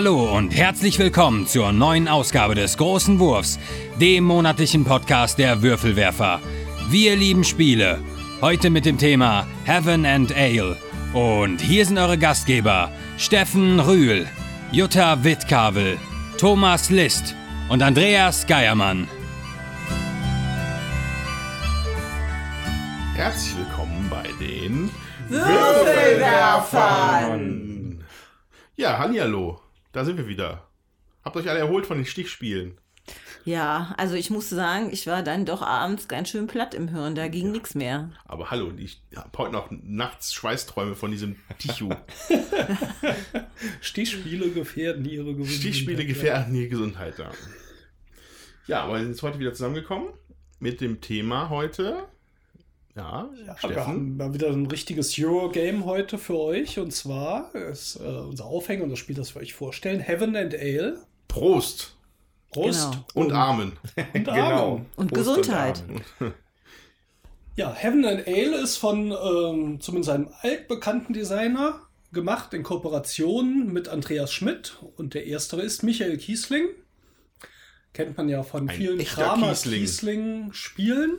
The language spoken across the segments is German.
Hallo und herzlich willkommen zur neuen Ausgabe des Großen Wurfs, dem monatlichen Podcast der Würfelwerfer. Wir lieben Spiele. Heute mit dem Thema Heaven and Ale. Und hier sind eure Gastgeber Steffen Rühl, Jutta Wittkavel, Thomas List und Andreas Geiermann. Herzlich willkommen bei den Würfelwerfern. Ja, hallihallo. Da sind wir wieder. Habt euch alle erholt von den Stichspielen. Ja, also ich muss sagen, ich war dann doch abends ganz schön platt im Hirn, da ging nichts mehr. Aber hallo, ich habe heute noch nachts Schweißträume von diesem Tichu. Stichspiele gefährden ihre Gesundheit. Stichspiele gefährden die Gesundheit. Ja. ja, aber wir sind heute wieder zusammengekommen mit dem Thema heute. Ja, Ja, wir haben mal wieder ein richtiges Eurogame heute für euch. Und zwar ist äh, unser Aufhänger und das Spiel, das wir euch vorstellen, Heaven and Ale. Prost Prost Genau. und Amen. und Genau. Amen. Und Prost Gesundheit. Amen. Ja, Heaven and Ale ist von ähm, zumindest einem altbekannten Designer gemacht in Kooperation mit Andreas Schmidt. Und der erstere ist Michael Kiesling. Kennt man ja von Ein vielen echter Kramer Kiesling. Kiesling-Spielen.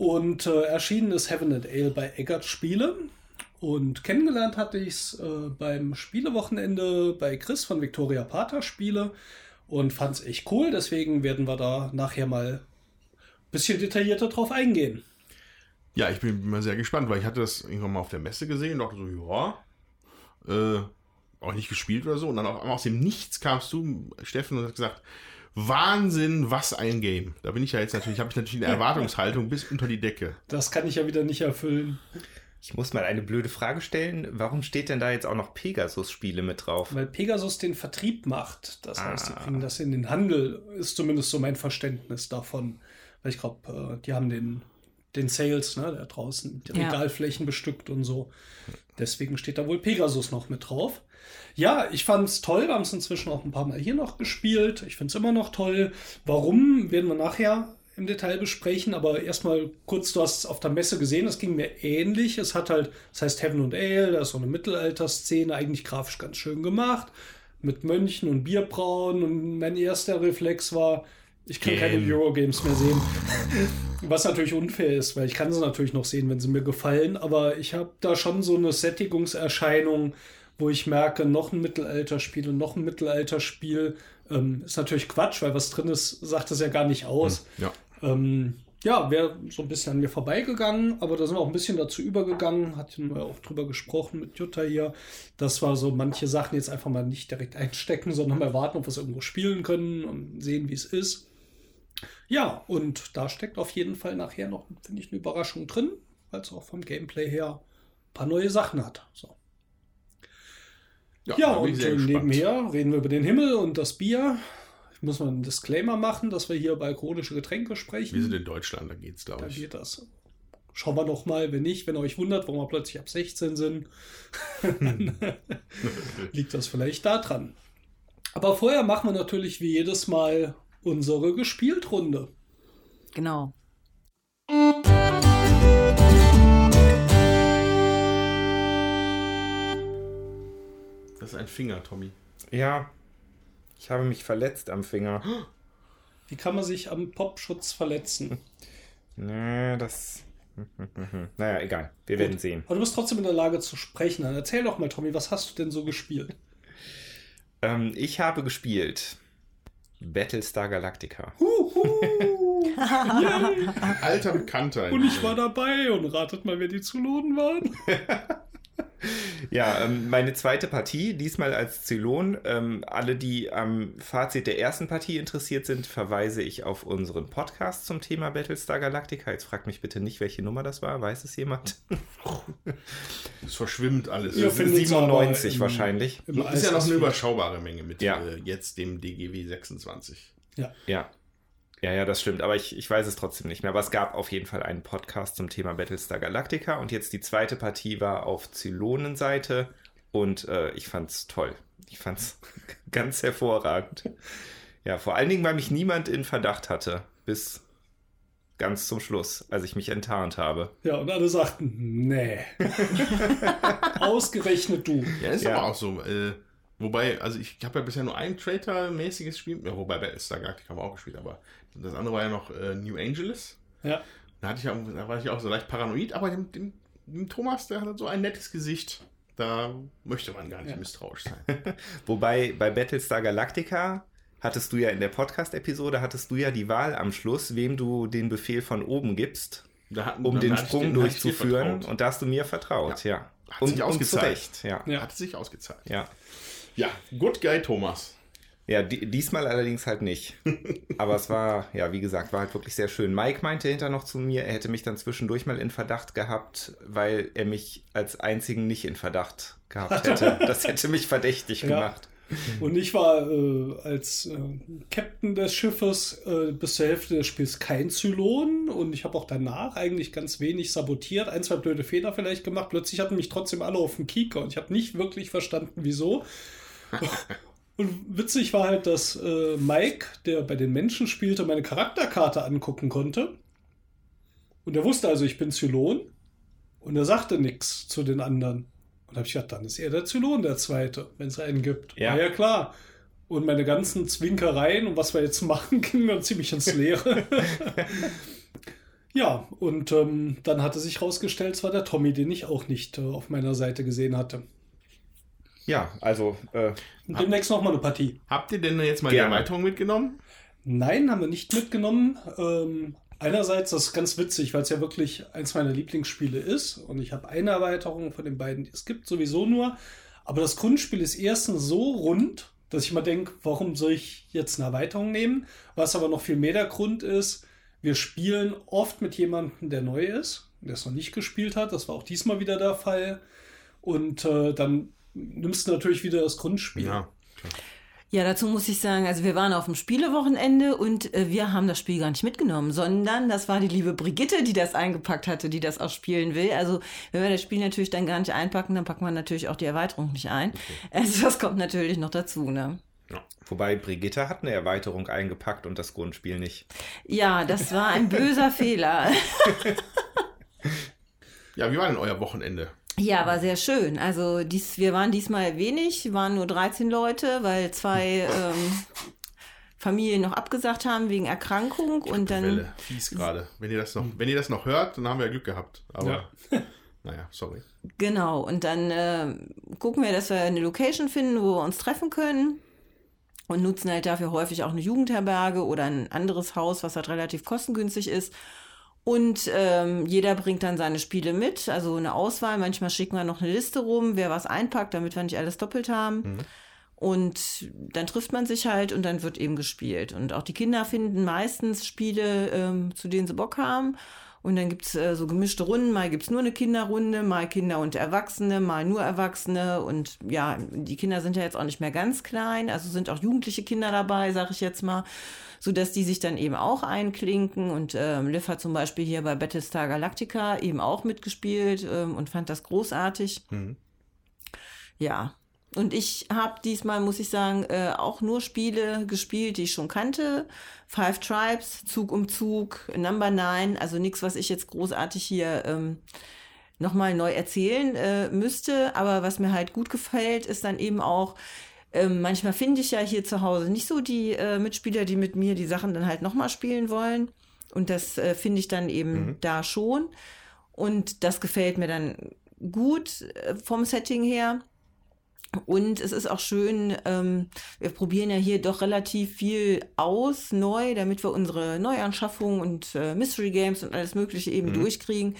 Und äh, erschienen ist Heaven and Ale bei Eggert Spiele. Und kennengelernt hatte ich es äh, beim Spielewochenende bei Chris von Victoria Pater Spiele und fand es echt cool. Deswegen werden wir da nachher mal ein bisschen detaillierter drauf eingehen. Ja, ich bin mal sehr gespannt, weil ich hatte das irgendwann mal auf der Messe gesehen und dachte so, ja, äh, auch nicht gespielt oder so. Und dann auch aus dem Nichts kamst du, Steffen, und hast gesagt, Wahnsinn, was ein Game. Da bin ich ja jetzt natürlich, habe ich natürlich eine Erwartungshaltung bis unter die Decke. Das kann ich ja wieder nicht erfüllen, Ich muss mal eine blöde Frage stellen. Warum steht denn da jetzt auch noch Pegasus-Spiele mit drauf? weil Pegasus den Vertrieb macht. Das heißt, die Ah. bringen das in den Handel, ist zumindest so mein Verständnis davon. Weil ich glaube, äh, die haben den, den Sales, ne, der draußen die Ja. Regalflächen bestückt und so. Deswegen steht da wohl Pegasus noch mit drauf. Ja, ich fand's toll. Wir haben es inzwischen auch ein paar Mal hier noch gespielt. Ich find's immer noch toll. Warum, werden wir nachher im Detail besprechen. Aber erstmal kurz, du hast es auf der Messe gesehen, es ging mir ähnlich. Es hat halt, das heißt Heaven und Ale, da ist so eine Mittelalterszene, eigentlich grafisch ganz schön gemacht. Mit Mönchen und Bierbrauen. Und mein erster Reflex war, ich kann keine Game. Eurogames mehr sehen. Was natürlich unfair ist, weil ich kann sie natürlich noch sehen, wenn sie mir gefallen. Aber ich habe da schon so eine Sättigungserscheinung, wo ich merke, noch ein Mittelalterspiel und noch ein Mittelalterspiel ähm, ist natürlich Quatsch, weil was drin ist, sagt das ja gar nicht aus. Ja. Ähm, ja, wäre so ein bisschen an mir vorbeigegangen, aber da sind wir auch ein bisschen dazu übergegangen, hatten wir auch drüber gesprochen mit Jutta hier, dass wir so manche Sachen jetzt einfach mal nicht direkt einstecken, sondern mal warten, ob wir es irgendwo spielen können und sehen, wie es ist. Ja, und da steckt auf jeden Fall nachher noch, finde ich, eine Überraschung drin, weil es auch vom Gameplay her ein paar neue Sachen hat. So. Ja, da bin und nebenher reden wir über den Himmel und das Bier. Ich muss mal einen Disclaimer machen, dass wir hier über alkoholische Getränke sprechen. Wir sind in Deutschland, da geht's, glaube Da ich. geht das. Schauen wir noch mal, wenn nicht, wenn ihr euch wundert, warum wir plötzlich ab 16 sind, liegt das vielleicht daran. Aber vorher machen wir natürlich wie jedes Mal unsere Gespieltrunde. Genau. Das ist ein Finger, Tommy. Ja, ich habe mich verletzt am Finger. Wie kann man sich am Popschutz verletzen? Nee, das. Naja, egal. Wir werden sehen. Aber du bist trotzdem in der Lage zu sprechen. Dann erzähl doch mal, Tommy, was hast du denn so gespielt? Ähm, ich habe gespielt Battlestar Galactica. Alter Bekannter. Und ich war dabei und ratet mal, wer die Zylonen waren. Ja, ähm, meine zweite Partie, diesmal als Zylon. Ähm, alle, die am Fazit der ersten Partie interessiert sind, verweise ich auf unseren Podcast zum Thema Battlestar Galactica. Jetzt fragt mich bitte nicht, welche Nummer das war. Weiß es jemand? Es verschwimmt alles. Ja, Das ist, findet- 97 im- wahrscheinlich. Im ist ja noch eine überschaubare Menge mit Ja. äh, jetzt dem DGW 26. Ja. Ja. Ja, ja, das stimmt. Aber ich, ich weiß es trotzdem nicht mehr. Aber es gab auf jeden Fall einen Podcast zum Thema Battlestar Galactica. Und jetzt die zweite Partie war auf Zylonenseite. Und äh, ich fand's toll. Ich fand's ganz hervorragend. Ja, vor allen Dingen, weil mich niemand in Verdacht hatte. Bis ganz zum Schluss, als ich mich enttarnt habe. Ja, und alle sagten, nee. Ausgerechnet du. Ja, ist Ja. aber auch so. Äh, Wobei, also ich habe ja bisher nur ein Traitor-mäßiges Spiel, ja, wobei Battlestar Galactica haben wir auch gespielt, aber das andere war ja noch äh, New Angeles. Ja. Da, hatte ich ja, da war ich auch so leicht paranoid, aber dem, dem, dem Thomas, der hat so ein nettes Gesicht. Da möchte man gar nicht Ja. misstrauisch sein. Wobei bei Battlestar Galactica hattest du ja in der Podcast-Episode, hattest du ja die Wahl am Schluss, wem du den Befehl von oben gibst, Da hatten- um den Sprung den- durchzuführen. Und da hast du mir vertraut, ja. Hat Und, sich und zu ausgezahlt. Recht, ja. Ja. Hat sich ausgezahlt. Ja. Ja, good guy Thomas. Ja, di diesmal allerdings halt nicht. Aber es war, ja, wie gesagt, war halt wirklich sehr schön. Mike meinte hinter noch zu mir, er hätte mich dann zwischendurch mal in Verdacht gehabt, weil er mich als einzigen nicht in Verdacht gehabt hätte. Das hätte mich verdächtig Ja. gemacht. Und ich war äh, als äh, Captain des Schiffes äh, bis zur Hälfte des Spiels kein Zylon und ich habe auch danach eigentlich ganz wenig sabotiert, ein, zwei blöde Fehler vielleicht gemacht. Plötzlich hatten mich trotzdem alle auf dem Kieker und ich habe nicht wirklich verstanden, wieso. Und witzig war halt, dass äh, Mike, der bei den Menschen spielte, meine Charakterkarte angucken konnte. Und er wusste also, ich bin Zylon. Und er sagte nichts zu den anderen. Und habe ich gedacht, dann ist er der Zylon, der Zweite, wenn es einen gibt. Ja. ja klar. Und meine ganzen Zwinkereien und was wir jetzt machen, gingen dann ziemlich ins Leere. ja, und ähm, dann hatte sich rausgestellt, es war der Tommy, den ich auch nicht äh, auf meiner Seite gesehen hatte. Ja, also, äh, Und demnächst noch mal eine Partie. Habt ihr denn jetzt mal Gerne. die Erweiterung mitgenommen? Nein, haben wir nicht mitgenommen. Ähm, einerseits, das ist ganz witzig, weil es ja wirklich eins meiner Lieblingsspiele ist. Und ich habe eine Erweiterung von den beiden, die es gibt sowieso nur. Aber das Grundspiel ist erstens so rund, dass ich mal denke, warum soll ich jetzt eine Erweiterung nehmen? Was aber noch viel mehr der Grund ist, wir spielen oft mit jemandem, der neu ist, der es noch nicht gespielt hat. Das war auch diesmal wieder der Fall. Und äh, dann nimmst du natürlich wieder das Grundspiel. Ja, dazu muss ich sagen, also wir waren auf dem Spielewochenende und äh, wir haben das Spiel gar nicht mitgenommen, sondern das war die liebe Brigitte, die das eingepackt hatte, die das auch spielen will. Also wenn wir das Spiel natürlich dann gar nicht einpacken, dann packen wir natürlich auch die Erweiterung nicht ein. Also das kommt natürlich noch dazu, ne? wobei Brigitte hat eine Erweiterung eingepackt und das Grundspiel nicht. Ja, das war ein böser Fehler. Ja, wie war denn euer Wochenende? Ja, war sehr schön. Also dies, wir waren diesmal wenig, waren nur 13 Leute, weil zwei ähm, Familien noch abgesagt haben wegen Erkrankung und dann Welle, fies gerade. Wenn ihr das noch, wenn ihr das noch hört, dann haben wir ja Glück gehabt. Aber Ja. naja, sorry. Genau, und dann äh, gucken wir, dass wir eine Location finden, wo wir uns treffen können. Und nutzen halt dafür häufig auch eine Jugendherberge oder ein anderes Haus, was halt relativ kostengünstig ist. Und ähm, jeder bringt dann seine Spiele mit, also eine Auswahl. Manchmal schicken wir noch eine Liste rum, wer was einpackt, damit wir nicht alles doppelt haben. Und dann trifft man sich halt und dann wird eben gespielt. Und auch die Kinder finden meistens Spiele, ähm, zu denen sie Bock haben. Und dann gibt's äh, so gemischte Runden. Mal gibt's nur eine Kinderrunde, mal Kinder und Erwachsene, mal nur Erwachsene. Und ja, die Kinder sind ja jetzt auch nicht mehr ganz klein. Also sind auch jugendliche Kinder dabei, sag ich jetzt mal. So dass die sich dann eben auch einklinken. Und ähm, Liv hat zum Beispiel hier bei Battlestar Galactica eben auch mitgespielt ähm, und fand das großartig. Ja. Und ich habe diesmal, muss ich sagen, äh, auch nur Spiele gespielt, die ich schon kannte. Five Tribes, Zug um Zug, Number Nine, also nichts, was ich jetzt großartig hier ähm, nochmal neu erzählen äh, müsste. Aber was mir halt gut gefällt, ist dann eben auch, ähm, manchmal finde ich ja hier zu Hause nicht so die äh, Mitspieler, die mit mir die Sachen dann halt nochmal spielen wollen. Und das äh, finde ich dann eben da schon. Und das gefällt mir dann gut äh, vom Setting her. Und es ist auch schön, ähm, wir probieren ja hier doch relativ viel aus, neu, damit wir unsere Neuanschaffungen und äh, Mystery Games und alles Mögliche eben durchkriegen.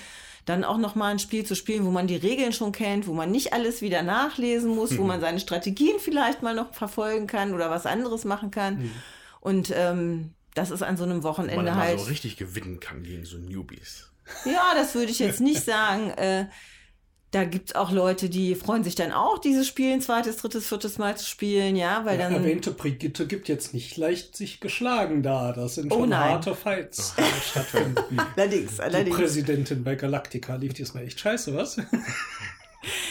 Dann auch nochmal ein Spiel zu spielen, wo man die Regeln schon kennt, wo man nicht alles wieder nachlesen muss, wo man seine Strategien vielleicht mal noch verfolgen kann oder was anderes machen kann. Und ähm, das ist an so einem Wo man Wochenende mal halt. so richtig gewinnen kann gegen so Newbies. Ja, das würde ich jetzt nicht sagen. Äh, da gibt's auch Leute, die freuen sich dann auch, dieses Spiel ein zweites, drittes, viertes Mal zu spielen, ja, weil Der dann. erwähnte Brigitte gibt jetzt nicht leicht sich geschlagen da. Das sind Oh schon nein. harte Fights, die stattfinden. Allerdings, Die allerdings. Präsidentin bei Galactica lief diesmal echt scheiße, was?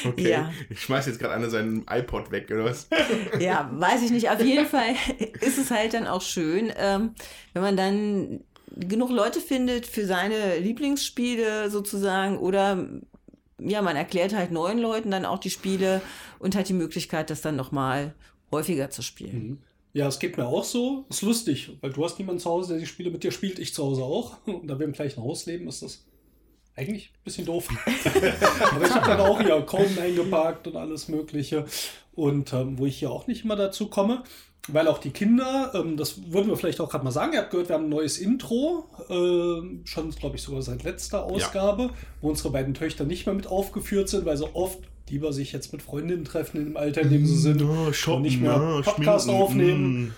Okay. Ja. Ich schmeiß jetzt gerade einer seinen iPod weg, oder was? Ja, weiß ich nicht. Auf jeden Fall ist es halt dann auch schön, ähm, wenn man dann genug Leute findet für seine Lieblingsspiele sozusagen oder ja, man erklärt halt neuen Leuten dann auch die Spiele und hat die Möglichkeit, das dann nochmal häufiger zu spielen. Ja, es geht mir auch so. Ist lustig, weil du hast niemanden zu Hause, der die Spiele mit dir spielt, ich zu Hause auch. Und da wir im gleichen Haus leben, ist das eigentlich ein bisschen doof. Aber ich habe dann auch hier Coden eingeparkt und alles Mögliche. Und ähm, wo ich hier auch nicht immer dazu komme, weil auch die Kinder, ähm, das würden wir vielleicht auch gerade mal sagen, ihr habt gehört, wir haben ein neues Intro, äh, schon glaube ich sogar seit letzter Ausgabe, wo unsere beiden Töchter nicht mehr mit aufgeführt sind, weil sie oft lieber sich jetzt mit Freundinnen treffen im Alter, in dem sie sind Ja, shoppen, und nicht mehr ja, Podcast schminken, aufnehmen. mm.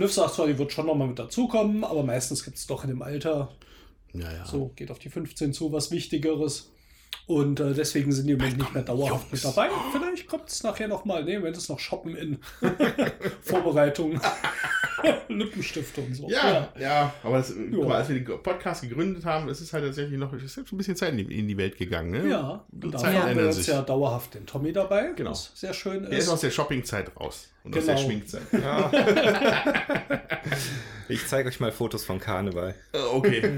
Liv sagt zwar, die wird schon nochmal mit dazukommen, aber meistens gibt es doch in dem Alter, Ja, ja. so geht auf die 15 zu, was Wichtigeres. Und äh, deswegen sind die im Moment nicht mehr dauerhaft mit dabei. Vielleicht kommt es nachher nochmal. Ne, wenn es noch Shoppen in Vorbereitung, Lippenstifte und so. Ja, ja, aber das, guck mal, als wir den Podcast gegründet haben, ist es halt tatsächlich noch, es ist jetzt ein bisschen Zeit in die, in die Welt gegangen. Ne? Ja, und da haben wir jetzt ja dauerhaft den Tommy dabei, Genau. was sehr schön Der ist ist. aus der Shoppingzeit raus und aus der Genau. Schminkzeit. Ich zeige euch mal Fotos vom Karneval. Äh, okay.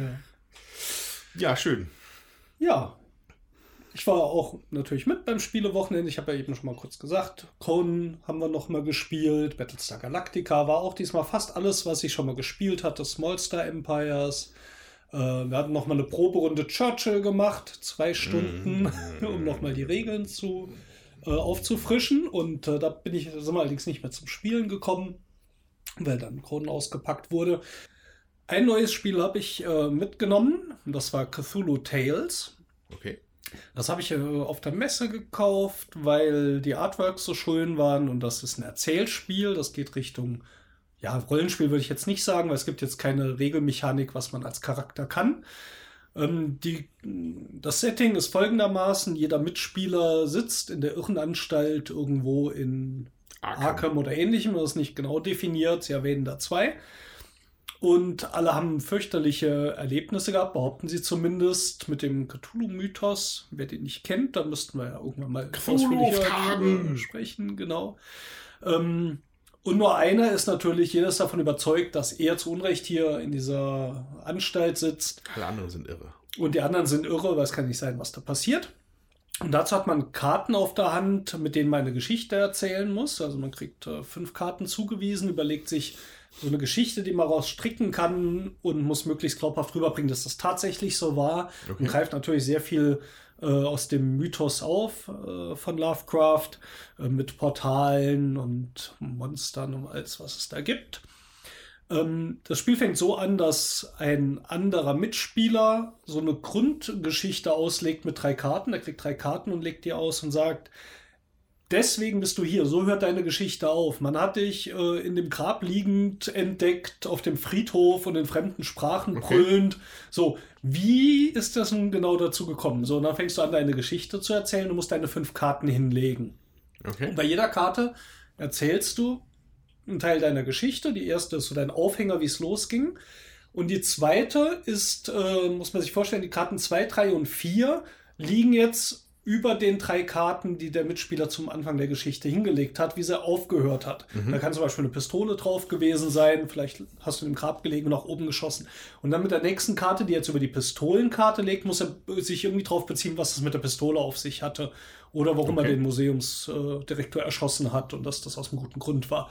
Ja, schön. Ja. Ich war auch natürlich mit beim Spielewochenende. Ich habe ja eben schon mal kurz gesagt. Conan haben wir noch mal gespielt. Battlestar Galactica war auch diesmal fast alles, was ich schon mal gespielt hatte. Small Star Empires. Äh, wir hatten noch mal eine Proberunde Churchill gemacht. Zwei Stunden, um noch mal die Regeln zu, äh, aufzufrischen. Und äh, da bin ich, sind wir allerdings nicht mehr zum Spielen gekommen, weil dann Conan ausgepackt wurde. Ein neues Spiel habe ich äh, mitgenommen. Und das war Cthulhu Tales. Okay. Das habe ich äh, auf der Messe gekauft, weil die Artworks so schön waren und das ist ein Erzählspiel. Das geht Richtung, ja, Rollenspiel würde ich jetzt nicht sagen, weil es gibt jetzt keine Regelmechanik, was man als Charakter kann. Ähm, die, das Setting ist folgendermaßen: Jeder Mitspieler sitzt in der Irrenanstalt irgendwo in Arkham. Arkham oder ähnlichem, das ist nicht genau definiert. Sie erwähnen da zwei. Und alle haben fürchterliche Erlebnisse gehabt, behaupten sie zumindest, mit dem Cthulhu-Mythos. Wer den nicht kennt, da müssten wir ja irgendwann mal ausführlicher sprechen, genau. Ähm, und nur einer ist natürlich, jeder ist davon überzeugt, dass er zu Unrecht hier in dieser Anstalt sitzt. Alle anderen sind irre. Und die anderen sind irre, weil es kann nicht sein, was da passiert. Und dazu hat man Karten auf der Hand, mit denen man eine Geschichte erzählen muss. Also man kriegt äh, fünf Karten zugewiesen, überlegt sich so eine Geschichte, die man rausstricken kann und muss möglichst glaubhaft rüberbringen, dass das tatsächlich so war. Okay. Und greift natürlich sehr viel äh, aus dem Mythos auf äh, von Lovecraft äh, mit Portalen und Monstern und alles, was es da gibt. Ähm, das Spiel fängt so an, dass ein anderer Mitspieler so eine Grundgeschichte auslegt mit drei Karten. Er kriegt drei Karten und legt die aus und sagt, deswegen bist du hier, so hört deine Geschichte auf. Man hat dich äh, in dem Grab liegend entdeckt, auf dem Friedhof und in fremden Sprachen Okay. brüllend. So, wie ist das nun genau dazu gekommen? So, und dann fängst du an, deine Geschichte zu erzählen. Du musst deine fünf Karten hinlegen. Okay. Und bei jeder Karte erzählst du einen Teil deiner Geschichte. Die erste ist so dein Aufhänger, wie es losging. Und die zweite ist, äh, muss man sich vorstellen, die Karten 2, 3 und 4 liegen jetzt über den drei Karten, die der Mitspieler zum Anfang der Geschichte hingelegt hat, wie sie aufgehört hat. Da kann zum Beispiel eine Pistole drauf gewesen sein, vielleicht hast du im Grab gelegen und nach oben geschossen. Und dann mit der nächsten Karte, die jetzt über die Pistolenkarte legt, muss er sich irgendwie drauf beziehen, was es mit der Pistole auf sich hatte. Oder warum Okay. er den Museumsdirektor erschossen hat und dass das aus einem guten Grund war.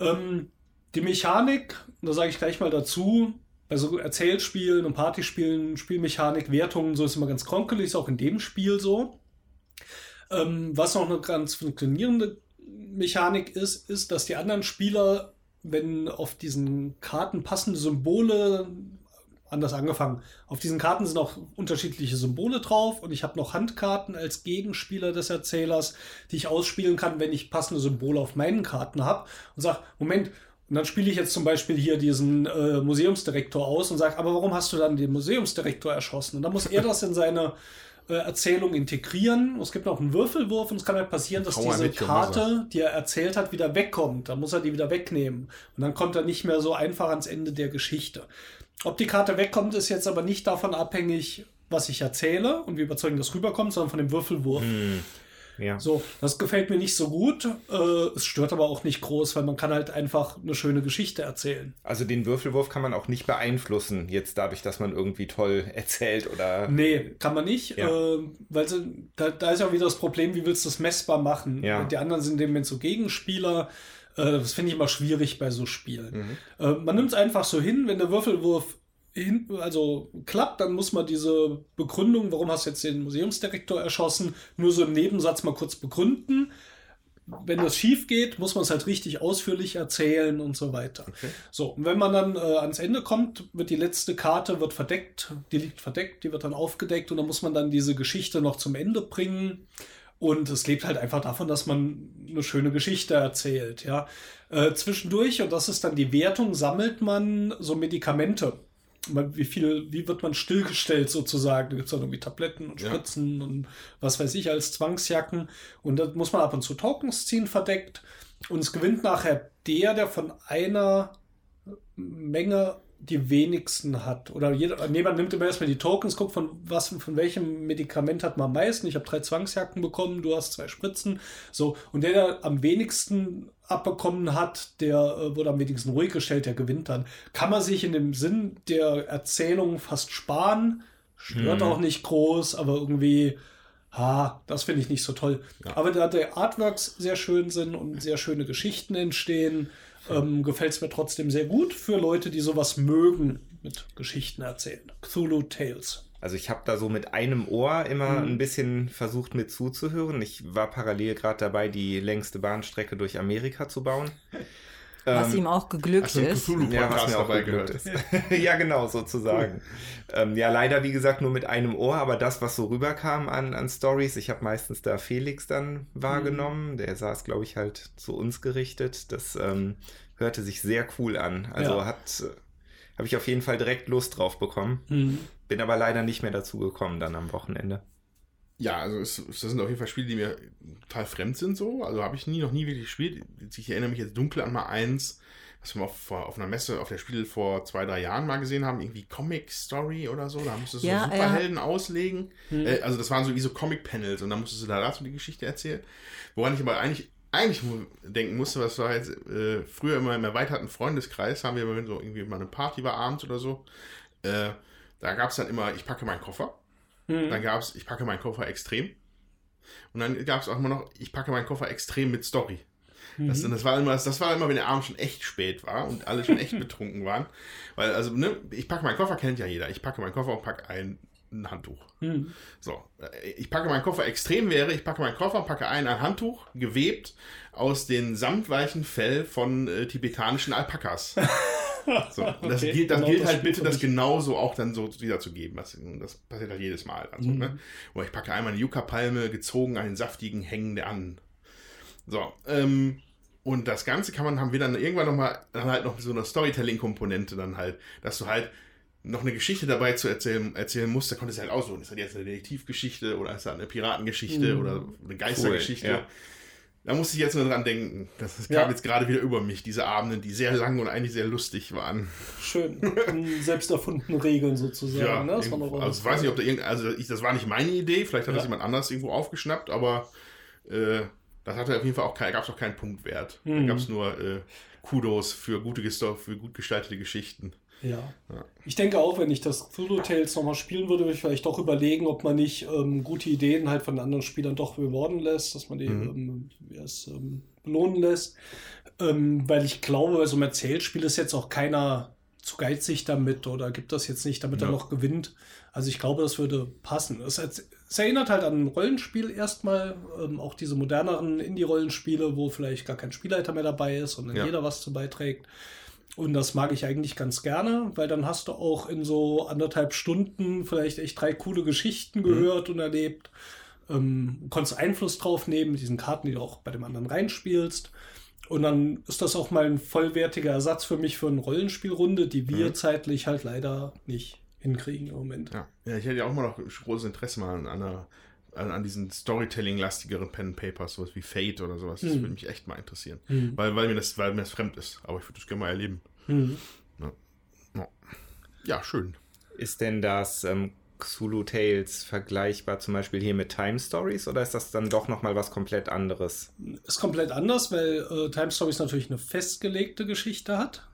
Ähm, die Mechanik, da sage ich gleich mal dazu, bei so Erzählspielen und Partyspielen, Spielmechanik, Wertungen, so ist immer ganz kronkelig, ist auch in dem Spiel so. Ähm, was noch eine ganz funktionierende Mechanik ist, ist, dass die anderen Spieler, wenn auf diesen Karten passende Symbole, anders angefangen, auf diesen Karten sind auch unterschiedliche Symbole drauf und ich habe noch Handkarten als Gegenspieler des Erzählers, die ich ausspielen kann, wenn ich passende Symbole auf meinen Karten habe und sage, Moment, und dann spiele ich jetzt zum Beispiel hier diesen äh, Museumsdirektor aus und sage, aber warum hast du dann den Museumsdirektor erschossen? Und dann muss er das in seine äh, Erzählung integrieren. Es gibt noch einen Würfelwurf und es kann halt passieren, dass diese Karte, die er erzählt hat, wieder wegkommt. Dann muss er die wieder wegnehmen. Und dann kommt er nicht mehr so einfach ans Ende der Geschichte. Ob die Karte wegkommt, ist jetzt aber nicht davon abhängig, was ich erzähle und wie überzeugend das rüberkommt, sondern von dem Würfelwurf. Ja. So, das gefällt mir nicht so gut. Äh, es stört aber auch nicht groß, weil man kann halt einfach eine schöne Geschichte erzählen. Also den Würfelwurf kann man auch nicht beeinflussen, jetzt dadurch, dass man irgendwie toll erzählt oder. Nee, kann man nicht, Ja. äh, weil da, da ist ja wieder das Problem, wie willst du das messbar machen? Ja. Die anderen sind in dem Moment so Gegenspieler. Äh, das finde ich immer schwierig bei so Spielen. Mhm. Äh, man nimmt es einfach so hin, wenn der Würfelwurf hin, also klappt, dann muss man diese Begründung, warum hast du jetzt den Museumsdirektor erschossen, nur so im Nebensatz mal kurz begründen. Wenn das schief geht, muss man es halt richtig ausführlich erzählen und so weiter. So, und wenn man dann äh, ans Ende kommt, wird die letzte Karte wird verdeckt, die liegt verdeckt, die wird dann aufgedeckt und dann muss man dann diese Geschichte noch zum Ende bringen. Und es lebt halt einfach davon, dass man eine schöne Geschichte erzählt, ja. Äh, zwischendurch, und das ist dann die Wertung, sammelt man so Medikamente. Man- Wie viel, wie wird man stillgestellt sozusagen? Da gibt es dann irgendwie Tabletten und Ja. Spritzen und was weiß ich als Zwangsjacken. Und da muss man ab und zu Tokens ziehen verdeckt. Und es gewinnt nachher der, der von einer Menge die wenigsten hat. Oder jeder, nee, man nimmt immer erstmal die Tokens, guckt von was, von welchem Medikament hat man am meisten. Ich habe drei Zwangsjacken bekommen, du hast zwei Spritzen. So, und der, der am wenigsten abbekommen hat, der äh, wurde am wenigsten ruhig gestellt, der gewinnt dann. Kann man sich in dem Sinn der Erzählung fast sparen. Stört Mhm. auch nicht groß, aber irgendwie, ha, das finde ich nicht so toll. Aber da die Artworks sehr schön sind und sehr schöne Geschichten entstehen, ähm, gefällt es mir trotzdem sehr gut für Leute, die sowas mögen mit Geschichten erzählen. Cthulhu Tales. Also ich habe da so mit einem Ohr immer ein bisschen versucht mit zuzuhören. Ich war parallel gerade dabei, die längste Bahnstrecke durch Amerika zu bauen. Was Ähm, ihm auch geglückt einen ist. Ja, was mir auch dabei geglückt gehört? ist. ja, genau, sozusagen. Ähm, ja, leider, wie gesagt, nur mit einem Ohr, aber das, was so rüberkam an, an Stories, ich habe meistens da Felix dann wahrgenommen. Der saß, glaube ich, halt zu uns gerichtet. Das ähm, hörte sich sehr cool an. Also Ja. hat, äh, habe ich auf jeden Fall direkt Lust drauf bekommen. Mhm. Bin aber leider nicht mehr dazu gekommen dann am Wochenende. Ja, also es, das sind auf jeden Fall Spiele, die mir total fremd sind so. Also habe ich nie, noch nie wirklich gespielt. Ich erinnere mich jetzt dunkel an mal eins, was wir mal auf, auf einer Messe auf der Spiel vor zwei, drei Jahren mal gesehen haben. Irgendwie Comic Story oder so. Da musstest du Ja, so ja. Superhelden auslegen. Äh, also das waren so wie so Comic-Panels und dann musstest du da dazu die Geschichte erzählen. Woran ich aber eigentlich eigentlich denken musste, was war jetzt äh, früher immer im erweiterten Freundeskreis, haben wir immer so irgendwie mal eine Party war abends oder so. Äh, da gab es dann immer, ich packe meinen Koffer. Dann gab es, ich packe meinen Koffer extrem. Und dann gab es auch immer noch, ich packe meinen Koffer extrem mit Story. Das, das, war immer, das war immer, wenn der Abend schon echt spät war und alle schon echt betrunken waren. Weil, also, ne, ich packe meinen Koffer, kennt ja jeder. Ich packe meinen Koffer und packe ein, ein Handtuch. Mhm. So, äh, ich packe meinen Koffer extrem wäre, ich packe meinen Koffer und packe ein, ein Handtuch, gewebt aus den samtweichen Fell von äh, tibetanischen Alpakas. So, das Okay, gilt, das genau gilt das halt bitte, das genauso auch dann so wiederzugeben. Das, das passiert halt jedes Mal. Also, Mhm. ne? Oder ich packe einmal eine Yucca-Palme, gezogen an den saftigen Hängen der an. So, ähm, und das Ganze kann man, haben wir dann irgendwann nochmal, dann halt noch so eine Storytelling-Komponente dann halt, dass du halt noch eine Geschichte dabei zu erzählen, erzählen musst, da konntest du halt aussuchen, ist das jetzt eine Detektivgeschichte oder ist das eine Piratengeschichte Mhm. oder eine Geistergeschichte. Cool, ja. Da musste ich jetzt nur dran denken. Das, das Ja. kam jetzt gerade wieder über mich, diese Abende, die sehr lang und eigentlich sehr lustig waren. Schön. Selbst erfundenen Regeln sozusagen. Ja, ne? Das war noch also ich weiß nicht, ob da irgend, also ich, das war nicht meine Idee, vielleicht hat das Ja. jemand anders irgendwo aufgeschnappt, aber äh, das hatte auf jeden Fall auch kein, gab es auch keinen Punktwert. Da Mhm. gab es nur äh, Kudos für gute für gut gestaltete Geschichten. Ja. Ja. Ich denke auch, wenn ich das Cthulhu Tales nochmal spielen würde, würde ich vielleicht doch überlegen, ob man nicht ähm, gute Ideen halt von anderen Spielern doch rewarden lässt, dass man die Mhm. ähm, heißt, ähm, belohnen lässt. Ähm, weil ich glaube, bei so einem Erzählspiel ist jetzt auch keiner zu geizig damit oder gibt das jetzt nicht, damit er Ja. noch gewinnt. Also ich glaube, das würde passen. Es, es erinnert halt an ein Rollenspiel erstmal, ähm, auch diese moderneren Indie-Rollenspiele, wo vielleicht gar kein Spielleiter mehr dabei ist und dann Ja. jeder was zu beiträgt. Und das mag ich eigentlich ganz gerne, weil dann hast du auch in so anderthalb Stunden vielleicht echt drei coole Geschichten gehört und erlebt. Ähm, konntest Einfluss drauf nehmen mit diesen Karten, die du auch bei dem anderen reinspielst. Und dann ist das auch mal ein vollwertiger Ersatz für mich für eine Rollenspielrunde, die wir Mhm. zeitlich halt leider nicht hinkriegen im Moment. Ja. ja, ich hätte ja auch immer noch großes Interesse mal an einer an, an diesen Storytelling-lastigeren Pen and Papers, sowas wie Fate oder sowas. Das Mhm. würde mich echt mal interessieren. Mhm. Weil, weil, mir das, weil mir das fremd ist. Aber ich würde das gerne mal erleben. Mhm. Ja, schön. Ist denn das ähm, Cthulhu Tales vergleichbar zum Beispiel hier mit Time Stories oder ist das dann doch nochmal was komplett anderes? Ist komplett anders, weil äh, Time Stories natürlich eine festgelegte Geschichte hat.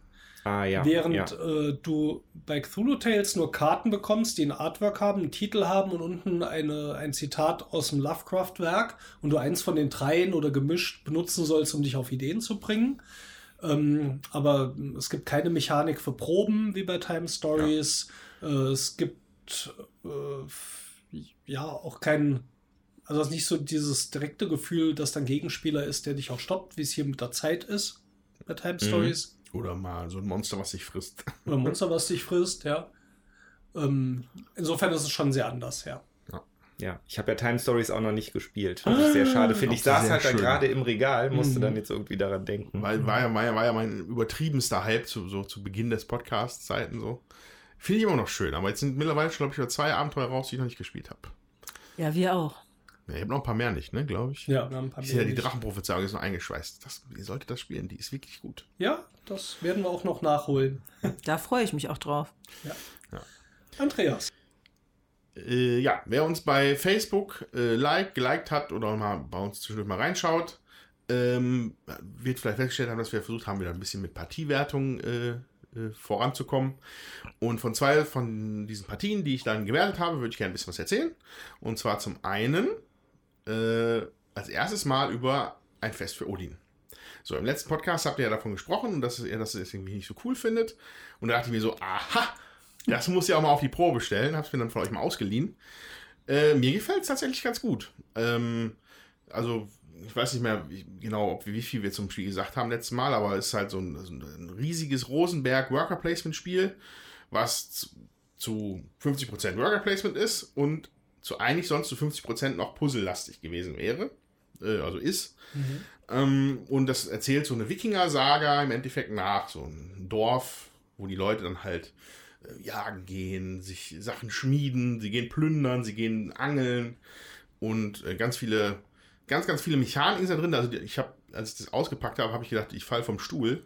Ah ja. Während ja. Äh, du bei Cthulhu Tales nur Karten bekommst, die ein Artwork haben, einen Titel haben und unten eine, ein Zitat aus dem Lovecraft-Werk und du eins von den dreien oder gemischt benutzen sollst, um dich auf Ideen zu bringen. Ähm, aber es gibt keine Mechanik für Proben wie bei Time Stories. Ja. Äh, es gibt äh, ja auch kein, also nicht so dieses direkte Gefühl, dass dein Gegenspieler ist, der dich auch stoppt, wie es hier mit der Zeit ist bei Time mhm. Stories. Oder mal so ein Monster, was sich frisst. Oder ein Monster, was sich frisst, ja. Ähm, insofern ist es schon sehr anders, ja. Ja, ich habe ja Time Stories auch noch nicht gespielt. Was ich sehr schade finde. Ich saß halt schön. da gerade im Regal, musste mhm. dann jetzt irgendwie daran denken. Weil war ja, war ja, war ja mein übertriebenster Hype zu, so zu Beginn des Podcast-Zeiten so. Finde ich immer noch schön, aber jetzt sind mittlerweile schon, glaube ich, zwei Abenteuer raus, die ich noch nicht gespielt habe. Ja, wir auch. Ja, ich habe noch ein paar mehr nicht, ne, glaube ich. Ja, wir haben ein paar mehr. Ja, die Drachenprophezeiung ist noch eingeschweißt. Das, ihr solltet das spielen, die ist wirklich gut. Ja, das werden wir auch noch nachholen. Da freue ich mich auch drauf. Ja. ja. Andreas. Äh, ja, wer uns bei Facebook äh, like, geliked hat oder mal bei uns zwischendurch mal reinschaut, ähm, wird vielleicht festgestellt haben, dass wir versucht haben, wieder ein bisschen mit Partiewertung äh, äh, voranzukommen. Und von zwei von diesen Partien, die ich dann gewertet habe, würde ich gerne ein bisschen was erzählen. Und zwar zum einen äh, als erstes Mal über ein Fest für Odin. So, im letzten Podcast habt ihr ja davon gesprochen, dass ihr das irgendwie nicht so cool findet. Und da dachte ich mir so, aha, das muss ich auch mal auf die Probe stellen. Hab's mir dann von euch mal ausgeliehen. Äh, mir gefällt es tatsächlich ganz gut. Ähm, also, ich weiß nicht mehr genau, ob, wie viel wir zum Spiel gesagt haben letztes Mal, aber es ist halt so ein, so ein riesiges Rosenberg Worker Placement Spiel, was zu, zu 50% Worker Placement ist und zu eigentlich sonst zu 50% noch puzzlelastig gewesen wäre, äh, also ist. Mhm. Ähm, und das erzählt so eine Wikinger-Saga im Endeffekt nach, so ein Dorf, wo die Leute dann halt äh, jagen gehen, sich Sachen schmieden, sie gehen plündern, sie gehen angeln und äh, ganz viele, ganz, ganz viele Mechaniken sind da drin. Also ich habe, als ich das ausgepackt habe, habe ich gedacht, ich falle vom Stuhl.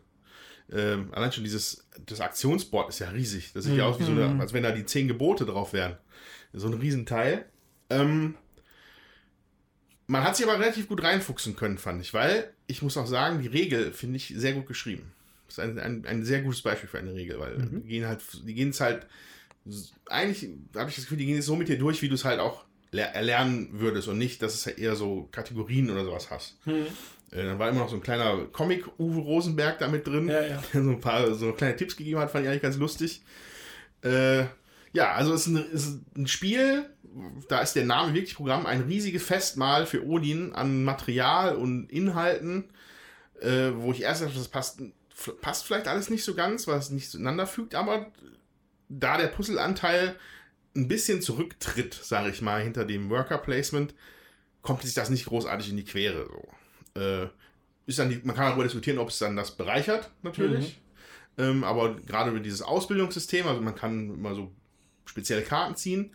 Ähm, allein schon dieses, das Aktionsboard ist ja riesig. Das sieht ja aus wie so eine, mhm. als wenn da die zehn Gebote drauf wären. So ein Riesenteil. Ähm, man hat sich aber relativ gut reinfuchsen können, fand ich, weil ich muss auch sagen, die Regel finde ich sehr gut geschrieben. Das ist ein, ein, ein, sehr gutes Beispiel für eine Regel, weil mhm. die gehen halt, die gehen es halt, eigentlich habe ich das Gefühl, die gehen es so mit dir durch, wie du es halt auch erlernen würdest und nicht, dass es halt eher so Kategorien oder sowas hast. Mhm. Äh, dann war immer noch so ein kleiner Comic Uwe Rosenberg da mit drin, ja, ja. der so ein paar so kleine Tipps gegeben hat, fand ich eigentlich ganz lustig. Äh, ja, also es ist, ein, ist ein Spiel, da ist der Name wirklich Programm, ein riesiges Festmahl für Odin an Material und Inhalten, äh, wo ich erst dachte, das passt, passt vielleicht alles nicht so ganz, weil es nicht zueinander fügt, aber da der Puzzleanteil ein bisschen zurücktritt, sage ich mal, hinter dem Worker Placement, kommt sich das nicht großartig in die Quere. So. Äh, ist dann die, man kann darüber diskutieren, ob es dann das bereichert, natürlich. Mhm. Ähm, aber gerade über dieses Ausbildungssystem, also man kann immer so spezielle Karten ziehen,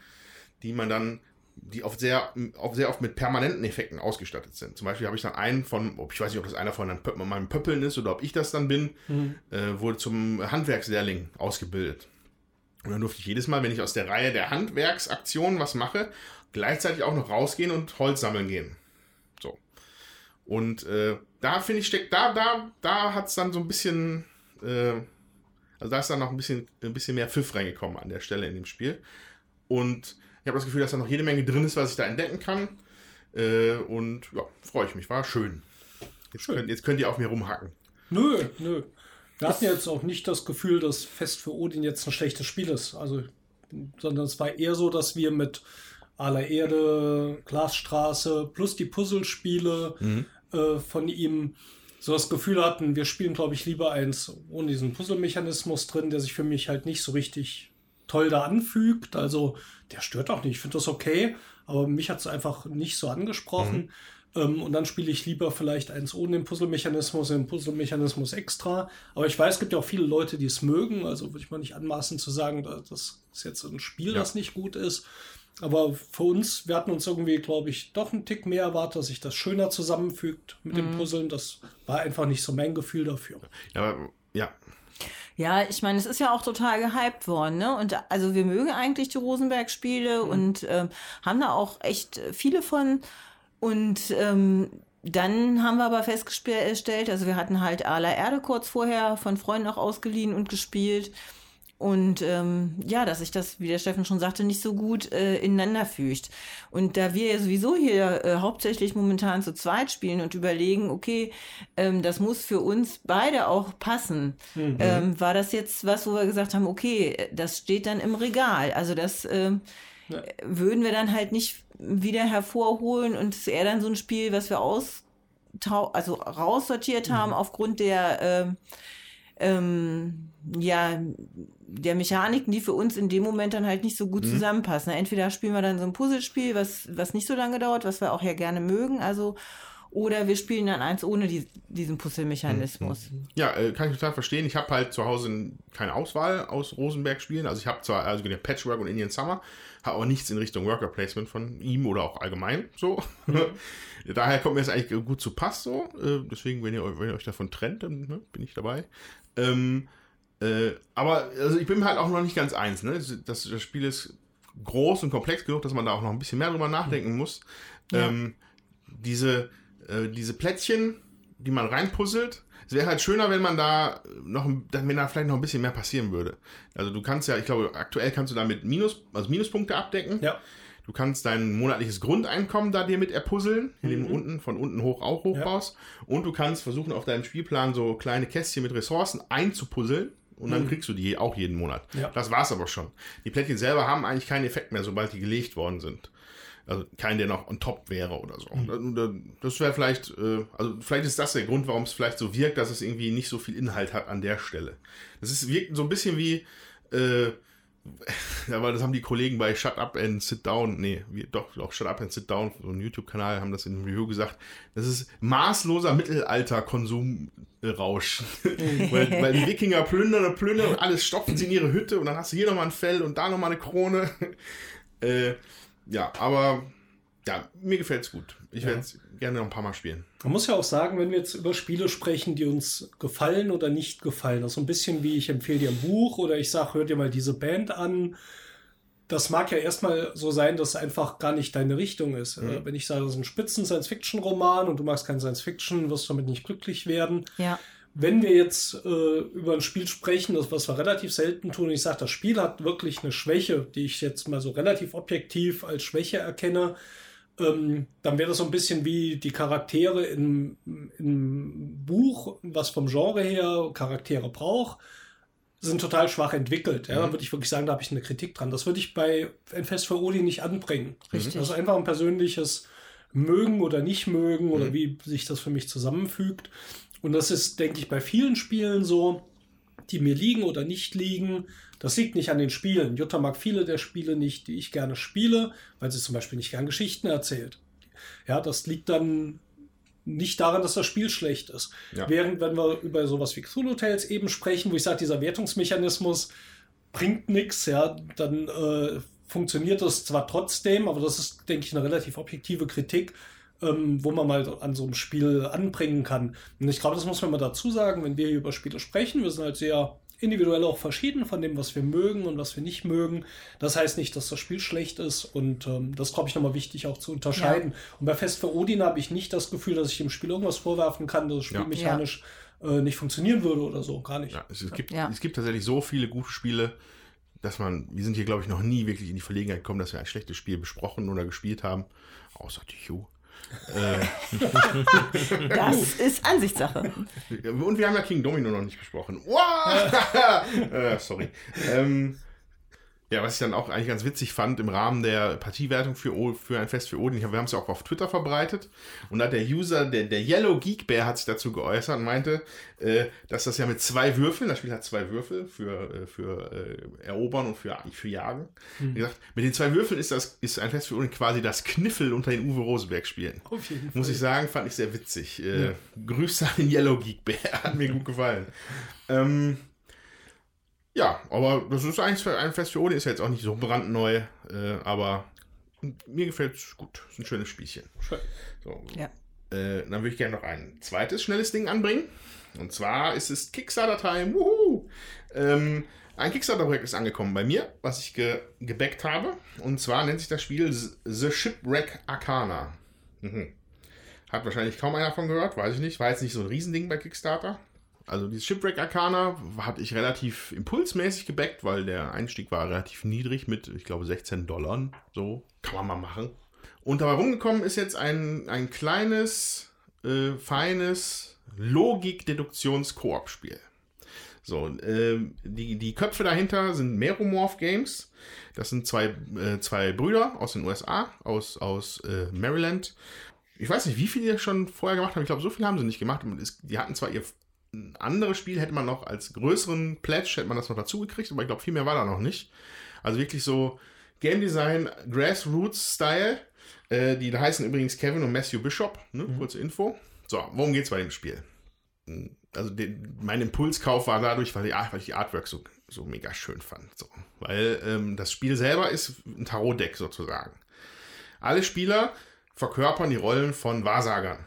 die man dann, die oft sehr, oft sehr oft mit permanenten Effekten ausgestattet sind. Zum Beispiel habe ich dann einen von, ob ich weiß nicht, ob das einer von meinen Pöppeln ist oder ob ich das dann bin, mhm. äh, wurde zum Handwerkslehrling ausgebildet. Und dann durfte ich jedes Mal, wenn ich aus der Reihe der Handwerksaktionen was mache, gleichzeitig auch noch rausgehen und Holz sammeln gehen. So. Und äh, da finde ich, steckt, da, da, da hat es dann so ein bisschen, äh, also da ist dann noch ein bisschen, ein bisschen mehr Pfiff reingekommen an der Stelle in dem Spiel. Und ich habe das Gefühl, dass da noch jede Menge drin ist, was ich da entdecken kann. Äh, und ja, freue ich mich. War schön. Jetzt, schön. Könnt, jetzt könnt ihr auf mir rumhacken. Nö, nö. Wir hatten jetzt auch nicht das Gefühl, dass Fest für Odin jetzt ein schlechtes Spiel ist. Also, sondern es war eher so, dass wir mit aller Erde, Glasstraße plus die Puzzlespiele mhm. äh, von ihm so das Gefühl hatten, wir spielen, glaube ich, lieber eins ohne diesen Puzzle-Mechanismus drin, der sich für mich halt nicht so richtig toll da anfügt. Also der stört auch nicht. Ich finde das okay, aber mich hat es einfach nicht so angesprochen. Mhm. Ähm, und dann spiele ich lieber vielleicht eins ohne den Puzzle-Mechanismus, den Puzzle-Mechanismus extra. Aber ich weiß, es gibt ja auch viele Leute, die es mögen. Also würde ich mal nicht anmaßen zu sagen, das ist jetzt ein Spiel, ja. das nicht gut ist. Aber für uns, wir hatten uns irgendwie, glaube ich, doch einen Tick mehr erwartet, dass sich das schöner zusammenfügt mit mhm. dem Puzzeln. Das war einfach nicht so mein Gefühl dafür. Ja, aber, ja. Ja, ich meine, es ist ja auch total gehypt worden, ne? Und also wir mögen eigentlich die Rosenberg-Spiele Mhm. und ähm, haben da auch echt viele von. Und ähm, dann haben wir aber festgestellt, also wir hatten halt Ala Erde kurz vorher von Freunden auch ausgeliehen und gespielt. Und ähm, ja, dass sich das, wie der Steffen schon sagte, nicht so gut äh, ineinander fügt. Und da wir ja sowieso hier äh, hauptsächlich momentan zu zweit spielen und überlegen, okay, ähm, das muss für uns beide auch passen, ähm, war das jetzt was, wo wir gesagt haben, okay, das steht dann im Regal. Also das ähm, Ja. würden wir dann halt nicht wieder hervorholen und es ist eher dann so ein Spiel, was wir aus also raussortiert haben aufgrund der ähm, ähm, ja, der Mechaniken, die für uns in dem Moment dann halt nicht so gut zusammenpassen. Entweder spielen wir dann so ein Puzzlespiel, was, was nicht so lange dauert, was wir auch ja gerne mögen, also, oder wir spielen dann eins ohne die, diesen Puzzlemechanismus. Ja, äh, kann ich total verstehen. Ich habe halt zu Hause keine Auswahl aus Rosenberg-Spielen. Also ich habe zwar also Patchwork und Indian Summer, habe aber nichts in Richtung Worker Placement von ihm oder auch allgemein so. Daher kommt mir das eigentlich gut zu Pass so. Äh, deswegen, wenn ihr, wenn ihr euch davon trennt, dann ne, bin ich dabei. Ähm, äh, aber also ich bin halt auch noch nicht ganz eins. Ne? Das, das Spiel ist groß und komplex genug, dass man da auch noch ein bisschen mehr drüber nachdenken muss. Ja. Ähm, diese, äh, diese Plättchen, die man reinpuzzelt, es wäre halt schöner, wenn man da noch, wenn da vielleicht noch ein bisschen mehr passieren würde. Also du kannst ja, ich glaube, aktuell kannst du damit Minus, also Minuspunkte abdecken. Ja. Du kannst dein monatliches Grundeinkommen da dir mit erpuzzeln, indem du unten von unten hoch auch hochbaust. Und du kannst versuchen, auf deinem Spielplan so kleine Kästchen mit Ressourcen einzupuzzeln. Und dann kriegst du die auch jeden Monat. Ja. Das war's aber schon. Die Plättchen selber haben eigentlich keinen Effekt mehr, sobald die gelegt worden sind. Also kein, der noch on top wäre oder so. Und Das wäre vielleicht, äh, also vielleicht ist das der Grund, warum es vielleicht so wirkt, dass es irgendwie nicht so viel Inhalt hat an der Stelle. Das ist, wirkt so ein bisschen wie, äh, aber das haben die Kollegen bei Shut Up and Sit Down, nee, wie, doch, doch, Shut Up and Sit Down, so ein YouTube-Kanal, haben das in einem Review gesagt. Das ist maßloser Mittelalter-Konsumrausch. weil, weil die Wikinger plündern und plündern und alles stopfen sie in ihre Hütte und dann hast du hier nochmal ein Fell und da nochmal eine Krone. äh, ja, aber ja, mir gefällt's gut. Ich werde es gerne noch ein paar Mal spielen. Man muss ja auch sagen, wenn wir jetzt über Spiele sprechen, die uns gefallen oder nicht gefallen, das ist so ein bisschen wie ich empfehle dir ein Buch oder ich sage, hör dir mal diese Band an. Das mag ja erstmal so sein, dass es einfach gar nicht deine Richtung ist. Äh, Wenn ich sage, das ist ein spitzen Science-Fiction-Roman und du magst kein Science-Fiction, wirst du damit nicht glücklich werden. Ja. Wenn wir jetzt äh, über ein Spiel sprechen, das was wir relativ selten tun, und ich sage, das Spiel hat wirklich eine Schwäche, die ich jetzt mal so relativ objektiv als Schwäche erkenne, ähm, dann wäre das so ein bisschen wie die Charaktere im, im Buch, was vom Genre her Charaktere braucht, sind total schwach entwickelt. Ja, da würde ich wirklich sagen, da habe ich eine Kritik dran. Das würde ich bei ein Fest für Odi nicht anbringen. Richtig. Also einfach ein persönliches Mögen oder nicht mögen oder wie sich das für mich zusammenfügt. Und das ist, denke ich, bei vielen Spielen so, die mir liegen oder nicht liegen. Das liegt nicht an den Spielen. Jutta mag viele der Spiele nicht, die ich gerne spiele, weil sie zum Beispiel nicht gern Geschichten erzählt. Ja, das liegt dann nicht daran, dass das Spiel schlecht ist. Ja. Während, wenn wir über sowas wie Cthulhu Tales eben sprechen, wo ich sage, dieser Wertungsmechanismus bringt nichts, ja, dann äh, funktioniert das zwar trotzdem, aber das ist, denke ich, eine relativ objektive Kritik, ähm, wo man mal an so einem Spiel anbringen kann. Und ich glaube, das muss man mal dazu sagen, wenn wir hier über Spiele sprechen, wir sind halt sehr individuell auch verschieden von dem, was wir mögen und was wir nicht mögen. Das heißt nicht, dass das Spiel schlecht ist und ähm, das glaube ich nochmal wichtig auch zu unterscheiden. Und bei Fest für Odin habe ich nicht das Gefühl, dass ich dem Spiel irgendwas vorwerfen kann, dass das Spiel Ja. mechanisch äh, nicht funktionieren würde oder so, gar nicht. Ja, es, es, gibt, Ja. es gibt tatsächlich so viele gute Spiele, dass man, wir sind hier, glaube ich, noch nie wirklich in die Verlegenheit gekommen, dass wir ein schlechtes Spiel besprochen oder gespielt haben. Außer Tycho. Das ist Ansichtssache. Und wir haben ja King Domino noch nicht besprochen. Wow! äh, sorry. Ähm, ja, was ich dann auch eigentlich ganz witzig fand im Rahmen der Partiewertung für, O- für ein Fest für Odin, wir haben es ja auch auf Twitter verbreitet und da hat der User, der, der Yellow Geek Bear hat sich dazu geäußert und meinte, äh, dass das ja mit zwei Würfeln, das Spiel hat zwei Würfel für, äh, für äh, Erobern und für, für Jagen. Wie gesagt, mit den zwei Würfeln ist das ist ein Fest für Odin quasi das Kniffel unter den Uwe Rosenberg Spielen. Auf jeden Muss ich sagen, fand ich sehr witzig. Äh, Grüße an den Yellow Geek Bear, hat mir gut gefallen. Ähm, ja, aber das ist eigentlich ein Fest für Odin, ist ja jetzt auch nicht so brandneu, äh, aber mir gefällt es gut. Ist ein schönes Spielchen. Schön. So. Ja. Äh, dann würde ich gerne noch ein zweites schnelles Ding anbringen. Und zwar ist es Kickstarter-Time. Wuhu! Ähm, ein Kickstarter-Projekt ist angekommen bei mir, was ich ge gebackt habe. Und zwar nennt sich das Spiel The Shipwreck Arcana. Mhm. Hat wahrscheinlich kaum einer davon gehört, weiß ich nicht. War jetzt nicht so ein Riesending bei Kickstarter. Also dieses Shipwreck Arcana hatte ich relativ impulsmäßig gebackt, weil der Einstieg war relativ niedrig mit, ich glaube, 16 Dollar. So, kann man mal machen. Und dabei rumgekommen ist jetzt ein, ein kleines, äh, feines Logik-Deduktions-Koop-Spiel. So, äh, die, die Köpfe dahinter sind Meromorph Games. Das sind zwei, äh, zwei Brüder aus den USA, aus, aus äh, Maryland. Ich weiß nicht, wie viele die schon vorher gemacht haben. Ich glaube, so viel haben sie nicht gemacht. Die hatten zwar ihr anderes Spiel, hätte man noch als größeren Pledge, hätte man das noch dazu gekriegt, aber ich glaube, viel mehr war da noch nicht. Also wirklich so Game Design, Grassroots-Style. Äh, die heißen übrigens Kevin und Matthew Bishop. Ne? Mhm. Kurze Info. So, worum geht es bei dem Spiel? also den, mein Impulskauf war dadurch, weil, die, weil ich die Artwork so, so mega schön fand. So. Weil ähm, das Spiel selber ist ein Tarot-Deck sozusagen. Alle Spieler verkörpern die Rollen von Wahrsagern.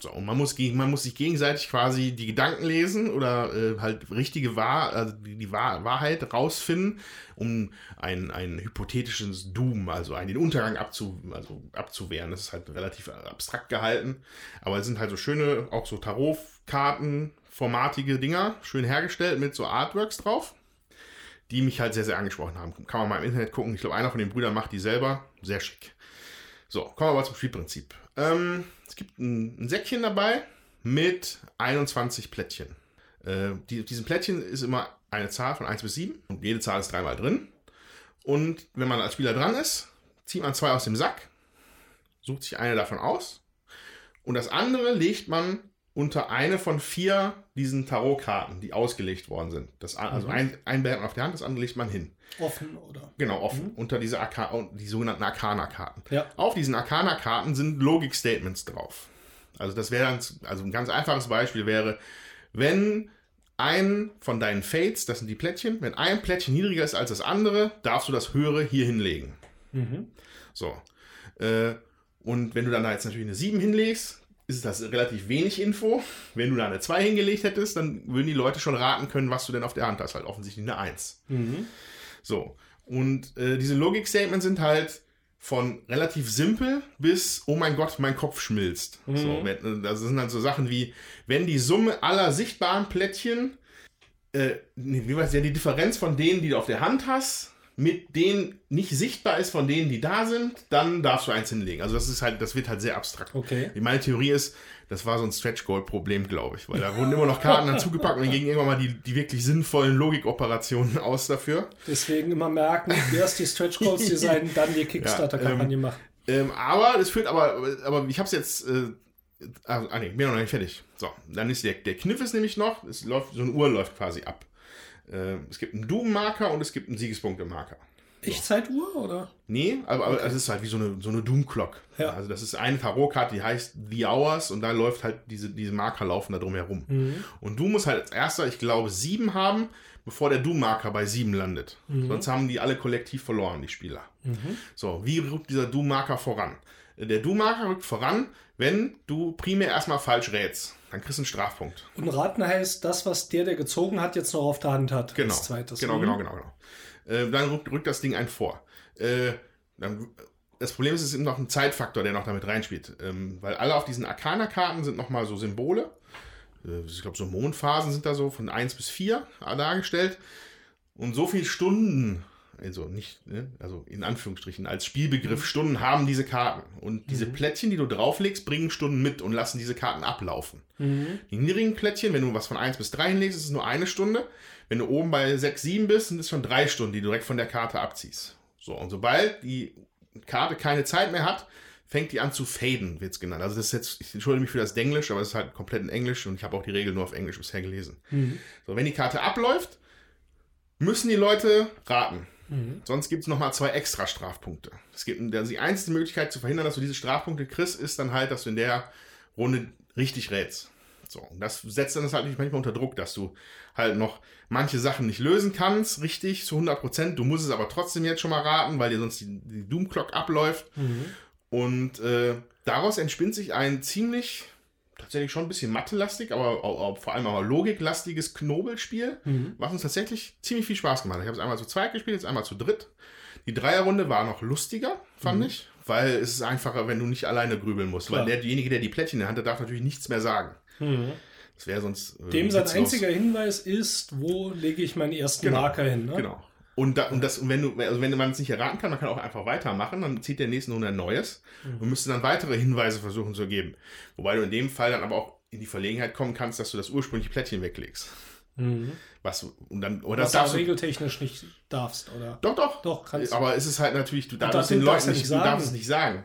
So, und man muss, man muss sich gegenseitig quasi die Gedanken lesen oder äh, halt richtige Wahr, also die, Wahr, Wahrheit rausfinden, um ein, ein hypothetisches Doom, also einen den Untergang abzu, also abzuwehren. Das ist halt relativ abstrakt gehalten. Aber es sind halt so schöne, auch so Tarotkarten, formatige Dinger, schön hergestellt mit so Artworks drauf, die mich halt sehr, sehr angesprochen haben. Kann man mal im Internet gucken. Ich glaube, einer von den Brüdern macht die selber. Sehr schick. So, kommen wir mal zum Spielprinzip. Ähm, es gibt ein, ein, Säckchen dabei mit 21 Plättchen. Äh, die, diesen Plättchen ist immer eine Zahl von 1 bis 7 und jede Zahl ist dreimal drin. Und wenn man als Spieler dran ist, zieht man zwei aus dem Sack, sucht sich eine davon aus und das andere legt man unter eine von vier diesen Tarotkarten, die ausgelegt worden sind. Das, also mhm. ein, ein behält man auf der Hand, das andere legt man hin. Offen, oder? Genau, offen. Mhm. Unter diese Arca die sogenannten Arcana-Karten. Ja. Auf diesen Arcana-Karten sind Logik-Statements drauf. Also das wäre dann, also ein ganz einfaches Beispiel wäre, wenn ein von deinen Fates, das sind die Plättchen, wenn ein Plättchen niedriger ist als das andere, darfst du das höhere hier hinlegen. Mhm. So. Äh, und wenn du dann da jetzt natürlich eine 7 hinlegst, ist das relativ wenig Info. Wenn du da eine 2 hingelegt hättest, dann würden die Leute schon raten können, was du denn auf der Hand hast. Halt offensichtlich eine 1. Mhm. So. Und äh, diese Logik-Statements sind halt von relativ simpel bis, oh mein Gott, mein Kopf schmilzt. Mhm. So, wenn, das sind halt so Sachen wie, wenn die Summe aller sichtbaren Plättchen, äh, wie weiß ja, die Differenz von denen, die du auf der Hand hast, mit denen nicht sichtbar ist von denen, die da sind, dann darfst du eins hinlegen. Also das ist halt, das wird halt sehr abstrakt. Okay. Meine Theorie ist, das war so ein Stretch-Goal-Problem, glaube ich, weil da wurden immer noch Karten dazugepackt und dann gingen irgendwann mal die, die wirklich sinnvollen Logikoperationen aus dafür. Deswegen immer merken, erst die Stretch-Goals designen, dann die Kickstarter-Kampagne ähm, machen. Ähm, aber das führt aber, aber ich habe es jetzt, äh, also, ah nee, bin noch nicht fertig. So, dann ist der, der Kniff ist nämlich noch, es läuft, so eine Uhr läuft quasi ab. Äh, es gibt einen Doom-Marker und es gibt einen Siegespunkte-Marker. So. Echtzeituhr oder? Nee, aber, aber okay. es ist halt wie so eine, so eine Doom-Clock. Ja. Also das ist eine Tarotkarte, die heißt The Hours und da läuft halt diese, diese Marker laufen da drum herum. Mhm. Und du musst halt als erster, ich glaube, sieben haben, bevor der Doom-Marker bei sieben landet. Mhm. Sonst haben die alle kollektiv verloren, die Spieler. Mhm. So, wie rückt dieser Doom-Marker voran? Der Doom-Marker rückt voran, wenn du primär erstmal falsch rätst. Dann kriegst du einen Strafpunkt. Und raten heißt das, was der, der gezogen hat, jetzt noch auf der Hand hat. Genau. Als zweites. Genau, genau, genau, genau. Äh, dann rückt, rückt, das Ding ein vor. Äh, dann, das Problem ist, es ist eben noch ein Zeitfaktor, der noch damit reinspielt. Ähm, weil alle auf diesen Arcana-Karten sind nochmal so Symbole. Äh, ich glaube, so Mondphasen sind da so von 1 bis 4 dargestellt. Und so viele Stunden also nicht, ne? also in Anführungsstrichen, als Spielbegriff, mhm. Stunden haben diese Karten. Und diese mhm. Plättchen, die du drauflegst, bringen Stunden mit und lassen diese Karten ablaufen. Mhm. Die niedrigen Plättchen, wenn du was von 1 bis 3 hinlegst, ist es nur eine Stunde. Wenn du oben bei 6, 7 bist, sind es schon drei Stunden, die du direkt von der Karte abziehst. So, und sobald die Karte keine Zeit mehr hat, fängt die an zu faden, wird es genannt. Also das ist jetzt, ich entschuldige mich für das Denglisch, aber es ist halt komplett in Englisch und ich habe auch die Regel nur auf Englisch bisher gelesen. Mhm. So, wenn die Karte abläuft, müssen die Leute raten. Mhm. Sonst gibt es nochmal zwei extra Strafpunkte. Es gibt, die einzige Möglichkeit zu verhindern, dass du diese Strafpunkte kriegst, ist dann halt, dass du in der Runde richtig rätst. So, und das setzt dann das halt nicht manchmal unter Druck, dass du halt noch manche Sachen nicht lösen kannst, richtig, zu 100 Prozent. Du musst es aber trotzdem jetzt schon mal raten, weil dir sonst die, die Doom Clock abläuft. Mhm. Und äh, daraus entspinnt sich ein ziemlich tatsächlich schon ein bisschen Mathe-lastig, aber auch, auch vor allem aber logiklastiges Knobelspiel, was uns tatsächlich ziemlich viel Spaß gemacht hat. Ich habe es einmal zu zweit gespielt, jetzt einmal zu dritt. Die Dreierrunde war noch lustiger, fand ich, weil es ist einfacher, wenn du nicht alleine grübeln musst. Klar. Weil derjenige, der die Plättchen in der Hand hat, darf natürlich nichts mehr sagen. Das wäre sonst. äh, Dem sein einziger Hinweis ist, wo lege ich meinen ersten Genau, Marker hin. Ne? Genau. Und, da, und, das, und wenn, du, also wenn man es nicht erraten kann, man kann auch einfach weitermachen, dann zieht der nächste Runde ein neues und müsste dann weitere Hinweise versuchen zu geben. Wobei du in dem Fall dann aber auch in die Verlegenheit kommen kannst, dass du das ursprüngliche Plättchen weglegst. Was, du- und dann, oder Was das du regeltechnisch nicht darfst, oder? Doch, doch. Doch, kannst du. Aber es ist halt natürlich, du darfst den Leuten nicht, nicht du darfst sagen. es nicht sagen.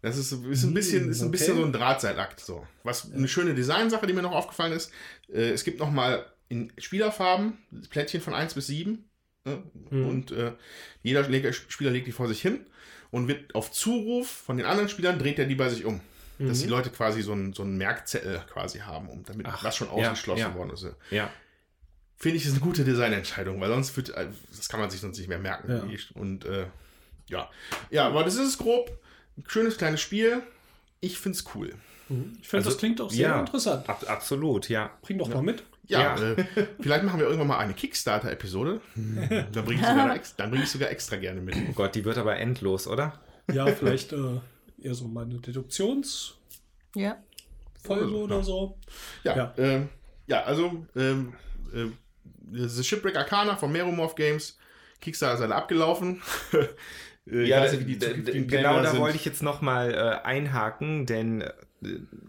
Das ist, ist ein bisschen, ist ein bisschen okay. so ein Drahtseilakt. So. Was eine schöne Designsache, die mir noch aufgefallen ist, äh, es gibt noch mal in Spielerfarben Plättchen von 1 bis 7. Ne? Und äh, jeder Spieler legt die vor sich hin und wird auf Zuruf von den anderen Spielern dreht er die bei sich um. Dass die Leute quasi so einen, so einen Merkzettel quasi haben, um damit was schon ja, ausgeschlossen ja. worden ist. Ja. Finde ich, ist eine gute Designentscheidung, weil sonst wird, äh, das kann man sich sonst nicht mehr merken. Ja. Und äh, ja. Ja, aber das ist es grob. Ein schönes kleines Spiel. Ich finde es cool. Ich finde, das klingt auch sehr ja. interessant. Ab, absolut, ja. Bring doch mal mit. Ja, Ja. Äh, vielleicht machen wir irgendwann mal eine Kickstarter-Episode. Dann bringe ich, sogar ex- dann bring ich sogar extra gerne mit. Oh Gott, die wird aber endlos, oder? Ja, vielleicht äh, eher so meine Deduktionsfolge Ja. oder so. Ja, Ja. Ähm, ja also ähm, ähm, The Shipwreck Arcana von Meromorph Games. Kickstarter ist leider abgelaufen. Äh, Ja, weiß genau da sind. wollte ich jetzt nochmal äh, einhaken, denn äh,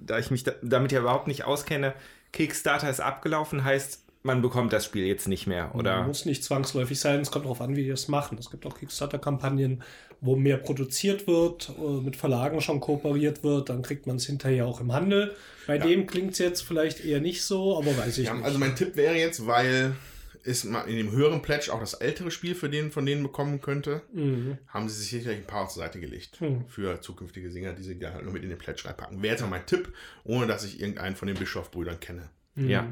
da ich mich da, damit ja überhaupt nicht auskenne, Kickstarter ist abgelaufen, heißt, man bekommt das Spiel jetzt nicht mehr, oder? Muss nicht zwangsläufig sein. Es kommt darauf an, wie die das machen. Es gibt auch Kickstarter-Kampagnen, wo mehr produziert wird, äh, mit Verlagen schon kooperiert wird. Dann kriegt man es hinterher auch im Handel. Bei dem klingt es jetzt vielleicht eher nicht so, aber weiß ich Ja, nicht. also mein Tipp wäre jetzt, weil es mal in dem höheren Pledge auch das ältere Spiel für den von denen bekommen könnte, Mhm. haben sie sich sicherlich ein paar zur Seite gelegt Hm. für zukünftige Singer, die sie da halt nur mit in den Pledge reinpacken. Wäre jetzt mal mein Tipp, ohne dass ich irgendeinen von den Bischof-Brüdern kenne. Ja.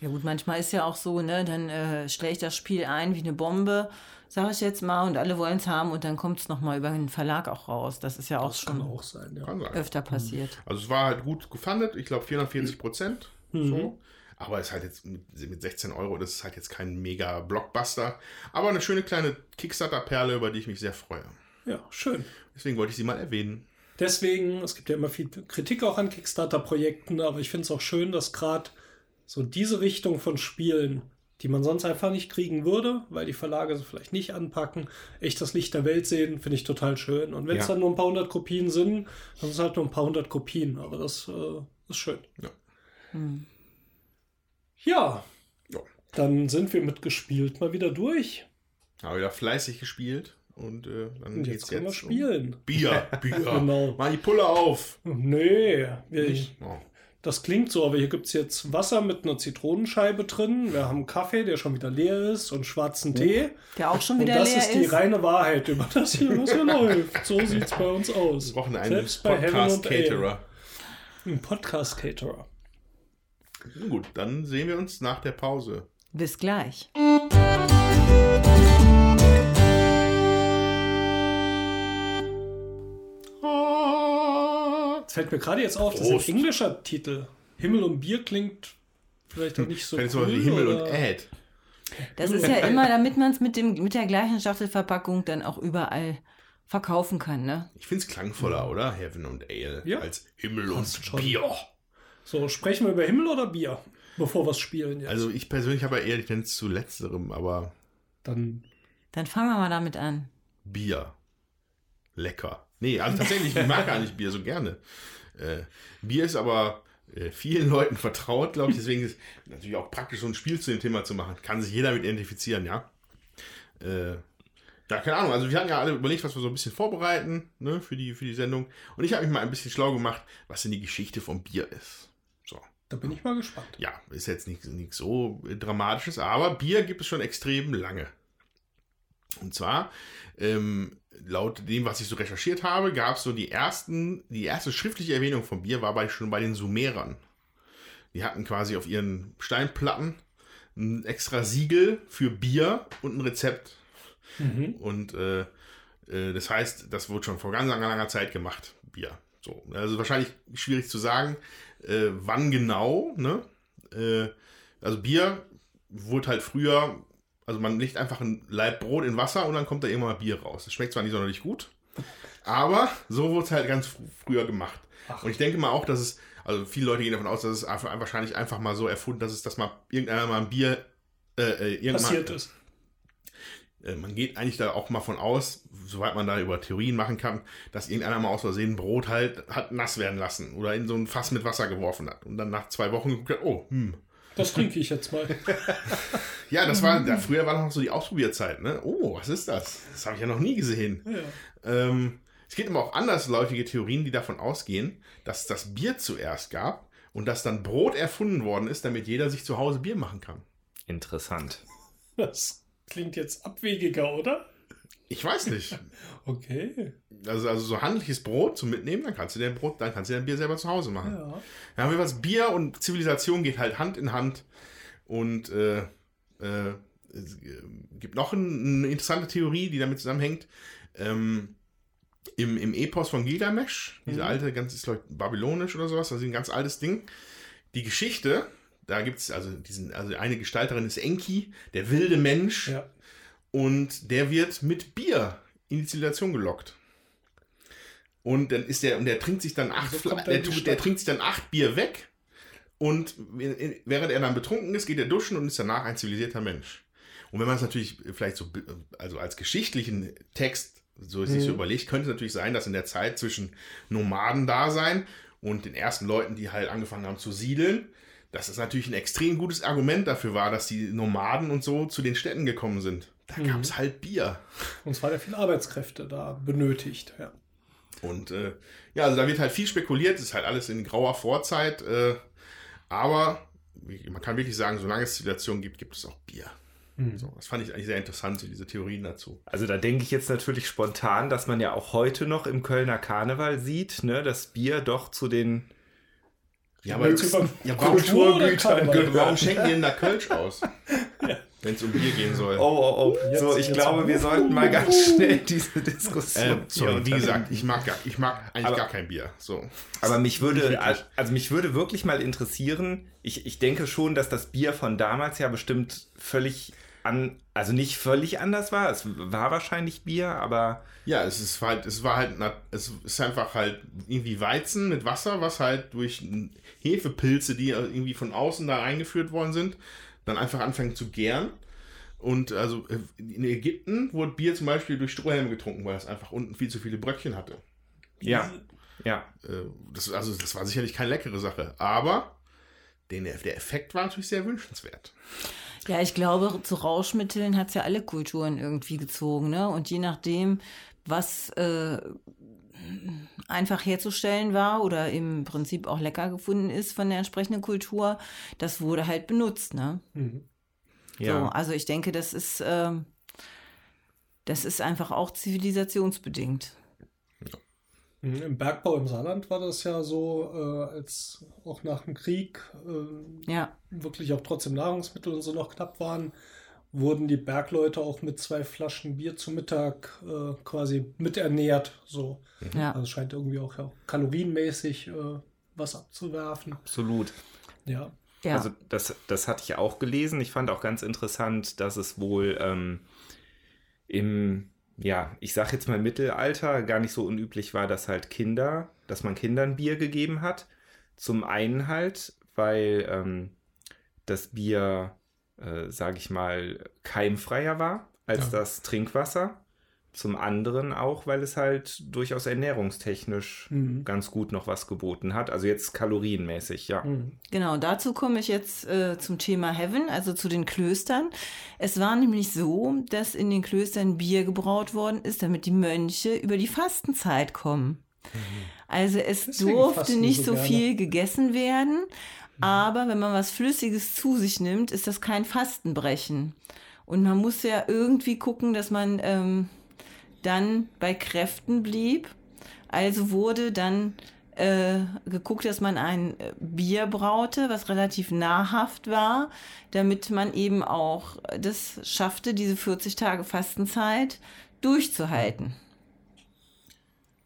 Ja gut, manchmal ist ja auch so, ne, dann äh, stelle ich das Spiel ein wie eine Bombe, sage ich jetzt mal, und alle wollen es haben und dann kommt es nochmal über den Verlag auch raus. Das ist ja auch Das kann schon auch sein, ja. Kann sein. öfter passiert. Also es war halt gut gefundet, ich glaube 440 Prozent. Mhm. So. Aber es ist halt jetzt mit, mit 16 Euro, das ist halt jetzt kein mega Blockbuster. Aber eine schöne kleine Kickstarter-Perle, über die ich mich sehr freue. Ja, schön. Deswegen wollte ich sie mal erwähnen. Deswegen, es gibt ja immer viel Kritik auch an Kickstarter-Projekten, aber ich finde es auch schön, dass gerade so diese Richtung von Spielen, die man sonst einfach nicht kriegen würde, weil die Verlage sie vielleicht nicht anpacken, echt das Licht der Welt sehen, finde ich total schön. Und wenn es Ja. dann nur ein paar hundert Kopien sind, dann sind es halt nur ein paar hundert Kopien, aber das äh, ist schön. Ja. Ja, Ja. dann sind wir mit gespielt mal wieder durch. Habe wieder fleißig gespielt und äh, dann Und geht's jetzt können wir um spielen. Bier, Bier. Genau. Mal die Pulle auf. Nee, wir, Nicht? Oh. Das klingt so, aber hier gibt es jetzt Wasser mit einer Zitronenscheibe drin. Wir haben Kaffee, der schon wieder leer ist und schwarzen Tee. Der auch schon Und wieder das leer ist die reine Wahrheit über das hier, was hier läuft. So sieht es bei uns aus. Wir brauchen einen Selbst und. Podcast-Caterer. Ein Podcast-Caterer. Gut, dann sehen wir uns nach der Pause. Bis gleich. Es fällt mir gerade jetzt auf, das ist Prost. ein englischer Titel. Himmel und Bier klingt vielleicht auch nicht so Wenn es cool. mal wie Himmel und oder- Ad. Das ist ja immer, damit man es mit, dem- mit der gleichen Schachtelverpackung dann auch überall verkaufen kann, ne? Ich finde es klangvoller, oder? Heaven und Ale. Ja. Als Himmel und. Bier. So, sprechen wir über Himmel oder Bier, bevor wir es spielen jetzt. Also ich persönlich habe ja eher die Tendenz zu letzterem, aber Dann Dann fangen wir mal damit an. Bier. Lecker. Nee, also tatsächlich, ich mag gar nicht Bier so gerne. Äh, Bier ist aber äh, vielen Leuten vertraut, glaube ich. Deswegen ist natürlich auch praktisch, so ein Spiel zu dem Thema zu machen. Kann sich jeder mit identifizieren, ja. Äh, ja, keine Ahnung. Also wir hatten ja alle überlegt, was wir so ein bisschen vorbereiten ne, für, die, für die Sendung. Und ich habe mich mal ein bisschen schlau gemacht, was denn die Geschichte vom Bier ist. Da bin ich mal gespannt. Ja, ist jetzt nichts nichts so Dramatisches, aber Bier gibt es schon extrem lange. Und zwar, ähm, laut dem, was ich so recherchiert habe, gab es so die ersten, die erste schriftliche Erwähnung von Bier war bei, schon bei den Sumerern. Die hatten quasi auf ihren Steinplatten ein extra Siegel für Bier und ein Rezept. Und äh, äh, das heißt, das wurde schon vor ganz langer, langer Zeit gemacht, Bier. So, also wahrscheinlich schwierig zu sagen, äh, wann genau, ne? Äh, also Bier wurde halt früher, also man legt einfach ein Laib Brot in Wasser und dann kommt da irgendwann mal Bier raus. Das schmeckt zwar nicht sonderlich gut, aber so wurde es halt ganz fr früher gemacht. Und ich denke mal auch, dass es, also viele Leute gehen davon aus, dass es wahrscheinlich einfach mal so erfunden, dass es, dass mal irgendeiner mal ein Bier äh, äh, irgendwann, Passiert ist. Äh, man geht eigentlich da auch mal von aus, soweit man da über Theorien machen kann, dass irgendeiner mal aus Versehen Brot halt hat nass werden lassen oder in so ein Fass mit Wasser geworfen hat und dann nach zwei Wochen geguckt hat, oh, hm. Das trinke ich jetzt mal. Ja, das war, da, früher war noch so die Ausprobierzeit, ne? Oh, was ist das? Das habe ich ja noch nie gesehen. Ja. Ähm, es gibt aber auch andersläufige Theorien, die davon ausgehen, dass es das Bier zuerst gab und dass dann Brot erfunden worden ist, damit jeder sich zu Hause Bier machen kann. Interessant. Das klingt jetzt abwegiger, oder? Ich weiß nicht. Okay. Also, also so handliches Brot zum Mitnehmen, dann kannst du dein Brot, dann kannst du dein Bier selber zu Hause machen. Ja. Ja, was Bier und Zivilisation geht halt Hand in Hand. Und äh, äh, es äh, gibt noch ein, eine interessante Theorie, die damit zusammenhängt. Ähm, im, Im Epos von Gilgamesh, diese Mhm. alte, ganz, ist glaube ich babylonisch oder sowas, also ein ganz altes Ding. Die Geschichte, da gibt es also diesen, also eine Gestalterin ist Enki, der wilde Mensch, Ja. und der wird mit Bier in die Zivilisation gelockt. Und dann ist der, und der trinkt sich dann acht, so er der, der Stadt. trinkt sich dann acht Bier weg. Und während er dann betrunken ist, geht er duschen und ist danach ein zivilisierter Mensch. Und wenn man es natürlich vielleicht so, also als geschichtlichen Text so sich so Mhm. überlegt, könnte es natürlich sein, dass in der Zeit zwischen Nomadendasein und den ersten Leuten, die halt angefangen haben zu siedeln, dass es natürlich ein extrem gutes Argument dafür war, dass die Nomaden und so zu den Städten gekommen sind. Da Mhm. gab es halt Bier. Und zwar ja viel Arbeitskräfte da benötigt. Ja. Und äh, ja, also da wird halt viel spekuliert, ist halt alles in grauer Vorzeit. Äh, aber man kann wirklich sagen, solange es Zivilisation gibt, gibt es auch Bier. Mhm. So, das fand ich eigentlich sehr interessant, so diese Theorien dazu. Also da denke ich jetzt natürlich spontan, dass man ja auch heute noch im Kölner Karneval sieht, ne, dass Bier doch zu den Ja, aber über ja, warum, schenken die denn da Kölsch aus? Wenn es um Bier gehen soll. Oh, oh, oh. Jetzt- so, ich glaube, wir sollten mal ganz schnell diese Diskussion. Äh, sorry, wie gesagt, ich mag, gar, ich mag eigentlich Aber- gar kein Bier. So. Aber mich würde, wirklich. also mich würde wirklich mal interessieren, ich, ich denke schon, dass das Bier von damals ja bestimmt völlig an, also nicht völlig anders war. Es war wahrscheinlich Bier, aber Ja, es ist halt, es war halt, es ist einfach halt irgendwie Weizen mit Wasser, was halt durch Hefepilze, die irgendwie von außen da eingeführt worden sind, dann einfach anfängt zu gären. Und also äh, in Ägypten wurde Bier zum Beispiel durch Strohhelme getrunken, weil es einfach unten viel zu viele Bröckchen hatte. ja, ja. Äh, Das, also das war sicherlich keine leckere Sache, aber den, der Effekt war natürlich sehr wünschenswert. Ja, ich glaube, zu Rauschmitteln hat es ja alle Kulturen irgendwie gezogen, ne? Und je nachdem, was äh, einfach herzustellen war oder im Prinzip auch lecker gefunden ist von der entsprechenden Kultur, das wurde halt benutzt, ne? Mhm. So, ja. also ich denke, das ist, ähm, das ist einfach auch zivilisationsbedingt. Mhm, Im Bergbau im Saarland war das ja so, äh, als auch nach dem Krieg äh, Ja, wirklich auch trotzdem Nahrungsmittel und so noch knapp waren, wurden die Bergleute auch mit zwei Flaschen Bier zu Mittag äh, quasi miternährt. So. ja. Also es scheint irgendwie auch ja, kalorienmäßig äh, was abzuwerfen. absolut. Ja. ja. Also das, das hatte ich auch gelesen. Ich fand auch ganz interessant, dass es wohl ähm, im, ja, ich sag jetzt mal Mittelalter gar nicht so unüblich war, dass halt Kinder, dass man Kindern Bier gegeben hat. Zum einen halt, weil ähm, das Bier, äh, sage ich mal, keimfreier war als Ja. das Trinkwasser. Zum anderen auch, weil es halt durchaus ernährungstechnisch Mhm. ganz gut noch was geboten hat. Also jetzt kalorienmäßig, ja. Mhm. Genau, dazu komme ich jetzt äh, zum Thema Heaven, also zu den Klöstern. Es war nämlich so, dass in den Klöstern Bier gebraut worden ist, damit die Mönche über die Fastenzeit kommen. Also es Deswegen durfte nicht so so viel gegessen werden, aber wenn man was Flüssiges zu sich nimmt, ist das kein Fastenbrechen. Und man muss ja irgendwie gucken, dass man ähm, dann bei Kräften blieb. Also wurde dann äh, geguckt, dass man ein äh, Bier braute, was relativ nahrhaft war, damit man eben auch das schaffte, diese 40 Tage Fastenzeit durchzuhalten.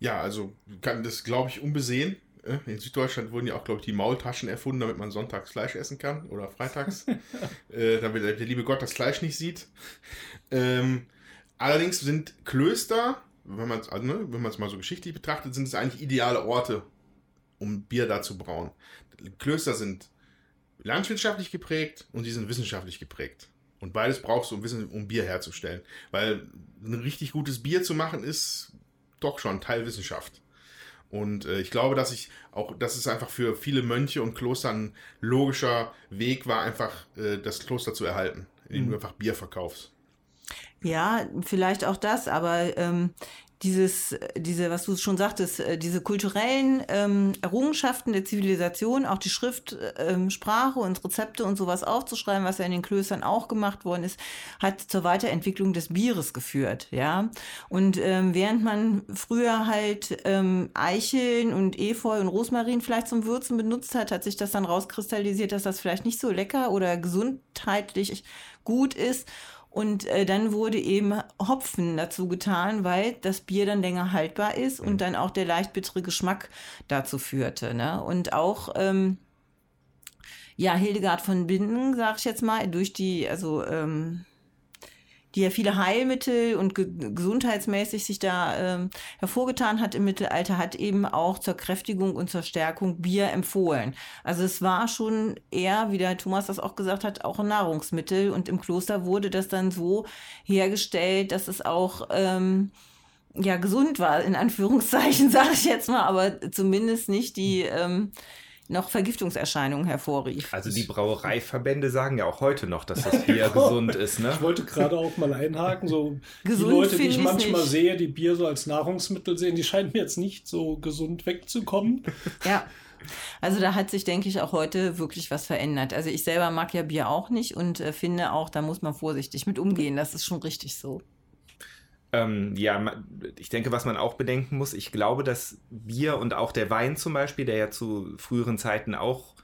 Ja, also kann das, glaube ich, unbesehen. Äh, In Süddeutschland wurden ja auch, glaube ich, die Maultaschen erfunden, damit man sonntags Fleisch essen kann oder freitags, äh, damit der liebe Gott das Fleisch nicht sieht. Ähm, allerdings sind Klöster, wenn man es also, ne, wenn mal so geschichtlich betrachtet, sind es eigentlich ideale Orte, um Bier da zu brauen. Klöster sind landwirtschaftlich geprägt und sie sind wissenschaftlich geprägt. Und beides brauchst du, um, Wissen, um Bier herzustellen. Weil ein richtig gutes Bier zu machen, ist doch schon Teil Wissenschaft. Und äh, ich glaube, dass ich auch, dass es einfach für viele Mönche und Kloster ein logischer Weg war, einfach äh, das Kloster zu erhalten, indem du einfach Bier verkaufst. Ja, vielleicht auch das, aber ähm, dieses, diese, was du schon sagtest, äh, diese kulturellen ähm, Errungenschaften der Zivilisation, auch die Schrift, ähm, Sprache und Rezepte und sowas aufzuschreiben, was ja in den Klöstern auch gemacht worden ist, hat zur Weiterentwicklung des Bieres geführt, ja. Und ähm, während man früher halt ähm, Eicheln und Efeu und Rosmarin vielleicht zum Würzen benutzt hat, hat sich das dann rauskristallisiert, dass das vielleicht nicht so lecker oder gesundheitlich gut ist. Und äh, dann wurde eben Hopfen dazu getan, weil das Bier dann länger haltbar ist und dann auch der leicht bittere Geschmack dazu führte. Ne? Und auch, ähm, ja, Hildegard von Binden, sag ich jetzt mal, durch die, also, ähm, die ja viele Heilmittel und ge gesundheitsmäßig sich da ähm, hervorgetan hat im Mittelalter, hat eben auch zur Kräftigung und zur Stärkung Bier empfohlen. Also es war schon eher, wie der Thomas das auch gesagt hat, auch ein Nahrungsmittel und im Kloster wurde das dann so hergestellt, dass es auch ähm, ja gesund war, in Anführungszeichen, sage ich jetzt mal, aber zumindest nicht die ähm, noch Vergiftungserscheinungen hervorrief. Also die Brauereiverbände sagen ja auch heute noch, dass das Bier gesund ist, ne? Ich wollte gerade auch mal einhaken, so Gesund die Leute, die ich manchmal nicht. sehe, die Bier so als Nahrungsmittel sehen, die scheinen mir jetzt nicht so gesund wegzukommen. Ja. Also da hat sich, denke ich, auch heute wirklich was verändert. Also ich selber mag ja Bier auch nicht und äh, finde auch, da muss man vorsichtig mit umgehen. Das ist schon richtig so. Ähm, ja, ich denke, was man auch bedenken muss, ich glaube, dass Bier und auch der Wein zum Beispiel, der ja zu früheren Zeiten auch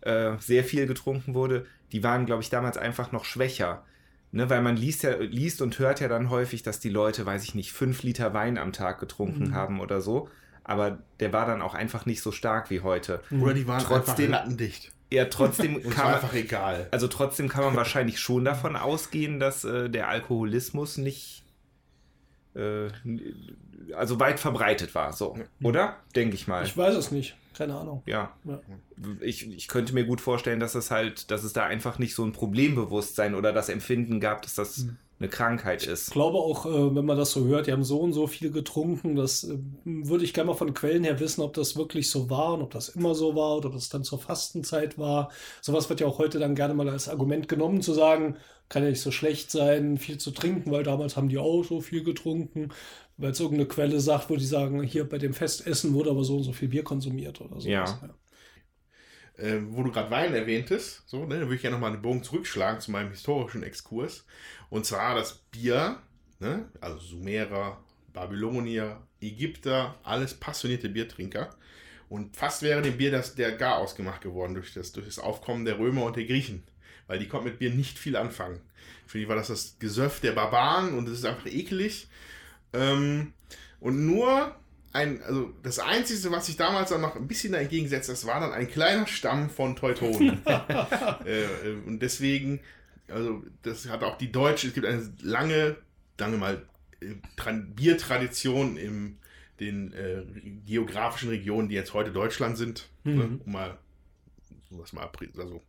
äh, sehr viel getrunken wurde, die waren, glaube ich, damals einfach noch schwächer. Ne, weil man liest ja, liest und hört ja dann häufig, dass die Leute, weiß ich nicht, fünf Liter Wein am Tag getrunken haben oder so. Aber der war dann auch einfach nicht so stark wie heute. Oder die waren Trotzdem- einfach lattendicht. Ja, trotzdem kann man, einfach egal. also trotzdem kann man wahrscheinlich schon davon ausgehen, dass äh, der Alkoholismus nicht äh, also weit verbreitet war, so, oder? Denke ich mal. Ich weiß es nicht. Keine Ahnung. ja. Ja. Ich, ich könnte mir gut vorstellen, dass es halt, dass es da einfach nicht so ein Problembewusstsein oder das Empfinden gab, dass das Hm. eine Krankheit Ich ist. glaube auch, äh, wenn man das so hört, die haben so und so viel getrunken, das äh, würde ich gerne mal von Quellen her wissen, ob das wirklich so war und ob das immer so war oder ob das dann zur Fastenzeit war. Sowas wird ja auch heute dann gerne mal als Argument genommen, zu sagen, kann ja nicht so schlecht sein, viel zu trinken, weil damals haben die auch so viel getrunken, weil es irgendeine Quelle sagt, wo die sagen, hier bei dem Festessen wurde aber so und so viel Bier konsumiert oder so. Ja. äh, wo du gerade Wein erwähntest, so, ne, da würde ich gerne nochmal einen Bogen zurückschlagen zu meinem historischen Exkurs. Und zwar das Bier, ne, also Sumerer, Babylonier, Ägypter, alles passionierte Biertrinker. Und fast wäre dem Bier das, der gar ausgemacht geworden durch das, durch das Aufkommen der Römer und der Griechen. Weil die konnten mit Bier nicht viel anfangen. Für die war das das Gesöff der Barbaren und es ist einfach ekelig. Ähm, und nur ein, also das Einzige, was sich damals dann noch ein bisschen dagegen setzt, das war dann ein kleiner Stamm von Teutonen. äh, äh, und deswegen, also das hat auch die Deutsche, es gibt eine lange, sagen wir mal, äh, Biertradition in den äh, geografischen Regionen, die jetzt heute Deutschland sind. Ne? Um mal, um mal, abri- also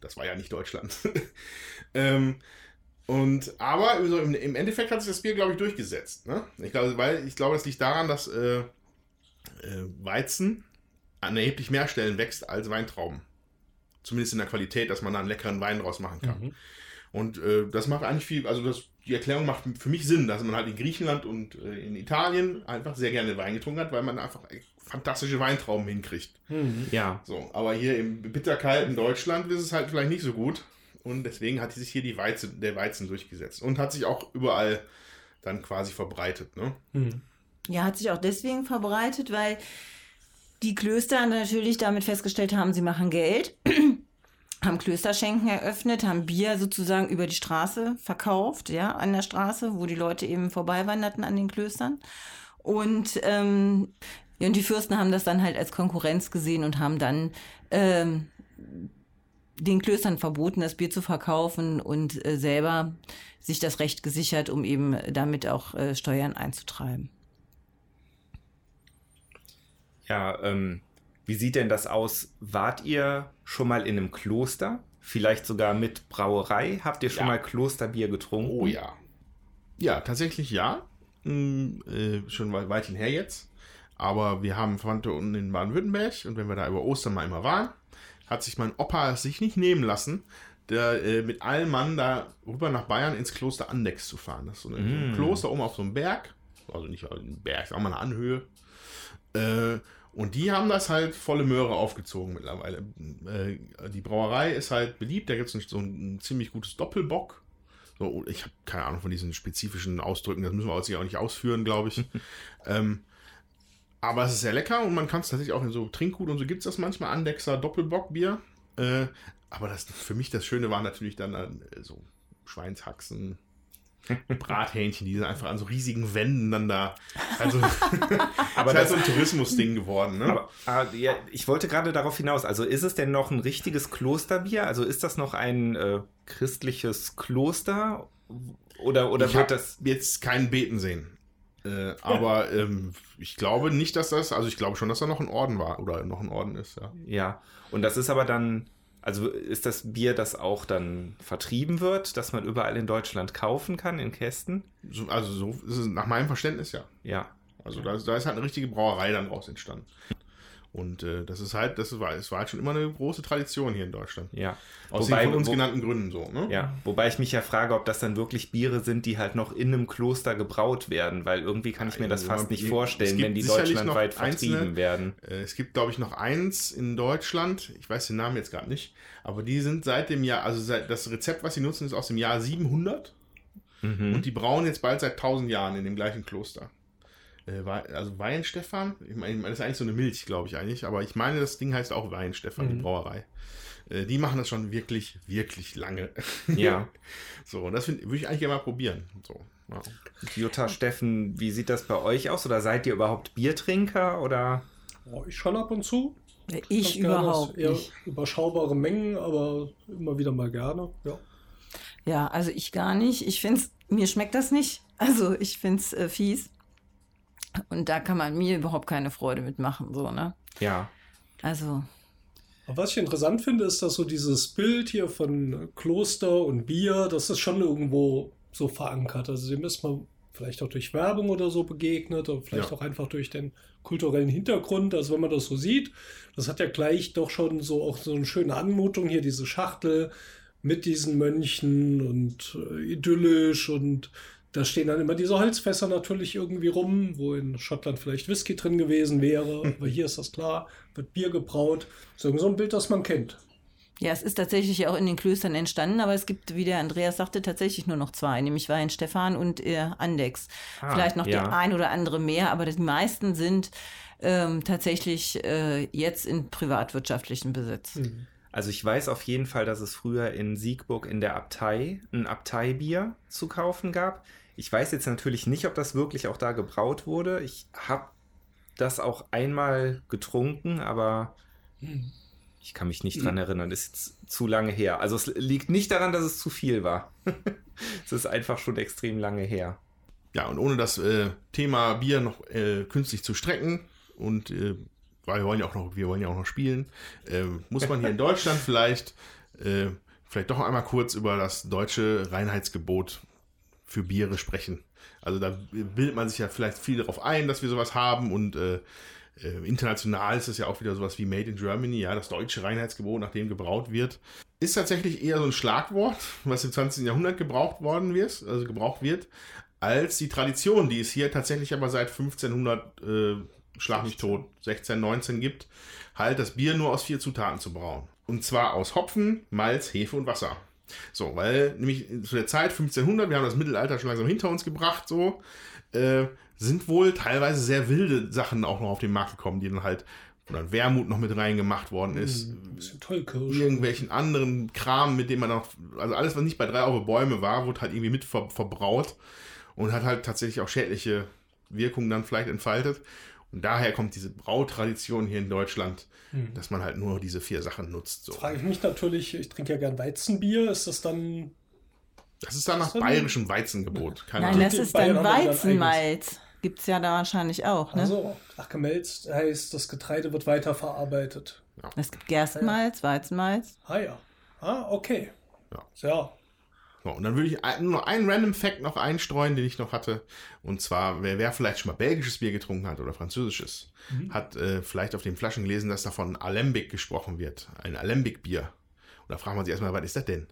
das war ja nicht Deutschland. ähm, und aber so im, im Endeffekt hat sich das Bier, glaube ich, durchgesetzt. Ne? Ich glaube, weil ich glaube, das liegt daran, dass äh, äh, Weizen an erheblich mehr Stellen wächst als Weintrauben. Zumindest in der Qualität, dass man da einen leckeren Wein draus machen kann. Und äh, das macht eigentlich viel, also das, die Erklärung macht für mich Sinn, dass man halt in Griechenland und äh, in Italien einfach sehr gerne Wein getrunken hat, weil man einfach fantastische Weintrauben hinkriegt. Ja. So, aber hier im bitterkalten Deutschland ist es halt vielleicht nicht so gut. Und deswegen hat sich hier die Weizen, der Weizen durchgesetzt. Und hat sich auch überall dann quasi verbreitet. Ne? Ja, hat sich auch deswegen verbreitet, weil die Klöster natürlich damit festgestellt haben, sie machen Geld, haben Klösterschenken eröffnet, haben Bier sozusagen über die Straße verkauft, ja, an der Straße, wo die Leute eben vorbeiwanderten an den Klöstern. Und, ähm, ja, und die Fürsten haben das dann halt als Konkurrenz gesehen und haben dann ähm, den Klöstern verboten, das Bier zu verkaufen und äh, selber sich das Recht gesichert, um eben damit auch äh, Steuern einzutreiben. Ja, ähm, wie sieht denn das aus? Wart ihr schon mal in einem Kloster? Vielleicht sogar mit Brauerei? Habt ihr schon Ja. mal Klosterbier getrunken? Oh ja. Ja, tatsächlich ja. Hm, äh, schon weit, weithin her jetzt. Aber wir haben Verwandte unten in Baden-Württemberg und wenn wir da über Ostern mal immer waren, hat sich mein Opa sich nicht nehmen lassen, der, äh, mit allen Mann da rüber nach Bayern ins Kloster Andex zu fahren. Das ist so, ein Mm. Kloster oben auf so einem Berg. Also nicht ein Berg, ist auch mal eine Anhöhe. Äh, und die haben das halt volle Möhre aufgezogen mittlerweile. Äh, die Brauerei ist halt beliebt. Da gibt es so ein, ein ziemlich gutes Doppelbock. So, ich habe keine Ahnung von diesen spezifischen Ausdrücken. Das müssen wir jetzt auch nicht ausführen, glaube ich. ähm, aber es ist sehr lecker und man kann es tatsächlich auch in so Trinkgut und so gibt es das manchmal. Andexer Doppelbockbier. Äh, aber das, für mich das Schöne war natürlich dann äh, so Schweinshaxen, Brathähnchen, die sind einfach an so riesigen Wänden dann da. Also, aber das ist halt so ein Tourismusding geworden. Ne? Aber ah, ja, ich wollte gerade darauf hinaus, also ist es denn noch ein richtiges Klosterbier? Also ist das noch ein äh, christliches Kloster? Oder, oder ich wird das. jetzt keinen Beten sehen. Äh, aber ähm, ich glaube nicht, dass das, also ich glaube schon, dass da noch ein Orden war oder noch ein Orden ist, ja. Ja, und das ist aber dann. Also ist das Bier, das auch dann vertrieben wird, dass man überall in Deutschland kaufen kann in Kästen? So, also so ist es nach meinem Verständnis ja. Ja. Also da, da ist halt eine richtige Brauerei dann raus entstanden. Und äh, das ist halt, das war, es war halt schon immer eine große Tradition hier in Deutschland. Ja. Aus Wobei- den von uns wo- genannten Gründen so, ne? Ja, wobei ich mich ja frage, ob das dann wirklich Biere sind, die halt noch in einem Kloster gebraut werden, weil irgendwie kann ich mir das Also, fast nicht vorstellen, wenn die deutschlandweit noch einzelne- vertrieben werden. Äh, Es gibt, glaube ich, noch eins in Deutschland. Ich weiß den Namen jetzt gerade nicht. Aber die sind seit dem Jahr, also seit, das Rezept, was sie nutzen, ist aus dem Jahr 700. Mhm. Und die brauen jetzt bald seit 1000 Jahren in dem gleichen Kloster. Äh, also Weinstefan, ich meine, das ist eigentlich so eine Milch, glaube ich eigentlich. Aber ich meine, das Ding heißt auch Weinstefan, die Mhm. Brauerei. Äh, Die machen das schon wirklich, wirklich lange. Ja. So, und das würde ich eigentlich gerne mal probieren. So, ja. Jutta, Steffen, wie sieht das bei euch aus? Oder seid ihr überhaupt Biertrinker? Oder? Oh, ich schon ab und zu. Ich Ganz gerne. überhaupt Eher nicht. Überschaubare Mengen, aber immer wieder mal gerne. Ja. Ja, also ich gar nicht. Ich finde mir schmeckt das nicht. Also ich finde es äh, fies. Und da kann man mir überhaupt keine Freude mitmachen, so, ne? Ja. Also, Aber was ich interessant finde, ist, dass so dieses Bild hier von Kloster und Bier, das ist schon irgendwo so verankert. Also dem ist man vielleicht auch durch Werbung oder so begegnet oder vielleicht Ja. auch einfach durch den kulturellen Hintergrund. Also wenn man das so sieht, das hat ja gleich doch schon so auch so eine schöne Anmutung hier, diese Schachtel mit diesen Mönchen und äh, idyllisch und da stehen dann immer diese Holzfässer natürlich irgendwie rum, wo in Schottland vielleicht Whisky drin gewesen wäre. Aber hier ist das klar, wird Bier gebraut. So so ein Bild, das man kennt. ja, es ist tatsächlich auch in den Klöstern entstanden, aber es gibt, wie der Andreas sagte, tatsächlich nur noch zwei, nämlich Wein Stefan und äh, Andex. Ah, Vielleicht noch ja. der ein oder andere mehr, aber die meisten sind ähm, tatsächlich äh, jetzt in privatwirtschaftlichen Besitz. Also ich weiß auf jeden Fall, dass es früher in Siegburg in der Abtei ein Abteibier zu kaufen gab. Ich weiß jetzt natürlich nicht, ob das wirklich auch da gebraut wurde. Ich habe das auch einmal getrunken, aber ich kann mich nicht dran erinnern. Das ist jetzt zu lange her. Also es liegt nicht daran, dass es zu viel war. es ist einfach schon extrem lange her. Ja, und ohne das äh, Thema Bier noch äh, künstlich zu strecken und äh, weil wir wollen ja auch noch, wir wollen ja auch noch spielen, äh, muss man hier in Deutschland vielleicht äh, vielleicht doch einmal kurz über das deutsche Reinheitsgebot für Biere sprechen. Also da bildet man sich ja vielleicht viel darauf ein, dass wir sowas haben und äh, äh, international ist es ja auch wieder sowas wie Made in Germany, ja, das deutsche Reinheitsgebot, nach dem gebraut wird, ist tatsächlich eher so ein Schlagwort, was im 20. Jahrhundert gebraucht worden wird, also gebraucht wird, als die Tradition, die es hier tatsächlich aber seit 1500 äh, Schlag mich tot 16, 19 gibt, halt das Bier nur aus vier Zutaten zu brauen. Und zwar aus Hopfen, Malz, Hefe und Wasser. So, weil nämlich zu der Zeit 1500, wir haben das Mittelalter schon langsam hinter uns gebracht, so, äh, sind wohl teilweise sehr wilde Sachen auch noch auf den Markt gekommen, die dann halt, dann Wermut noch mit reingemacht worden ist, Ein bisschen Tollkirsch. irgendwelchen anderen Kram, mit dem man noch, also alles, was nicht bei drei Euro Bäume war, wurde halt irgendwie mit ver verbraut und hat halt tatsächlich auch schädliche Wirkung dann vielleicht entfaltet. Und daher kommt diese Brautradition hier in Deutschland, Mhm. dass man halt nur diese vier Sachen nutzt. So. Frage ich mich natürlich, ich trinke ja gern Weizenbier, ist das dann. Das ist dann nach bayerischem Weizengebot. Keine Nein, Ahnung. das ist dann ja Weizenmalz. Gibt es ja da wahrscheinlich auch, ne? Also, ach, gemälzt heißt, das Getreide wird weiterverarbeitet. Es gibt Gerstenmalz, Weizenmalz. Ah ja. Ah, okay. Ja. Ja. So, und dann würde ich nur noch einen Random Fact noch einstreuen, den ich noch hatte. Und zwar, wer, wer vielleicht schon mal belgisches Bier getrunken hat oder französisches, hat äh, vielleicht auf den Flaschen gelesen, dass davon Alembic gesprochen wird. Ein Alembic-Bier. Und da fragt man sich erstmal, was ist das denn?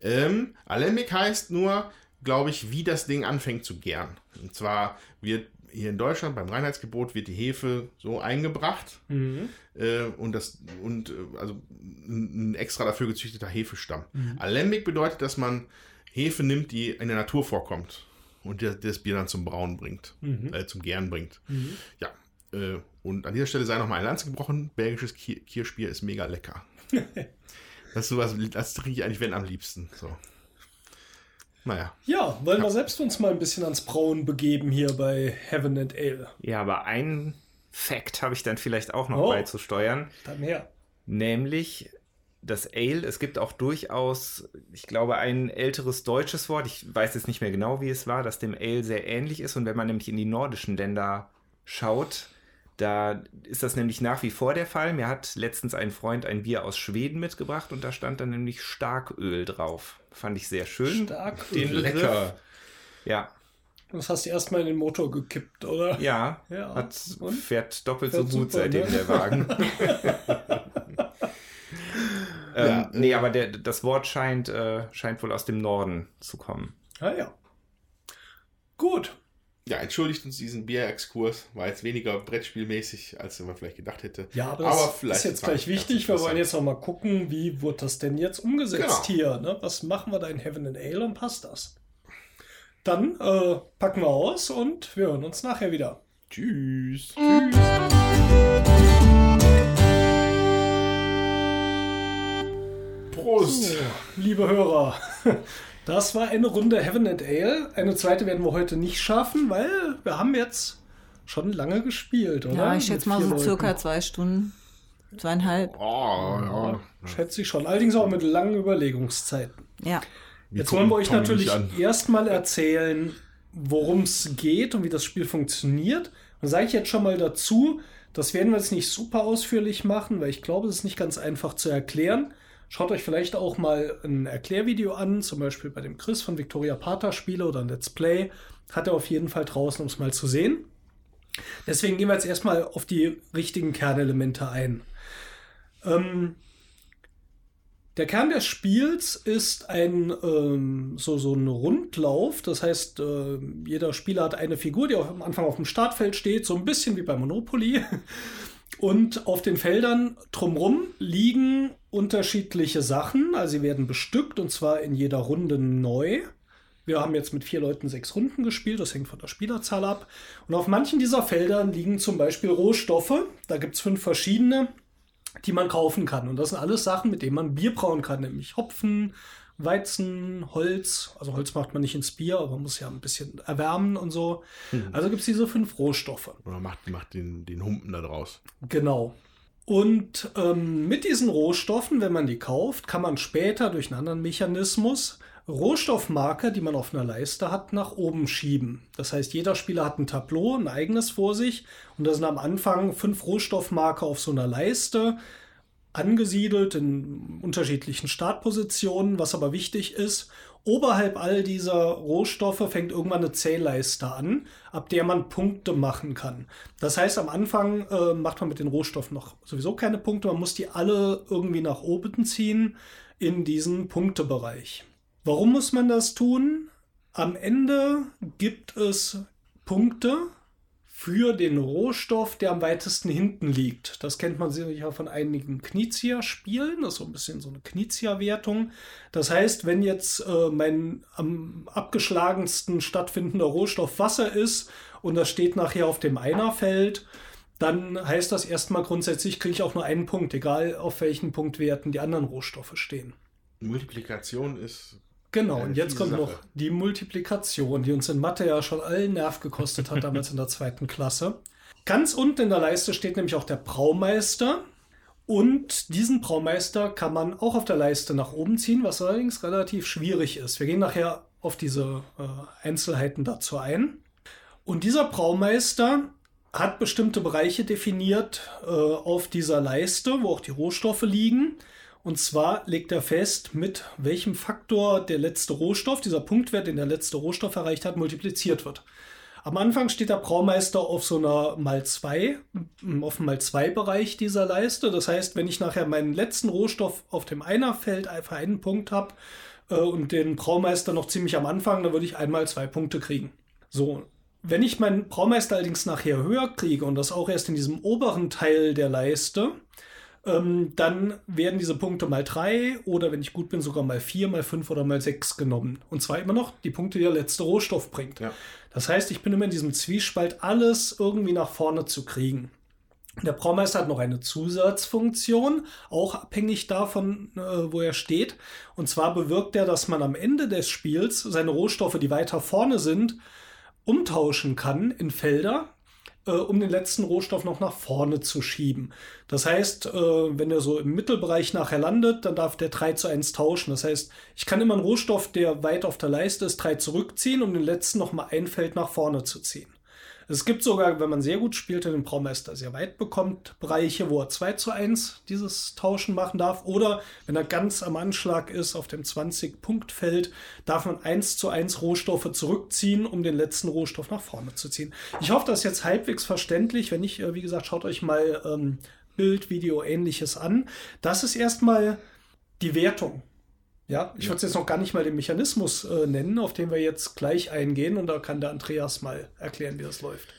Ähm, Alembic heißt nur, glaube ich, wie das Ding anfängt zu gären. Und zwar wird hier in Deutschland beim Reinheitsgebot wird die Hefe so eingebracht Mhm. äh, und das und äh, also ein extra dafür gezüchteter Hefestamm. Alembic bedeutet, dass man Hefe nimmt, die in der Natur vorkommt und das, das Bier dann zum Brauen bringt, äh, zum Gären bringt. Ja. Äh, und an dieser Stelle sei noch mal ein Lanz gebrochen. Belgisches Ki- Kirschbier ist mega lecker. das ist sowas, das trinke ich eigentlich wenn am liebsten. So. Naja. Ja, wollen wir selbst uns mal ein bisschen ans Brauen begeben hier bei Heaven and Ale. Ja, aber einen Fact habe ich dann vielleicht auch noch Oh. beizusteuern. Dann her. Nämlich das Ale. Es gibt auch durchaus, ich glaube, ein älteres deutsches Wort. Ich weiß jetzt nicht mehr genau, wie es war, das dem Ale sehr ähnlich ist. Und wenn man nämlich in die nordischen Länder schaut, da ist das nämlich nach wie vor der Fall. Mir hat letztens ein Freund ein Bier aus Schweden mitgebracht und da stand dann nämlich Starköl drauf. Fand ich sehr schön. Starköl. Den. Lecker. Ja, Das hast du erstmal in den Motor gekippt, oder? ja, Ja. Hat, Und? fährt doppelt Fährt so gut super, seitdem ne? der Wagen. ähm, Ja, nee, aber der, das Wort scheint, äh, scheint wohl aus dem Norden zu kommen. Ah ja. Gut. Ja, entschuldigt uns diesen Bierexkurs. War jetzt weniger Brettspielmäßig, als man vielleicht gedacht hätte. Ja, aber das vielleicht ist jetzt gleich wichtig. Wir wollen jetzt noch mal gucken, wie wird das denn jetzt umgesetzt Genau. hier? Ne? Was machen wir da in Heaven and Ale und passt das? Dann äh, packen wir aus und wir hören uns nachher wieder. Tschüss. Prost. So, liebe Hörer, das war eine Runde Heaven and Ale. Eine zweite werden wir heute nicht schaffen, weil wir haben jetzt schon lange gespielt, oder? Ja, ich schätze mal so Leuten. circa zwei Stunden. Zweieinhalb. Oh, ja. Schätze ich schon. Allerdings auch mit langen Überlegungszeiten. Ja. Wir Jetzt wollen wir euch natürlich erstmal erzählen, worum es geht und wie das Spiel funktioniert. Und sage ich jetzt schon mal dazu, das werden wir jetzt nicht super ausführlich machen, weil ich glaube, es ist nicht ganz einfach zu erklären. Schaut euch vielleicht auch mal ein Erklärvideo an, zum Beispiel bei dem Chris von Victoria Pater Spiele oder ein Let's Play. Hat er auf jeden Fall draußen, um es mal zu sehen. Deswegen gehen wir jetzt erstmal auf die richtigen Kernelemente ein. Ähm, der Kern des Spiels ist ein ähm, so, so ein Rundlauf. Das heißt, äh, jeder Spieler hat eine Figur, die am Anfang auf dem Startfeld steht, so ein bisschen wie bei Monopoly. Und auf den Feldern drumrum liegen unterschiedliche Sachen. Also sie werden bestückt und zwar in jeder Runde neu. Wir haben jetzt mit vier Leuten sechs Runden gespielt, das hängt von der Spielerzahl ab. Und auf manchen dieser Feldern liegen zum Beispiel Rohstoffe. Da gibt es fünf verschiedene die man kaufen kann. Und das sind alles Sachen, mit denen man Bier brauen kann, nämlich Hopfen, Weizen, Holz. Also Holz macht man nicht ins Bier, aber man muss ja ein bisschen erwärmen und so. Also gibt es diese fünf Rohstoffe. Oder macht, macht den, den Humpen da draus. Genau. Und ähm, mit diesen Rohstoffen, wenn man die kauft, kann man später durch einen anderen Mechanismus Rohstoffmarker, die man auf einer Leiste hat, nach oben schieben. Das heißt, jeder Spieler hat ein Tableau, ein eigenes vor sich. Und da sind am Anfang fünf Rohstoffmarker auf so einer Leiste angesiedelt in unterschiedlichen Startpositionen. Was aber wichtig ist, oberhalb all dieser Rohstoffe fängt irgendwann eine Zählleiste an, ab der man Punkte machen kann. Das heißt, am Anfang äh, macht man mit den Rohstoffen noch sowieso keine Punkte. Man muss die alle irgendwie nach oben ziehen in diesen Punktebereich. Warum muss man das tun? Am Ende gibt es Punkte für den Rohstoff, der am weitesten hinten liegt. Das kennt man sicher von einigen Knizia-Spielen. Das ist so ein bisschen so eine Knizia-Wertung. Das heißt, wenn jetzt äh, mein am abgeschlagensten stattfindender Rohstoff Wasser ist und das steht nachher auf dem Einerfeld, dann heißt das erstmal grundsätzlich, kriege ich auch nur einen Punkt, egal auf welchen Punktwerten die anderen Rohstoffe stehen. Multiplikation ist Genau, und jetzt fiese kommt Sache. noch die Multiplikation, die uns in Mathe ja schon allen Nerv gekostet hat, damals in der zweiten Klasse. Ganz unten in der Leiste steht nämlich auch der Braumeister. Und diesen Braumeister kann man auch auf der Leiste nach oben ziehen, was allerdings relativ schwierig ist. Wir gehen nachher auf diese äh, Einzelheiten dazu ein. Und dieser Braumeister hat bestimmte Bereiche definiert äh, auf dieser Leiste, wo auch die Rohstoffe liegen. Und zwar legt er fest, mit welchem Faktor der letzte Rohstoff, dieser Punktwert, den der letzte Rohstoff erreicht hat, multipliziert wird. Am Anfang steht der Braumeister auf so einer mal 2, auf dem mal 2 Bereich dieser Leiste. Das heißt, wenn ich nachher meinen letzten Rohstoff auf dem Einerfeld einfach einen Punkt habe äh, und den Braumeister noch ziemlich am Anfang, dann würde ich einmal zwei Punkte kriegen. So, wenn ich meinen Braumeister allerdings nachher höher kriege und das auch erst in diesem oberen Teil der Leiste, ähm, dann werden diese Punkte mal drei oder wenn ich gut bin, sogar mal vier, mal fünf oder mal sechs genommen. Und zwar immer noch die Punkte, die der letzte Rohstoff bringt. Ja. Das heißt, ich bin immer in diesem Zwiespalt, alles irgendwie nach vorne zu kriegen. Der Braumeister hat noch eine Zusatzfunktion, auch abhängig davon, äh, wo er steht. Und zwar bewirkt er, dass man am Ende des Spiels seine Rohstoffe, die weiter vorne sind, umtauschen kann in Felder, äh, um den letzten Rohstoff noch nach vorne zu schieben. Das heißt, äh, wenn er so im Mittelbereich nachher landet, dann darf der 3 zu 1 tauschen. Das heißt, ich kann immer einen Rohstoff, der weit auf der Leiste ist, 3 zurückziehen, um den letzten noch mal ein Feld nach vorne zu ziehen. Es gibt sogar, wenn man sehr gut spielt, den Braumeister sehr weit bekommt, Bereiche, wo er 2 zu 1 dieses Tauschen machen darf. Oder wenn er ganz am Anschlag ist, auf dem 20-Punkt-Feld, darf man 1 zu 1 Rohstoffe zurückziehen, um den letzten Rohstoff nach vorne zu ziehen. Ich hoffe, das ist jetzt halbwegs verständlich. Wenn nicht, äh, wie gesagt, schaut euch mal ähm, Bild, Video, ähnliches an. Das ist erstmal die Wertung. Ja, ich würde es jetzt noch gar nicht mal den Mechanismus äh, nennen, auf den wir jetzt gleich eingehen. Und da kann der Andreas mal erklären, wie das läuft.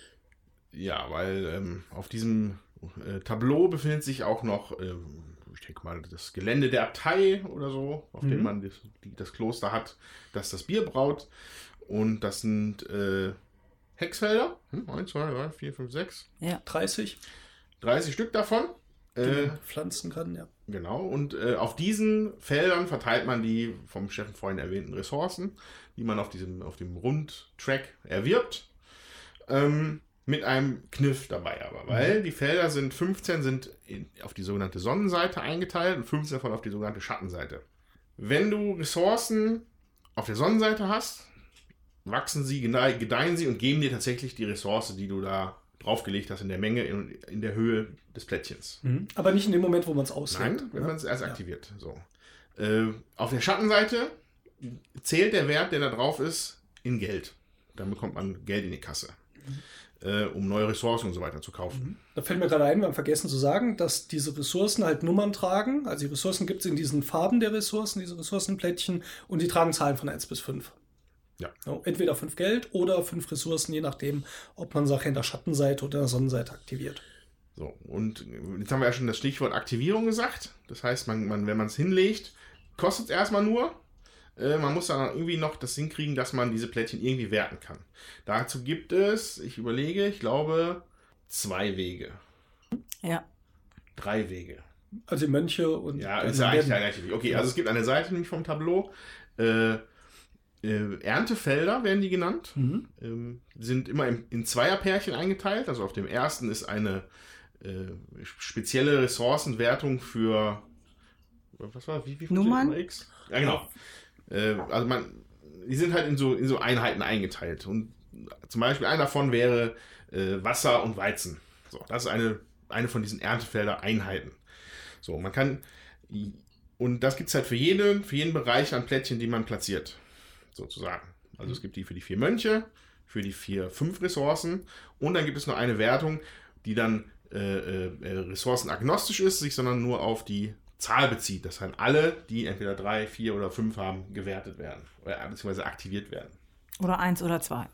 Ja, weil ähm, auf diesem äh, Tableau befindet sich auch noch, ähm, ich denke mal, das Gelände der Abtei oder so, auf dem Mhm. man das, die, das Kloster hat, das das Bier braut. Und das sind äh, Hexfelder. Hm, 1, 2, 3, 4, 5, 6. 30, 30 Stück davon. Äh, pflanzen kann, ja. Genau, und äh, auf diesen Feldern verteilt man die vom Steffen vorhin erwähnten Ressourcen, die man auf, diesem, auf dem Rundtrack erwirbt. Ähm, mit einem Kniff dabei aber, weil die Felder sind 15 sind in, auf die sogenannte Sonnenseite eingeteilt und 15 davon auf die sogenannte Schattenseite. Wenn du Ressourcen auf der Sonnenseite hast, wachsen sie, gedei- gedeihen sie und geben dir tatsächlich die Ressource, die du da draufgelegt hast in der Menge, in, in der Höhe des Plättchens. Aber nicht in dem Moment, wo man es auslegt. Nein, wenn ja. man es erst Ja. aktiviert. So. Äh, auf der Schattenseite zählt der Wert, der da drauf ist, in Geld. Dann bekommt man Geld in die Kasse, äh, um neue Ressourcen und so weiter zu kaufen. Da fällt mir gerade ein, wir haben vergessen zu sagen, dass diese Ressourcen halt Nummern tragen. Also die Ressourcen gibt es in diesen Farben der Ressourcen, diese Ressourcenplättchen, und die tragen Zahlen von 1 bis 5. Ja. So, entweder 5 Geld oder 5 Ressourcen, je nachdem, ob man Sache in der Schattenseite oder in der Sonnenseite aktiviert. So, und jetzt haben wir ja schon das Stichwort Aktivierung gesagt. Das heißt, man, man, wenn man es hinlegt, kostet es erstmal nur. Äh, man muss dann irgendwie noch das hinkriegen, dass man diese Plättchen irgendwie werten kann. Dazu gibt es, ich überlege, ich glaube, zwei Wege. Ja. Drei Wege. Also Mönche und Ja, ist ja eigentlich wichtig. Okay, also es gibt eine Seite nämlich vom Tableau. Äh, äh, Erntefelder werden die genannt. Mhm. Ähm, sind immer in, in Zweierpärchen eingeteilt. Also auf dem ersten ist eine äh, spezielle Ressourcenwertung für was war? Wie, wie Nummern? X? Ja, genau. Äh, also man, die sind halt in so, in so Einheiten eingeteilt. Und zum Beispiel einer davon wäre äh, Wasser und Weizen. So, das ist eine, eine von diesen Erntefelder-Einheiten. So, man kann. Und das gibt es halt für jeden, für jeden Bereich an Plättchen, die man platziert. Sozusagen. Also es gibt die für die vier Mönche, für die vier, fünf Ressourcen. Und dann gibt es noch eine Wertung, die dann äh, äh, ressourcenagnostisch ist, sich sondern nur auf die Zahl bezieht. Das heißt, alle, die entweder drei, vier oder fünf haben, gewertet werden. Oder beziehungsweise aktiviert werden. Oder eins oder zwei.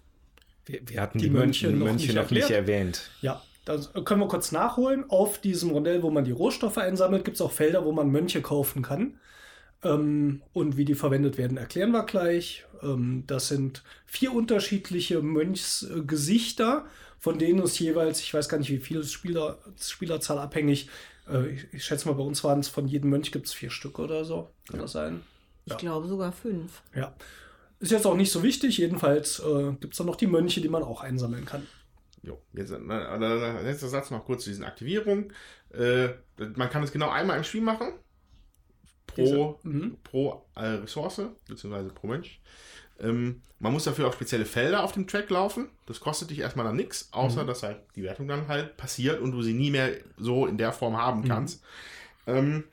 Wir, wir hatten Die die, Mönche Mönche, noch Mönche nicht noch nicht erwähnt. Ja, das können wir kurz nachholen. Auf diesem Rondell, wo man die Rohstoffe einsammelt, gibt es auch Felder, wo man Mönche kaufen kann. Ähm, und wie die verwendet werden, erklären wir gleich. Ähm, das sind vier unterschiedliche Mönchsgesichter, von denen es jeweils, ich weiß gar nicht, wie viel Spieler, Spielerzahl abhängig, äh, ich, ich schätze mal, bei uns waren es von jedem Mönch gibt es vier Stück oder so. Kann das sein? Ich Ja. glaube sogar fünf. Ja. Ist jetzt auch nicht so wichtig. Jedenfalls äh, gibt es dann noch die Mönche, die man auch einsammeln kann. Jo, jetzt äh, äh, letzter Satz noch kurz zu diesen Aktivierungen. Äh, man kann es genau einmal im Spiel machen. Pro, mhm. pro äh, Ressource, beziehungsweise pro Mensch. Ähm, man muss dafür auf spezielle Felder auf dem Track laufen. Das kostet dich erstmal dann nichts, außer dass halt die Wertung dann halt passiert und du sie nie mehr so in der Form haben kannst. Ähm,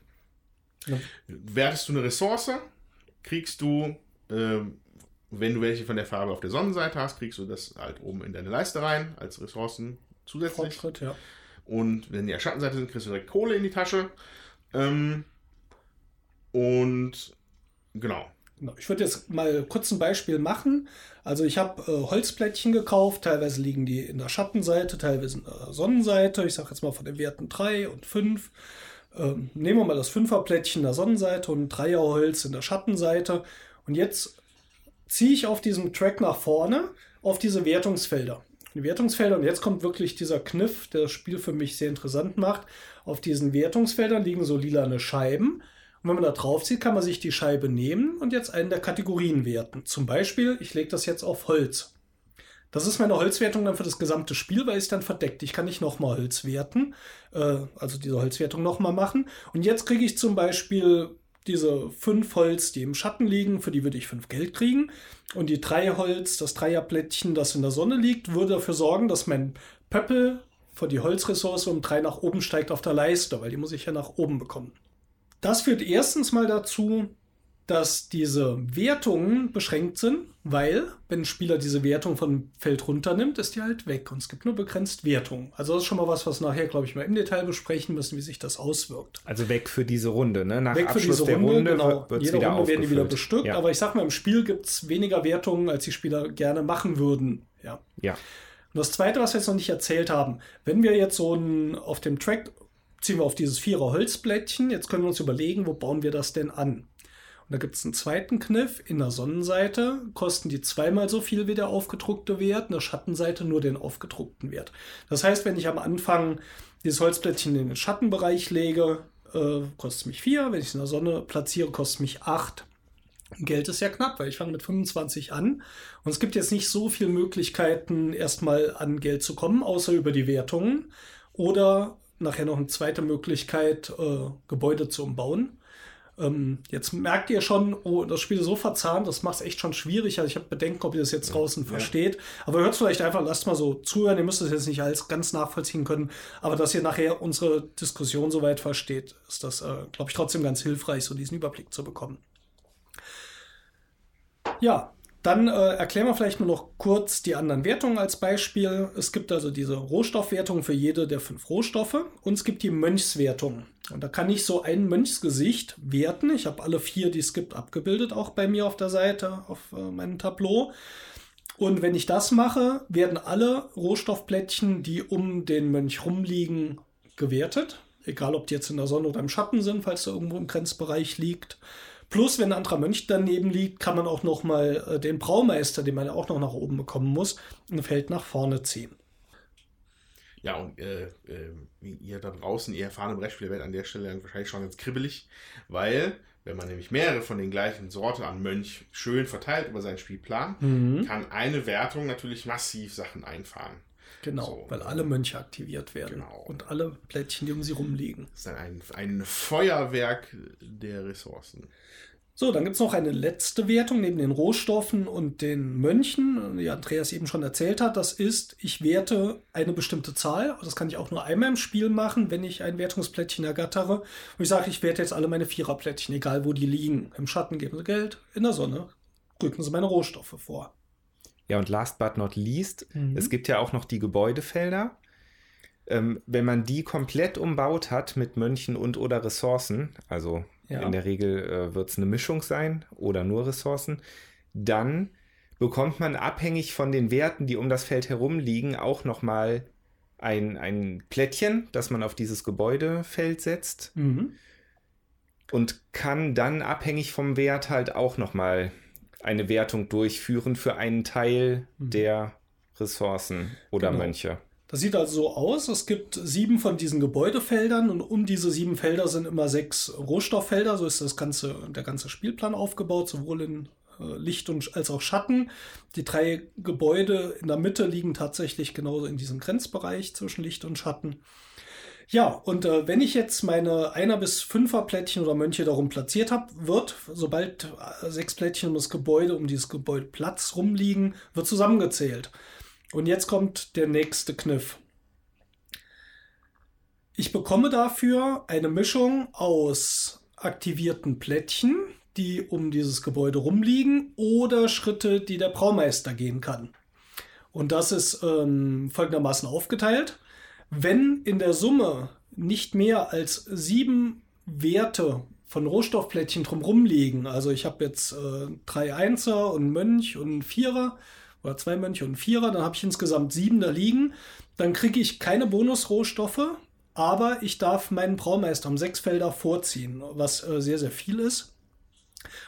Ja. Wertest du eine Ressource, kriegst du, ähm, wenn du welche von der Farbe auf der Sonnenseite hast, kriegst du das halt oben in deine Leiste rein als Ressourcen zusätzlich. Fortschritt, ja. Und wenn die auf Schattenseite sind, kriegst du direkt Kohle in die Tasche. Ähm, und genau. Genau. Ich würde jetzt mal kurz ein Beispiel machen. Also ich habe äh, Holzplättchen gekauft, teilweise liegen die in der Schattenseite, teilweise in der Sonnenseite. Ich sage jetzt mal von den Werten 3 und 5. Ähm, nehmen wir mal das Fünferplättchen in der Sonnenseite und ein Dreierholz in der Schattenseite. Und jetzt ziehe ich auf diesem Track nach vorne auf diese Wertungsfelder. Die Wertungsfelder, und jetzt kommt wirklich dieser Kniff, der das Spiel für mich sehr interessant macht. Auf diesen Wertungsfeldern liegen so lilane Scheiben. Und wenn man da drauf zieht, kann man sich die Scheibe nehmen und jetzt einen der Kategorien werten. Zum Beispiel, ich lege das jetzt auf Holz. Das ist meine Holzwertung dann für das gesamte Spiel, weil es dann verdeckt. Ich kann nicht nochmal Holz werten, äh, also diese Holzwertung nochmal machen. Und jetzt kriege ich zum Beispiel diese fünf Holz, die im Schatten liegen, für die würde ich fünf Geld kriegen. Und die drei Holz, das Dreierplättchen, das in der Sonne liegt, würde dafür sorgen, dass mein Pöppel für die Holzressource um drei nach oben steigt auf der Leiste, weil die muss ich ja nach oben bekommen. Das führt erstens mal dazu, dass diese Wertungen beschränkt sind, weil, wenn ein Spieler diese Wertung vom Feld runternimmt, ist die halt weg und es gibt nur begrenzt Wertungen. Also das ist schon mal was, was nachher, glaube ich, mal im Detail besprechen müssen, wie sich das auswirkt. Also weg für diese Runde, ne? Nach Weg für Abschluss diese der Runde, Runde, genau. Jede Runde werden die wieder aufgefüllt. bestückt, ja. aber ich sag mal, im Spiel gibt es weniger Wertungen, als die Spieler gerne machen würden. Ja. ja. Und das zweite, was wir jetzt noch nicht erzählt haben, wenn wir jetzt so ein, auf dem Track ziehen wir auf dieses Vierer Holzblättchen, jetzt können wir uns überlegen, wo bauen wir das denn an? Und da gibt es einen zweiten Kniff. In der Sonnenseite kosten die zweimal so viel wie der aufgedruckte Wert, in der Schattenseite nur den aufgedruckten Wert. Das heißt, wenn ich am Anfang dieses Holzblättchen in den Schattenbereich lege, äh, kostet es mich vier. Wenn ich es in der Sonne platziere, kostet es mich acht. Geld ist ja knapp, weil ich fange mit 25 an. Und es gibt jetzt nicht so viele Möglichkeiten, erstmal an Geld zu kommen, außer über die Wertungen. Oder nachher noch eine zweite Möglichkeit, äh, Gebäude zu umbauen. Ähm, jetzt merkt ihr schon, oh, das Spiel ist so verzahnt, das macht es echt schon schwierig. Also ich habe Bedenken, ob ihr das jetzt draußen versteht. Aber hört vielleicht einfach, lasst mal so zuhören. Ihr müsst das jetzt nicht alles ganz nachvollziehen können. Aber dass ihr nachher unsere Diskussion soweit versteht, ist das, äh, glaube ich, trotzdem ganz hilfreich, so diesen Überblick zu bekommen. Ja, dann äh, erklären wir vielleicht nur noch kurz die anderen Wertungen als Beispiel. Es gibt also diese Rohstoffwertung für jede der fünf Rohstoffe und es gibt die Mönchswertung. Und da kann ich so ein Mönchsgesicht werten. Ich habe alle vier, die es gibt, abgebildet, auch bei mir auf der Seite, auf äh, meinem Tableau. Und wenn ich das mache, werden alle Rohstoffplättchen, die um den Mönch rumliegen, gewertet. Egal, ob die jetzt in der Sonne oder im Schatten sind, falls er irgendwo im Grenzbereich liegt. Plus, wenn ein anderer Mönch daneben liegt, kann man auch noch mal äh, den Braumeister, den man ja auch noch nach oben bekommen muss, ein Feld nach vorne ziehen. Ja, und äh, äh, ihr da draußen, ihr erfahrene Brettspieler werdet an der Stelle dann wahrscheinlich schon ganz kribbelig, weil, wenn man nämlich mehrere von den gleichen Sorte an Mönch schön verteilt über seinen Spielplan, Mhm. kann eine Wertung natürlich massiv Sachen einfahren. Genau, So. weil alle Mönche aktiviert werden Genau. und alle Plättchen, die um sie rumliegen. Das ist ein, ein Feuerwerk der Ressourcen. So, dann gibt es noch eine letzte Wertung neben den Rohstoffen und den Mönchen, die Andreas eben schon erzählt hat. Das ist, ich werte eine bestimmte Zahl. Das kann ich auch nur einmal im Spiel machen, wenn ich ein Wertungsplättchen ergattere. Und ich sage, ich werte jetzt alle meine Viererplättchen, egal wo die liegen. Im Schatten geben sie Geld, in der Sonne rücken sie meine Rohstoffe vor. Ja, und last but not least, Mhm. es gibt ja auch noch die Gebäudefelder. Ähm, wenn man die komplett umbaut hat mit Mönchen und oder Ressourcen, also Ja. in der Regel äh, wird es eine Mischung sein oder nur Ressourcen, dann bekommt man abhängig von den Werten, die um das Feld herum liegen, auch nochmal ein, ein Plättchen, das man auf dieses Gebäudefeld setzt Mhm. und kann dann abhängig vom Wert halt auch nochmal eine Wertung durchführen für einen Teil Mhm. der Ressourcen oder Genau. Mönche. Das sieht also so aus. Es gibt sieben von diesen Gebäudefeldern und um diese sieben Felder sind immer sechs Rohstofffelder. So ist das ganze, der ganze Spielplan aufgebaut, sowohl in äh, Licht und als auch Schatten. Die drei Gebäude in der Mitte liegen tatsächlich genauso in diesem Grenzbereich zwischen Licht und Schatten. Ja, und äh, wenn ich jetzt meine einer bis fünfer Plättchen oder Mönche darum platziert habe, wird, sobald äh, sechs Plättchen um das Gebäude, um dieses Gebäude Platz rumliegen, wird zusammengezählt. Und jetzt kommt der nächste Kniff. Ich bekomme dafür eine Mischung aus aktivierten Plättchen, die um dieses Gebäude rumliegen, oder Schritte, die der Braumeister gehen kann. Und das ist ähm, folgendermaßen aufgeteilt. Wenn in der Summe nicht mehr als sieben Werte von Rohstoffplättchen drumherum liegen, also ich habe jetzt äh, drei Einser und Mönch und Vierer oder zwei Mönche und Vierer, dann habe ich insgesamt sieben da liegen, dann kriege ich keine Bonusrohstoffe, aber ich darf meinen Braumeister um sechs Felder vorziehen, was äh, sehr, sehr viel ist.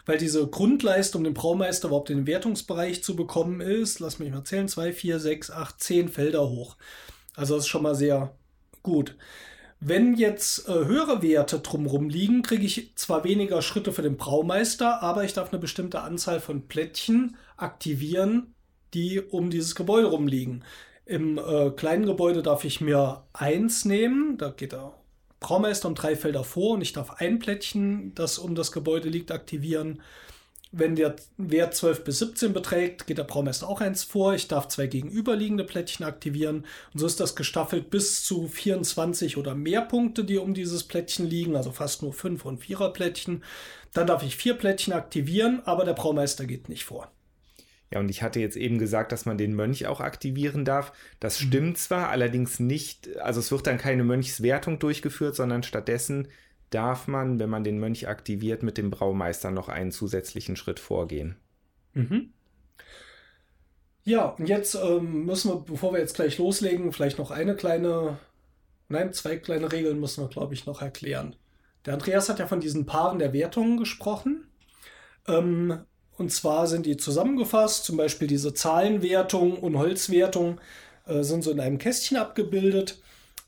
Weil diese Grundleistung, um den Braumeister überhaupt in den Wertungsbereich zu bekommen, ist, lass mich mal zählen, zwei, vier, sechs, acht, zehn Felder hoch. Also das ist schon mal sehr gut. Wenn jetzt äh, höhere Werte drumherum liegen, kriege ich zwar weniger Schritte für den Braumeister, aber ich darf eine bestimmte Anzahl von Plättchen aktivieren, die um dieses Gebäude rumliegen. Im äh, kleinen Gebäude darf ich mir eins nehmen, da geht der Braumeister um drei Felder vor und ich darf ein Plättchen, das um das Gebäude liegt, aktivieren. Wenn der Wert 12 bis 17 beträgt, geht der Braumeister auch eins vor. Ich darf zwei gegenüberliegende Plättchen aktivieren. Und so ist das gestaffelt bis zu 24 oder mehr Punkte, die um dieses Plättchen liegen, also fast nur 5 und 4er Plättchen. Dann darf ich vier Plättchen aktivieren, aber der Braumeister geht nicht vor. Ja, und ich hatte jetzt eben gesagt, dass man den Mönch auch aktivieren darf. Das mhm. stimmt zwar, allerdings nicht, also es wird dann keine Mönchswertung durchgeführt, sondern stattdessen darf man, wenn man den Mönch aktiviert, mit dem Braumeister noch einen zusätzlichen Schritt vorgehen. Mhm. Ja, und jetzt ähm, müssen wir, bevor wir jetzt gleich loslegen, vielleicht noch eine kleine, nein, zwei kleine Regeln müssen wir, glaube ich, noch erklären. Der Andreas hat ja von diesen Paaren der Wertungen gesprochen. Ähm, und zwar sind die zusammengefasst, zum Beispiel diese Zahlenwertung und Holzwertung äh, sind so in einem Kästchen abgebildet.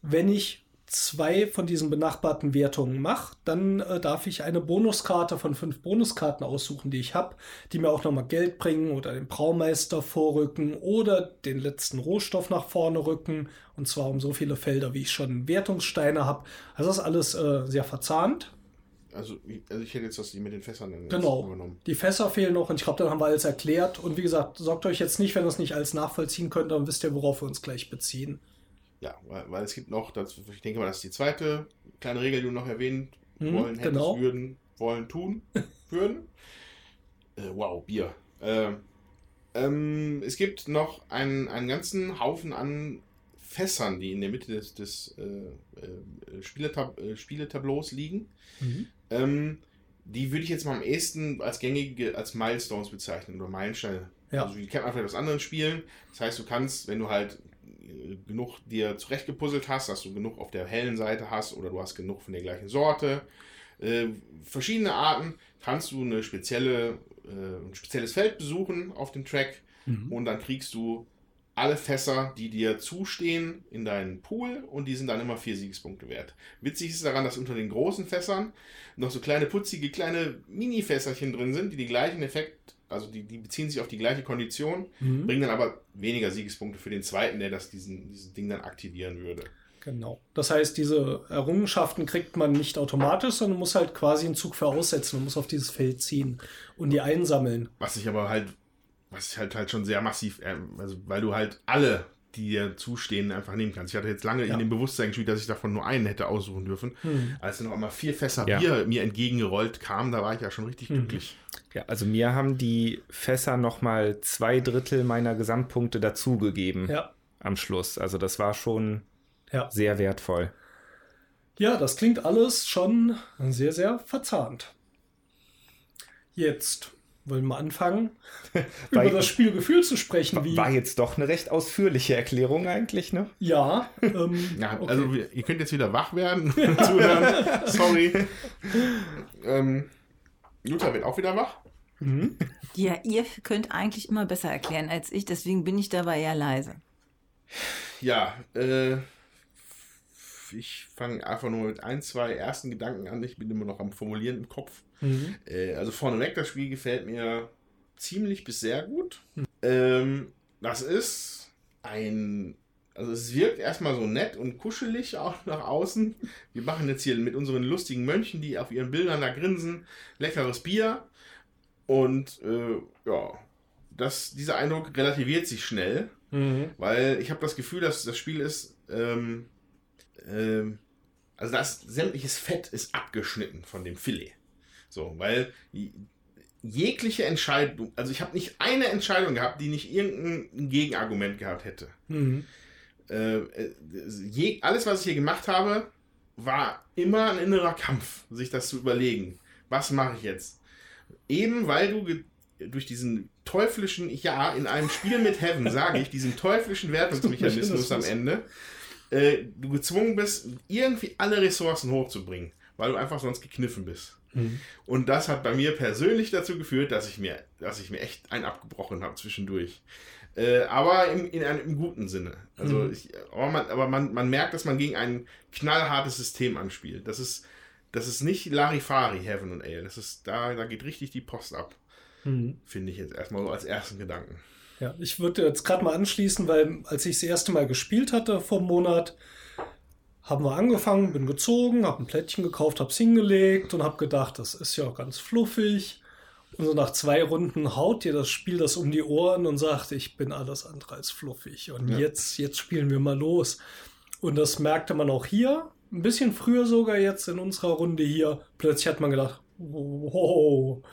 Wenn ich zwei von diesen benachbarten Wertungen mache, dann äh, darf ich eine Bonuskarte von fünf Bonuskarten aussuchen, die ich habe, die mir auch nochmal Geld bringen oder den Braumeister vorrücken oder den letzten Rohstoff nach vorne rücken. Und zwar um so viele Felder, wie ich schon Wertungssteine habe. Also das ist alles äh, sehr verzahnt. Also, also ich hätte jetzt das mit den Fässern genau. übernommen. Die Fässer fehlen noch und ich glaube, dann haben wir alles erklärt. Und wie gesagt, sorgt euch jetzt nicht, wenn ihr es nicht alles nachvollziehen könnt, dann wisst ihr, worauf wir uns gleich beziehen ja, weil, weil, es gibt noch, das, ich denke mal, das ist die zweite kleine Regel, die du noch erwähnt hm, wollen, hättest, genau. würden, wollen, tun, würden. Äh, wow, Bier. Äh, ähm, es gibt noch einen, einen ganzen Haufen an Fässern, die in der Mitte des, des äh, äh Spieletab äh, Spieletableaus liegen. Mhm. Ähm, die würde ich jetzt mal am ehesten als gängige, als Milestones bezeichnen oder Meilensteine. Ja. Also die kennt man vielleicht aus anderen Spielen. Das heißt, du kannst, wenn du halt genug dir zurechtgepuzzelt hast, dass du genug auf der hellen Seite hast oder du hast genug von der gleichen Sorte. Äh, verschiedene Arten kannst du eine spezielle, äh, ein spezielles Feld besuchen auf dem Track mhm. und dann kriegst du alle Fässer, die dir zustehen, in deinen Pool und die sind dann immer vier Siegespunkte wert. Witzig ist daran, dass unter den großen Fässern noch so kleine putzige kleine Mini-Fässerchen drin sind, die den gleichen Effekt also die, die beziehen sich auf die gleiche Kondition, mhm. bringen dann aber weniger Siegespunkte für den zweiten, der das diesen, dieses Ding dann aktivieren würde. Genau. Das heißt, diese Errungenschaften kriegt man nicht automatisch, sondern muss halt quasi einen Zug voraussetzen und muss auf dieses Feld ziehen und die einsammeln. Was sich aber halt, was ich halt halt schon sehr massiv, äh, also weil du halt alle die dir zustehen, einfach nehmen kannst. Ich hatte jetzt lange ja. in dem Bewusstsein gespielt, dass ich davon nur einen hätte aussuchen dürfen. Hm. Als dann noch einmal vier Fässer ja. Bier mir entgegengerollt kamen, da war ich ja schon richtig hm. glücklich. Ja, also mir haben die Fässer nochmal zwei Drittel meiner Gesamtpunkte dazugegeben ja. am Schluss. Also das war schon ja. sehr wertvoll. Ja, das klingt alles schon sehr, sehr verzahnt. Jetzt wollen wir anfangen, über das Spielgefühl zu sprechen. Wie war jetzt doch eine recht ausführliche Erklärung eigentlich, ne? Ja. Ähm, ja okay. Also ihr könnt jetzt wieder wach werden zuhören. Sorry. ähm, Jutta wird auch wieder wach. Mhm. Ja, ihr könnt eigentlich immer besser erklären als ich, deswegen bin ich dabei eher leise. ja, äh, ich fange einfach nur mit ein, zwei ersten Gedanken an. Ich bin immer noch am Formulieren im Kopf. Mhm. Äh, also vorneweg, das Spiel gefällt mir ziemlich bis sehr gut. Ähm, das ist ein. Also es wirkt erstmal so nett und kuschelig auch nach außen. Wir machen jetzt hier mit unseren lustigen Mönchen, die auf ihren Bildern da grinsen, leckeres Bier. Und äh, ja, das, dieser Eindruck relativiert sich schnell, Mhm. weil ich habe das Gefühl, dass das Spiel ist, ähm, ähm, also das sämtliches Fett ist abgeschnitten von dem Filet. So, weil jegliche Entscheidung, also ich habe nicht eine Entscheidung gehabt, die nicht irgendein Gegenargument gehabt hätte. Mhm. Äh, äh, je, alles, was ich hier gemacht habe, war immer ein innerer Kampf, sich das zu überlegen. Was mache ich jetzt? Eben weil du durch diesen teuflischen, ja, in einem Spiel mit Heaven, sage ich, diesen teuflischen Wertungsmechanismus am Ende, äh, du gezwungen bist, irgendwie alle Ressourcen hochzubringen, weil du einfach sonst gekniffen bist. Mhm. Und das hat bei mir persönlich dazu geführt, dass ich mir, dass ich mir echt einen abgebrochen habe zwischendurch. Äh, aber im, in einem im guten Sinne. Also Mhm. ich, aber, man, aber man, man merkt, dass man gegen ein knallhartes System anspielt. Das ist, das ist nicht Larifari, Heaven und Ale. Das ist, da, da geht richtig die Post ab. Mhm. Finde ich jetzt erstmal so als ersten Gedanken. Ja, ich würde jetzt gerade mal anschließen, weil als ich das erste Mal gespielt hatte vor einem Monat, haben wir angefangen, bin gezogen, habe ein Plättchen gekauft, habe es hingelegt und habe gedacht, das ist ja ganz fluffig. Und so nach zwei Runden haut dir das Spiel das um die Ohren und sagt, ich bin alles andere als fluffig. Und Ja. jetzt, jetzt spielen wir mal los. Und das merkte man auch hier, ein bisschen früher sogar jetzt in unserer Runde hier. Plötzlich hat man gedacht, wow,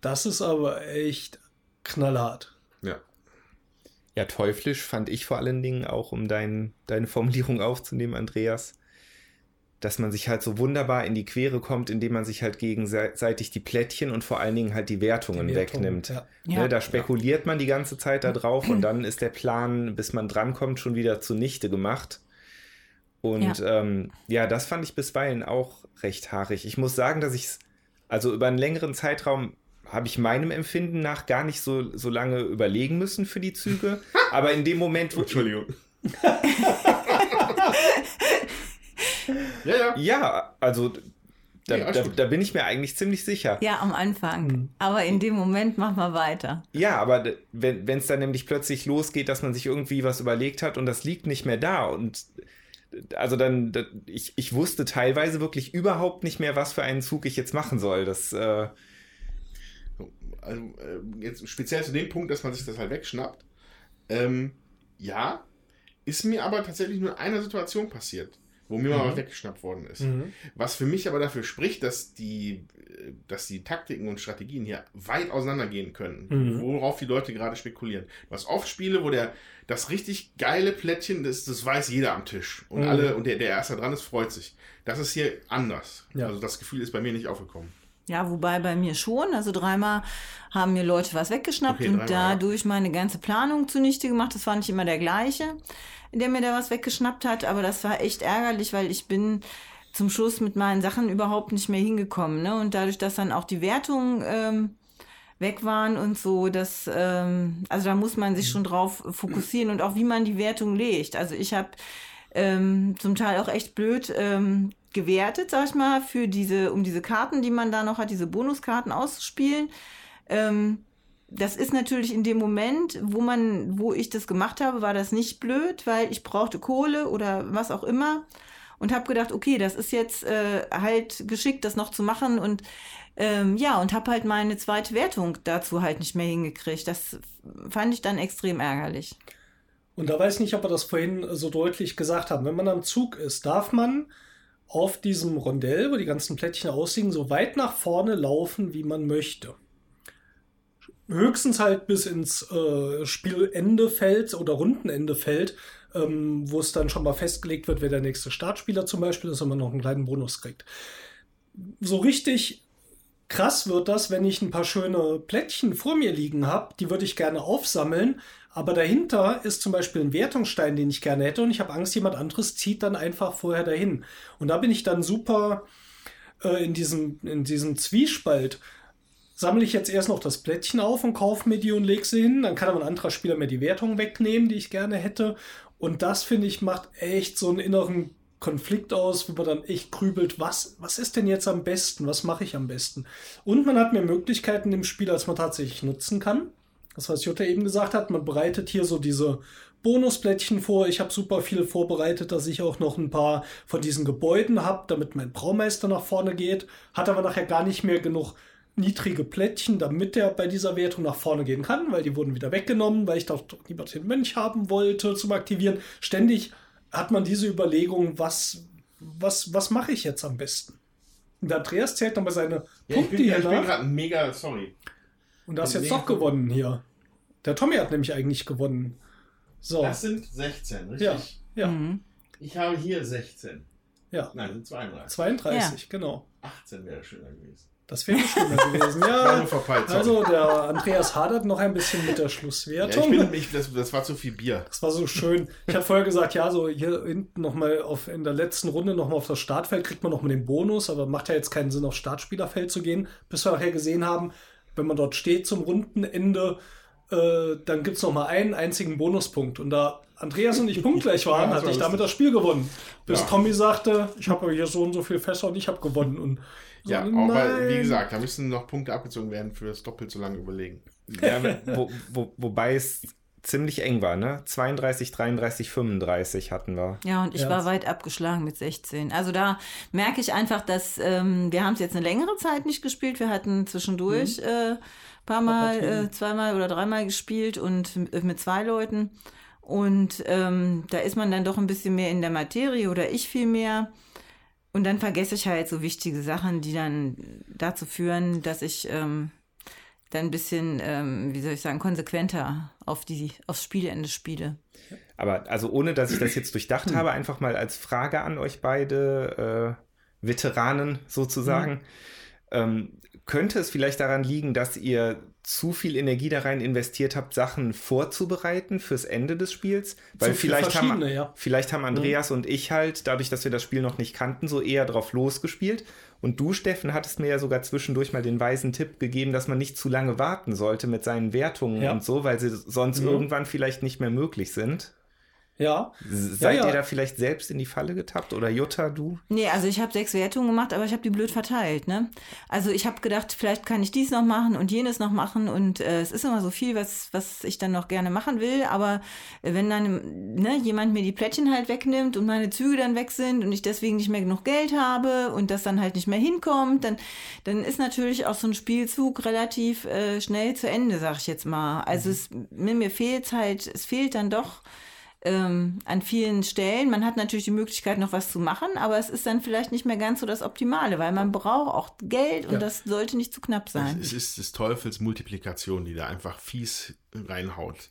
das ist aber echt knallhart. Ja. Ja, teuflisch fand ich vor allen Dingen auch, um dein, deine Formulierung aufzunehmen, Andreas, dass man sich halt so wunderbar in die Quere kommt, indem man sich halt gegenseitig die Plättchen und vor allen Dingen halt die Wertungen Die Wertung, wegnimmt. ja. Ja. Ne, da spekuliert man die ganze Zeit da drauf und dann ist der Plan, bis man drankommt, schon wieder zunichte gemacht. Und ja, ähm, ja das fand ich bisweilen auch recht haarig. Ich muss sagen, dass ich es, also über einen längeren Zeitraum habe ich meinem Empfinden nach gar nicht so, so lange überlegen müssen für die Züge. Aber in dem Moment, wo. Entschuldigung. ja, ja. Ja, also da, Nee, alles da, da bin ich mir eigentlich ziemlich sicher. Ja, am Anfang. Mhm. Aber in dem Moment machen wir weiter. Ja, aber wenn es dann nämlich plötzlich losgeht, dass man sich irgendwie was überlegt hat und das liegt nicht mehr da und also dann, da- ich, ich wusste teilweise wirklich überhaupt nicht mehr, was für einen Zug ich jetzt machen soll. Das, äh, also äh, jetzt speziell zu dem Punkt, dass man sich das halt wegschnappt. Ähm, ja, ist mir aber tatsächlich nur in einer Situation passiert, wo mir mal was weggeschnappt worden ist. Mhm. Was für mich aber dafür spricht, dass die, dass die Taktiken und Strategien hier weit auseinandergehen können, Mhm. worauf die Leute gerade spekulieren. Du hast oft Spiele, wo der das richtig geile Plättchen, das, das weiß jeder am Tisch. Und Mhm. alle, und der, der erste dran ist, freut sich. Das ist hier anders. Ja. Also das Gefühl ist bei mir nicht aufgekommen. Ja, wobei bei mir schon. Also dreimal haben mir Leute was weggeschnappt Okay, und dreimal, ja. dadurch meine ganze Planung zunichte gemacht. Das war nicht immer der gleiche, der mir da was weggeschnappt hat. Aber das war echt ärgerlich, weil ich bin zum Schluss mit meinen Sachen überhaupt nicht mehr hingekommen. Ne? Und dadurch, dass dann auch die Wertungen ähm, weg waren und so, das, ähm, also da muss man sich schon drauf fokussieren und auch wie man die Wertung legt. Also ich habe ähm, zum Teil auch echt blöd ähm, gewertet, sag ich mal, für diese, um diese Karten, die man da noch hat, diese Bonuskarten auszuspielen. Ähm, das ist natürlich in dem Moment, wo man, wo ich das gemacht habe, war das nicht blöd, weil ich brauchte Kohle oder was auch immer und habe gedacht, okay, das ist jetzt äh, halt geschickt, das noch zu machen und ähm, ja, und habe halt meine zweite Wertung dazu halt nicht mehr hingekriegt. Das fand ich dann extrem ärgerlich. Und da weiß ich nicht, ob wir das vorhin so deutlich gesagt haben. Wenn man am Zug ist, darf man auf diesem Rondell, wo die ganzen Plättchen ausliegen, so weit nach vorne laufen, wie man möchte. Höchstens halt bis ins äh, Spielende fällt oder Rundenende fällt, ähm, wo es dann schon mal festgelegt wird, wer der nächste Startspieler zum Beispiel ist und man noch einen kleinen Bonus kriegt. So richtig krass wird das, wenn ich ein paar schöne Plättchen vor mir liegen habe, die würde ich gerne aufsammeln, aber dahinter ist zum Beispiel ein Wertungsstein, den ich gerne hätte und ich habe Angst, jemand anderes zieht dann einfach vorher dahin. Und da bin ich dann super äh, in, diesem, in diesem Zwiespalt. sammle ich jetzt erst noch das Plättchen auf und kaufe mir die und lege sie hin. Dann kann aber ein anderer Spieler mir die Wertung wegnehmen, die ich gerne hätte. Und das, finde ich, macht echt so einen inneren Konflikt aus, wo man dann echt grübelt, was, was ist denn jetzt am besten? Was mache ich am besten? Und man hat mehr Möglichkeiten im Spiel, als man tatsächlich nutzen kann. Das, was Jutta eben gesagt hat, man bereitet hier so diese Bonusplättchen vor. Ich habe super viel vorbereitet, dass ich auch noch ein paar von diesen Gebäuden habe, damit mein Braumeister nach vorne geht. Hat aber nachher gar nicht mehr genug niedrige Plättchen, damit er bei dieser Wertung nach vorne gehen kann, weil die wurden wieder weggenommen, weil ich doch lieber den Mönch haben wollte zum Aktivieren. Ständig hat man diese Überlegung, was, was, was mache ich jetzt am besten? Und Andreas zählt nochmal seine Ja, ich Punkte bin, hier ich bin nach. gerade mega, sorry. Und du hast bin jetzt doch gewonnen hier. Der Tommy hat nämlich eigentlich gewonnen. So. Das sind 16, richtig? Ja, ja, Mhm. Ich habe hier 16. ja. Nein, sind 32. 32, genau. 18 wäre schöner gewesen. Das wäre schlimmer gewesen. Ja, also der Andreas hadert noch ein bisschen mit der ja, ich Schlusswertung. bin, ich, das, das war zu viel Bier. Das war so schön. Ich hatte vorher gesagt, ja, so hier hinten nochmal auf, in der letzten Runde nochmal auf das Startfeld kriegt man nochmal den Bonus, aber macht ja jetzt keinen Sinn, aufs Startspielerfeld zu gehen, bis wir nachher gesehen haben, wenn man dort steht zum Rundenende, äh, dann gibt es nochmal einen einzigen Bonuspunkt. Und da Andreas und ich punktgleich waren, Ja, hatte ich damit das Spiel gewonnen. Bis Ja. Tommy sagte, ich habe hier so und so viel Fässer und ich habe gewonnen. Und so, Ja, aber wie nein. gesagt, da müssen noch Punkte abgezogen werden für das doppelt so lange Überlegen. Ja, wo, wo, wobei es ziemlich eng war, ne? 32, 33, 35 hatten wir. Ja, und ich Ja. war weit abgeschlagen mit 16. Also da merke ich einfach, dass ähm, wir haben es jetzt eine längere Zeit nicht gespielt. Wir hatten zwischendurch Mhm. äh, paar Mal, äh, zweimal oder dreimal gespielt und m- mit zwei Leuten. Und ähm, da ist man dann doch ein bisschen mehr in der Materie oder ich viel mehr. Und dann vergesse ich halt so wichtige Sachen, die dann dazu führen, dass ich ähm, dann ein bisschen, ähm, wie soll ich sagen, konsequenter auf die, aufs Spielende spiele. Aber also ohne, dass ich das jetzt durchdacht habe, einfach mal als Frage an euch beide, äh, Veteranen sozusagen. Ähm, könnte es vielleicht daran liegen, dass ihr zu viel Energie da rein investiert habt, Sachen vorzubereiten fürs Ende des Spiels? Weil vielleicht haben, ja. vielleicht haben Andreas und ich halt, dadurch, dass wir das Spiel noch nicht kannten, so eher drauf losgespielt. Und du, Steffen, hattest mir ja sogar zwischendurch mal den weisen Tipp gegeben, dass man nicht zu lange warten sollte mit seinen Wertungen Ja. und so, weil sie sonst Mhm. irgendwann vielleicht nicht mehr möglich sind. Ja, Seid Ja, ja. ihr da vielleicht selbst in die Falle getappt? Oder Jutta, du? Nee, also ich habe sechs Wertungen gemacht, aber ich habe die blöd verteilt. Ne? Also ich habe gedacht, vielleicht kann ich dies noch machen und jenes noch machen und äh, es ist immer so viel, was, was ich dann noch gerne machen will. Aber äh, wenn dann ne, jemand mir die Plättchen halt wegnimmt und meine Züge dann weg sind und ich deswegen nicht mehr genug Geld habe und das dann halt nicht mehr hinkommt, dann, dann ist natürlich auch so ein Spielzug relativ äh, schnell zu Ende, sag ich jetzt mal. Also es, mir, mir fehlt halt, es fehlt dann doch ähm, an vielen Stellen. Man hat natürlich die Möglichkeit, noch was zu machen, aber es ist dann vielleicht nicht mehr ganz so das Optimale, weil man braucht auch Geld und Ja. das sollte nicht zu knapp sein. Es ist des Teufels Multiplikation, die da einfach fies reinhaut.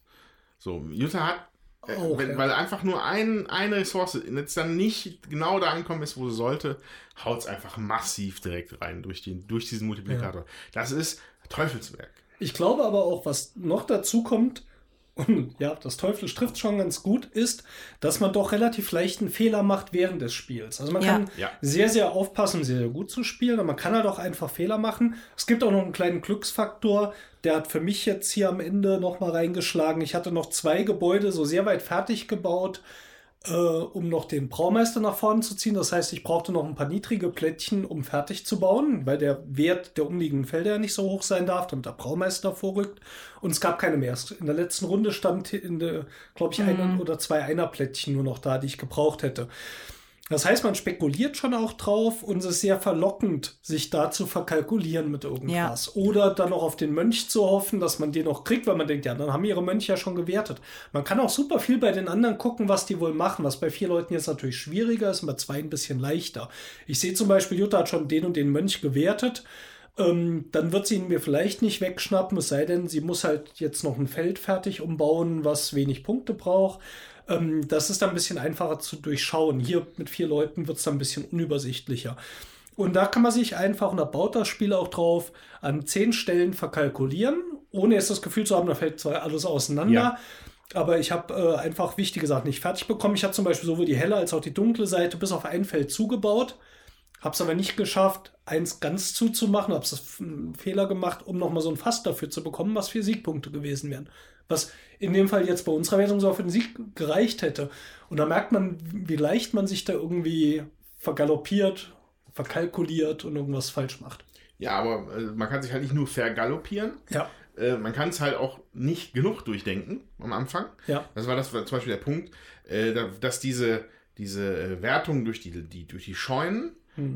So, Jutta hat, äh, wenn, ja. weil einfach nur ein, eine Ressource jetzt dann nicht genau da angekommen ist, wo sie sollte, haut es einfach massiv direkt rein durch, den, durch diesen Multiplikator. Das ist Teufelswerk. Ich glaube aber auch, was noch dazu kommt, und ja, das Teufel trifft schon ganz gut, ist, dass man doch relativ leicht einen Fehler macht während des Spiels. Also man Ja. kann Ja. sehr, sehr aufpassen, sehr, sehr gut zu spielen, aber man kann halt auch einfach Fehler machen. Es gibt auch noch einen kleinen Glücksfaktor, der hat für mich jetzt hier am Ende nochmal reingeschlagen. Ich hatte noch zwei Gebäude so sehr weit fertig gebaut, äh, um noch den Braumeister nach vorne zu ziehen. Das heißt, ich brauchte noch ein paar niedrige Plättchen, um fertig zu bauen, weil der Wert der umliegenden Felder ja nicht so hoch sein darf, damit der Braumeister vorrückt. Und es gab keine mehr. In der letzten Runde stand glaube ich, ein oder zwei Einerplättchen nur noch da, die ich gebraucht hätte. Das heißt, man spekuliert schon auch drauf und es ist sehr verlockend, sich da zu verkalkulieren mit irgendwas. Oder dann noch auf den Mönch zu hoffen, dass man den noch kriegt, weil man denkt, ja, dann haben ihre Mönche ja schon gewertet. Man kann auch super viel bei den anderen gucken, was die wohl machen, was bei vier Leuten jetzt natürlich schwieriger ist und bei zwei ein bisschen leichter. Ich sehe zum Beispiel, Jutta hat schon den und den Mönch gewertet. Ähm, dann wird sie ihn mir vielleicht nicht wegschnappen, es sei denn, sie muss halt jetzt noch ein Feld fertig umbauen, was wenig Punkte braucht. Ähm, das ist dann ein bisschen einfacher zu durchschauen. Hier mit vier Leuten wird es dann ein bisschen unübersichtlicher. Und da kann man sich einfach, und da baut das Spiel auch drauf, an zehn Stellen verkalkulieren, ohne jetzt das Gefühl zu haben, da fällt zwar alles auseinander. Ja. Aber ich habe äh, einfach wichtige Sachen nicht fertig bekommen. Ich habe zum Beispiel sowohl die helle als auch die dunkle Seite bis auf ein Feld zugebaut. Hab's aber nicht geschafft, eins ganz zuzumachen, hab's einen Fehler gemacht, um nochmal so ein Fass dafür zu bekommen, was vier Siegpunkte gewesen wären. Was in dem Fall jetzt bei unserer Wertung so für den Sieg gereicht hätte. Und da merkt man, wie leicht man sich da irgendwie vergaloppiert, verkalkuliert und irgendwas falsch macht. Ja, aber äh, man kann sich halt nicht nur vergaloppieren. Ja. Äh, man kann es halt auch nicht genug durchdenken am Anfang. Ja. Das war das war zum Beispiel der Punkt, äh, da- dass diese, diese äh, Wertung durch die, die, durch die Scheunen,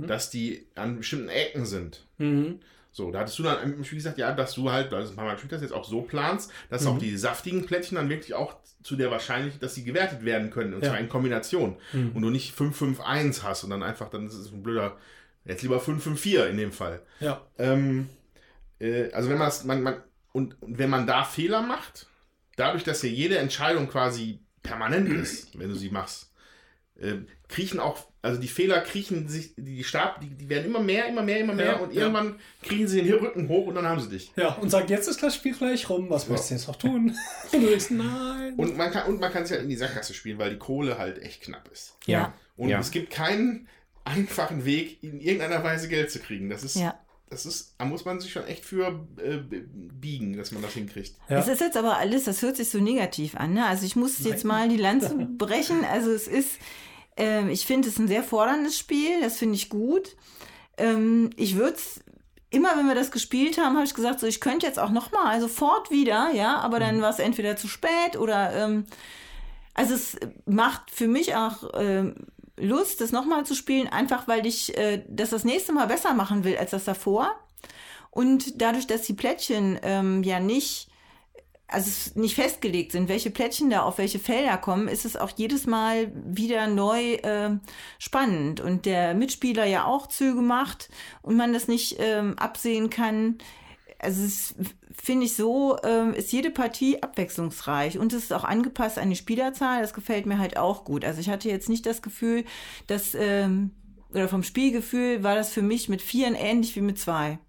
dass die an bestimmten Ecken sind. Mhm. So, da hattest du dann im Spiel gesagt, ja, dass du halt, weil du es ein paar Mal gespielt hast, jetzt auch so planst, dass auch die saftigen Plättchen dann wirklich auch zu der Wahrscheinlichkeit, dass sie gewertet werden können, und Ja. zwar in Kombination. Und du nicht 5-5-1 hast und dann einfach, dann ist es ein blöder, jetzt lieber 5-5-4 in dem Fall. Ja. Ähm, äh, also wenn man das, man, man, und, und wenn man da Fehler macht, dadurch, dass ja jede Entscheidung quasi permanent ist, wenn du sie machst, äh, kriechen auch, also die Fehler kriechen sich, die Stab, die, die werden immer mehr, immer mehr, immer mehr Ja, und ja. irgendwann kriegen sie den Rücken hoch und dann haben sie dich. Ja, und sagt, jetzt ist das Spiel gleich rum, was möchtest du jetzt noch tun? Und du denkst, nein. Und man kann, und man kann sich halt in die Sackgasse spielen, weil die Kohle halt echt knapp ist. Ja. Und Ja. es gibt keinen einfachen Weg, in irgendeiner Weise Geld zu kriegen. Das ist, Ja. Das ist, da muss man sich schon echt für äh, biegen, dass man das hinkriegt. Ja. Es ist jetzt aber alles, das hört sich so negativ an. Ne? Also ich muss jetzt mal die Lanze brechen. Also es ist, ähm, ich finde es ein sehr forderndes Spiel, das finde ich gut. Ähm, ich würde es, immer wenn wir das gespielt haben, habe ich gesagt, so ich könnte jetzt auch nochmal, sofort wieder, ja, aber dann war es entweder zu spät oder ähm, also es macht für mich auch ähm, Lust, das nochmal zu spielen, einfach weil ich äh, das das nächste Mal besser machen will als das davor. Und dadurch, dass die Plättchen ähm, ja nicht, also nicht festgelegt sind, welche Plättchen da auf welche Felder kommen, ist es auch jedes Mal wieder neu ähm, spannend. Und der Mitspieler ja auch Züge macht und man das nicht ähm, absehen kann. Also es finde ich so, ähm, ist jede Partie abwechslungsreich und es ist auch angepasst an die Spielerzahl. Das gefällt mir halt auch gut. Also ich hatte jetzt nicht das Gefühl, dass, ähm, oder vom Spielgefühl war das für mich mit Vieren ähnlich wie mit zwei.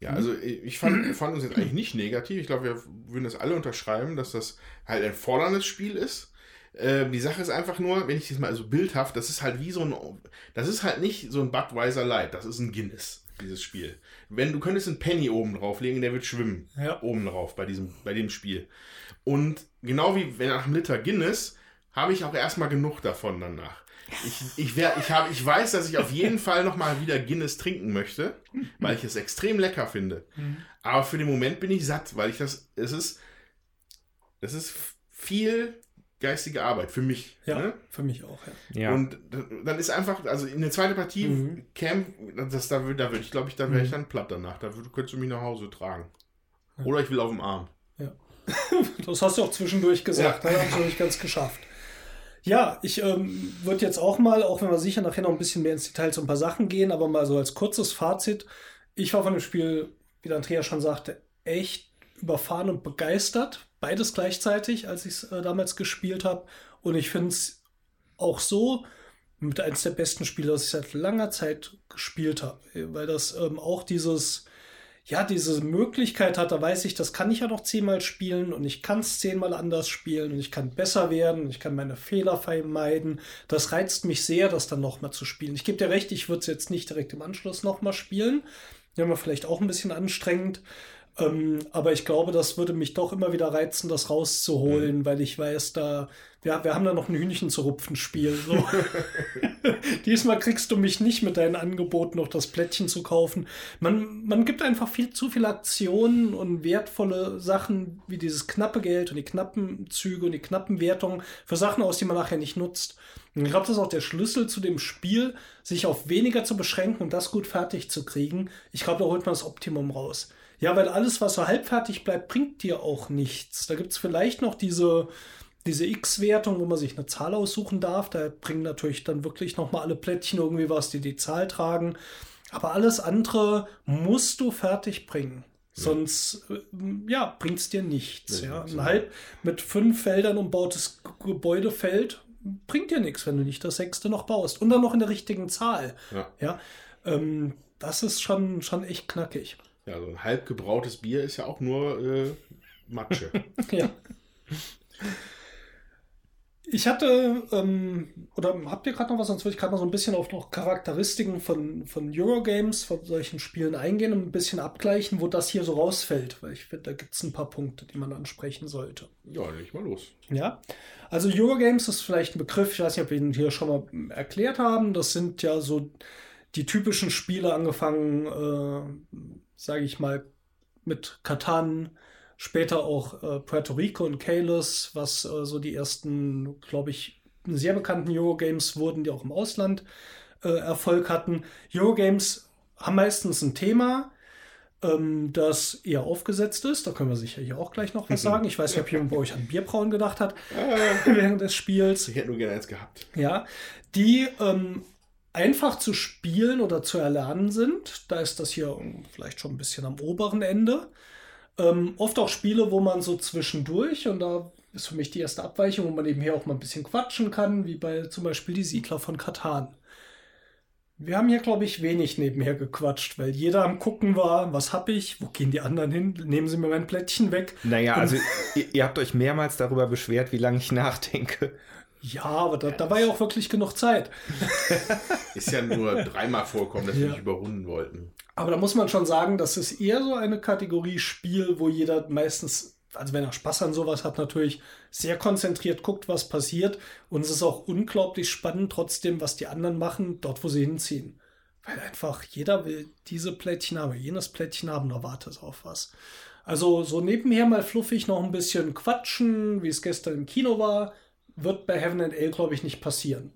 Ja, also ich fand, fand uns jetzt eigentlich nicht negativ. Ich glaube, wir würden das alle unterschreiben, dass das halt ein forderndes Spiel ist. Ähm, die Sache ist einfach nur, wenn ich das mal so bildhaft, das ist halt wie so ein, das ist halt nicht so ein Budweiser Light, das ist ein Guinness, dieses Spiel. Wenn du könntest einen Penny oben drauflegen, der wird schwimmen. Ja. Oben drauf bei diesem, bei dem Spiel. Und genau wie wenn nach einem Liter Guinness, habe ich auch erstmal genug davon danach. Ich, ich, wär, ich, hab, ich weiß, dass ich auf jeden Fall nochmal wieder Guinness trinken möchte, weil ich es extrem lecker finde. Aber für den Moment bin ich satt, weil ich das, es ist, es ist viel geistige Arbeit für mich. Ja, Ne? für mich auch, ja. Ja. Und dann ist einfach, also in der zweiten Partie, Mhm. Cam, das, da würde da würd ich, glaube ich, da wäre ich dann platt danach. Da würd, könntest du mich nach Hause tragen. Oder ich will auf dem Arm. Das hast du auch zwischendurch gesagt, Ja. ja. hast du nicht ganz geschafft. Ja, ich ähm, würde jetzt auch mal, auch wenn wir sicher nachher noch ein bisschen mehr ins Detail zu ein paar Sachen gehen, aber mal so als kurzes Fazit. Ich war von dem Spiel, wie der Andrea schon sagte, echt überfahren und begeistert. Beides gleichzeitig, als ich es äh, damals gespielt habe. Und ich finde es auch so mit eines der besten Spiele, das ich seit langer Zeit gespielt habe. Weil das ähm, auch dieses, ja, diese Möglichkeit hat, da weiß ich, das kann ich ja noch zehnmal spielen und ich kann es zehnmal anders spielen und ich kann besser werden, ich kann meine Fehler vermeiden. Das reizt mich sehr, das dann nochmal zu spielen. Ich gebe dir recht, ich würde es jetzt nicht direkt im Anschluss nochmal spielen. Ja, mal vielleicht auch ein bisschen anstrengend. Ähm, aber ich glaube, das würde mich doch immer wieder reizen, das rauszuholen, weil ich weiß, da, ja, wir haben da noch ein Hühnchen zu rupfen Spiel. So. Diesmal kriegst du mich nicht mit deinen Angeboten noch das Plättchen zu kaufen. Man, man gibt einfach viel zu viele Aktionen und wertvolle Sachen wie dieses knappe Geld und die knappen Züge und die knappen Wertungen für Sachen aus, die man nachher nicht nutzt. Und ich glaube, das ist auch der Schlüssel zu dem Spiel, sich auf weniger zu beschränken und das gut fertig zu kriegen. Ich glaube, da holt man das Optimum raus. Ja, weil alles, was so halbfertig bleibt, bringt dir auch nichts. Da gibt es vielleicht noch diese, diese X-Wertung, wo man sich eine Zahl aussuchen darf. Da bringen natürlich dann wirklich nochmal alle Plättchen irgendwie was, die die Zahl tragen. Aber alles andere musst du fertig bringen. Sonst äh, ja, bringt es dir nichts. Ja. Ein halb mit fünf Feldern umbautes Gebäudefeld bringt dir nichts, wenn du nicht das sechste noch baust. Und dann noch in der richtigen Zahl. Ja. Ja, ähm, das ist schon, schon echt knackig. Ja, so ein halb gebrautes Bier ist ja auch nur äh, Matsche. ja. Ich hatte, ähm, oder habt ihr gerade noch was, sonst würde ich gerade noch so ein bisschen auf noch Charakteristiken von, von Eurogames, von solchen Spielen eingehen und ein bisschen abgleichen, wo das hier so rausfällt, weil ich finde, da gibt es ein paar Punkte, die man ansprechen sollte. Ja, leg mal los. Ja, also Eurogames ist vielleicht ein Begriff, ich weiß nicht, ob wir ihn hier schon mal erklärt haben. Das sind ja so die typischen Spiele, angefangen, äh, sage ich mal, mit Katan, später auch äh, Puerto Rico und Kalos, was äh, so die ersten, glaube ich, sehr bekannten Eurogames wurden, die auch im Ausland äh, Erfolg hatten. Eurogames haben meistens ein Thema, ähm, das eher aufgesetzt ist. Da können wir sicher hier auch gleich noch was sagen. Ich weiß nicht, ob jemand bei euch an Bierbrauen gedacht hat während des Spiels. Ich hätte nur gerne eins gehabt. Ja, die ähm, einfach zu spielen oder zu erlernen sind. Da ist das hier vielleicht schon ein bisschen am oberen Ende. Ähm, oft auch Spiele, wo man so zwischendurch, und da ist für mich die erste Abweichung, wo man nebenher auch mal ein bisschen quatschen kann, wie bei zum Beispiel die Siedler von Katan. Wir haben hier, glaube ich, wenig nebenher gequatscht, weil jeder am Gucken war, was hab ich, wo gehen die anderen hin, nehmen sie mir mein Plättchen weg. Naja, also ihr, ihr habt euch mehrmals darüber beschwert, wie lange ich nachdenke. Ja, aber da, da war ja auch wirklich genug Zeit. Ist ja nur dreimal vorkommen, dass wir Ja. mich überrunden wollten. Aber da muss man schon sagen, das ist eher so eine Kategorie Spiel, wo jeder meistens, also wenn er Spaß an sowas hat, natürlich sehr konzentriert guckt, was passiert. Und es ist auch unglaublich spannend, trotzdem, was die anderen machen, dort, wo sie hinziehen. Weil einfach jeder will diese Plättchen haben, jenes Plättchen haben, da wartet auf was. Also so nebenher mal fluffig noch ein bisschen quatschen, wie es gestern im Kino war, wird bei Heaven and Ale, glaube ich, nicht passieren.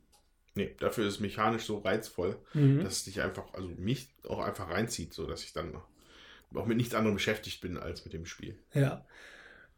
Nee, dafür ist es mechanisch so reizvoll, dass es dich einfach, also mich auch einfach reinzieht, so dass ich dann auch mit nichts anderem beschäftigt bin als mit dem Spiel. Ja.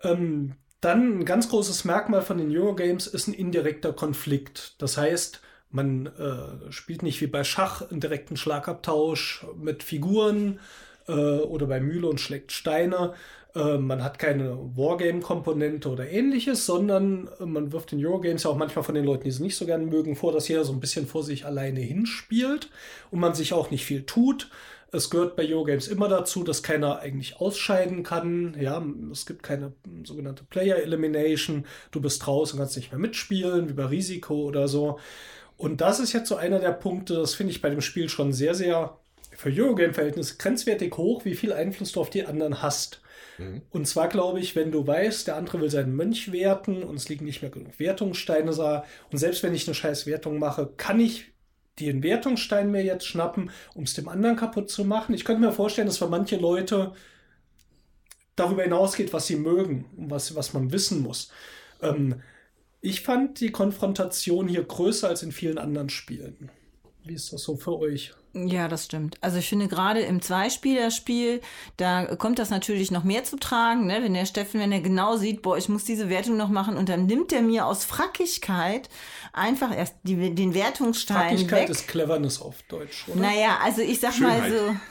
Ähm, dann ein ganz großes Merkmal von den Eurogames ist ein indirekter Konflikt. Das heißt, man äh, spielt nicht wie bei Schach einen direkten Schlagabtausch mit Figuren äh, oder bei Mühle und schlägt Steine. Äh, man hat keine Wargame-Komponente oder ähnliches, sondern äh, man wirft in Eurogames ja auch manchmal von den Leuten, die sie nicht so gerne mögen, vor, dass jeder so ein bisschen vor sich alleine hinspielt und man sich auch nicht viel tut. Es gehört bei Eurogames immer dazu, dass keiner eigentlich ausscheiden kann. Ja, es gibt keine sogenannte Player Elimination. Du bist draußen und kannst nicht mehr mitspielen, wie bei Risiko oder so. Und das ist jetzt so einer der Punkte, das finde ich bei dem Spiel schon sehr, sehr für Eurogame-Verhältnisse grenzwertig hoch, wie viel Einfluss du auf die anderen hast. Und zwar glaube ich, wenn du weißt, der andere will seinen Mönch werten und es liegen nicht mehr genug Wertungssteine da. Und selbst wenn ich eine scheiß Wertung mache, kann ich den Wertungsstein mir jetzt schnappen, um es dem anderen kaputt zu machen. Ich könnte mir vorstellen, dass für manche Leute darüber hinausgeht, was sie mögen und was, was man wissen muss. Ähm, ich fand die Konfrontation hier größer als in vielen anderen Spielen. Wie ist das so für euch? Ja, das stimmt. Also ich finde gerade im Zweispielerspiel, da kommt das natürlich noch mehr zu tragen, ne? wenn der Steffen, wenn er genau sieht, boah, ich muss diese Wertung noch machen und dann nimmt er mir aus Frackigkeit einfach erst die, den Wertungsstein Frackigkeit weg. ist Cleverness auf Deutsch, oder? Naja, also ich sag mal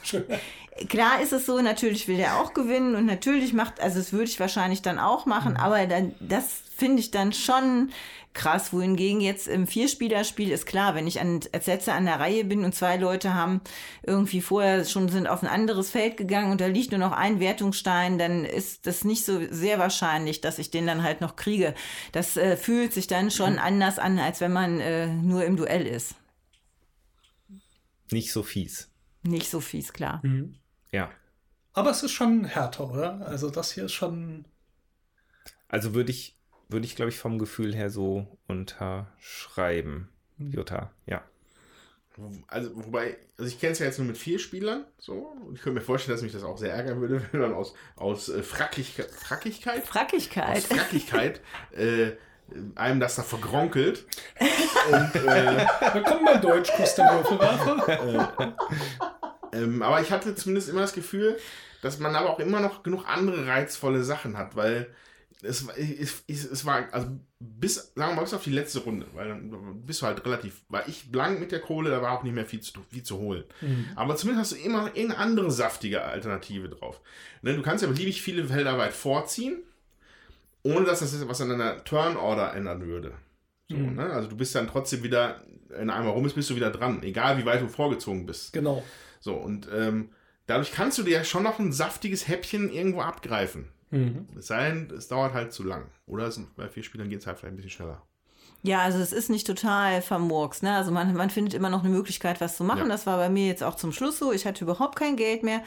Schönheit. so, klar ist es so, natürlich will der auch gewinnen und natürlich macht, also das würde ich wahrscheinlich dann auch machen, aber dann, das finde ich dann schon krass, wohingegen jetzt im Vierspielerspiel ist klar, wenn ich an, als Letzter an der Reihe bin und zwei Leute haben irgendwie vorher schon sind auf ein anderes Feld gegangen und da liegt nur noch ein Wertungsstein, dann ist das nicht so sehr wahrscheinlich, dass ich den dann halt noch kriege. Das äh, fühlt sich dann schon anders an, als wenn man äh, nur im Duell ist. Nicht so fies. Nicht so fies, klar. Ja. Aber es ist schon härter, oder? Also das hier ist schon. Also würde ich, würde ich, glaube ich, vom Gefühl her so unterschreiben. Jutta, ja. Also, wobei, also ich kenne es ja jetzt nur mit vier Spielern, so, und ich könnte mir vorstellen, dass mich das auch sehr ärgern würde, wenn man aus, aus äh, Frackigkeit, Frackigkeit? Frackigkeit. Aus Frackigkeit äh, einem das da vergronkelt. und, äh, Willkommen bei Deutschkurs der Würfelwerfer. ähm, aber ich hatte zumindest immer das Gefühl, dass man aber auch immer noch genug andere reizvolle Sachen hat, weil es, war- es, es, war, also bis, sagen wir mal, bis auf die letzte Runde, weil dann bist du halt relativ, war ich blank mit der Kohle, da war auch nicht mehr viel zu, viel zu holen. Aber zumindest hast du immer noch irgendeine andere saftige Alternative drauf. Ne, du kannst ja beliebig viele Felder weit vorziehen, ohne dass das was an deiner Turn-Order ändern würde. So, ne? Also du bist dann trotzdem wieder, wenn einmal rum ist, bist du wieder dran, egal wie weit du vorgezogen bist. Genau. So, und ähm, dadurch kannst du dir ja schon noch ein saftiges Häppchen irgendwo abgreifen. Es sei denn, es dauert halt zu lang. Oder es, bei vier Spielern geht es halt vielleicht ein bisschen schneller. Ja, also es ist nicht total vermurks. Ne? Also man, man findet immer noch eine Möglichkeit, was zu machen. Ja. Das war bei mir jetzt auch zum Schluss so. Ich hatte überhaupt kein Geld mehr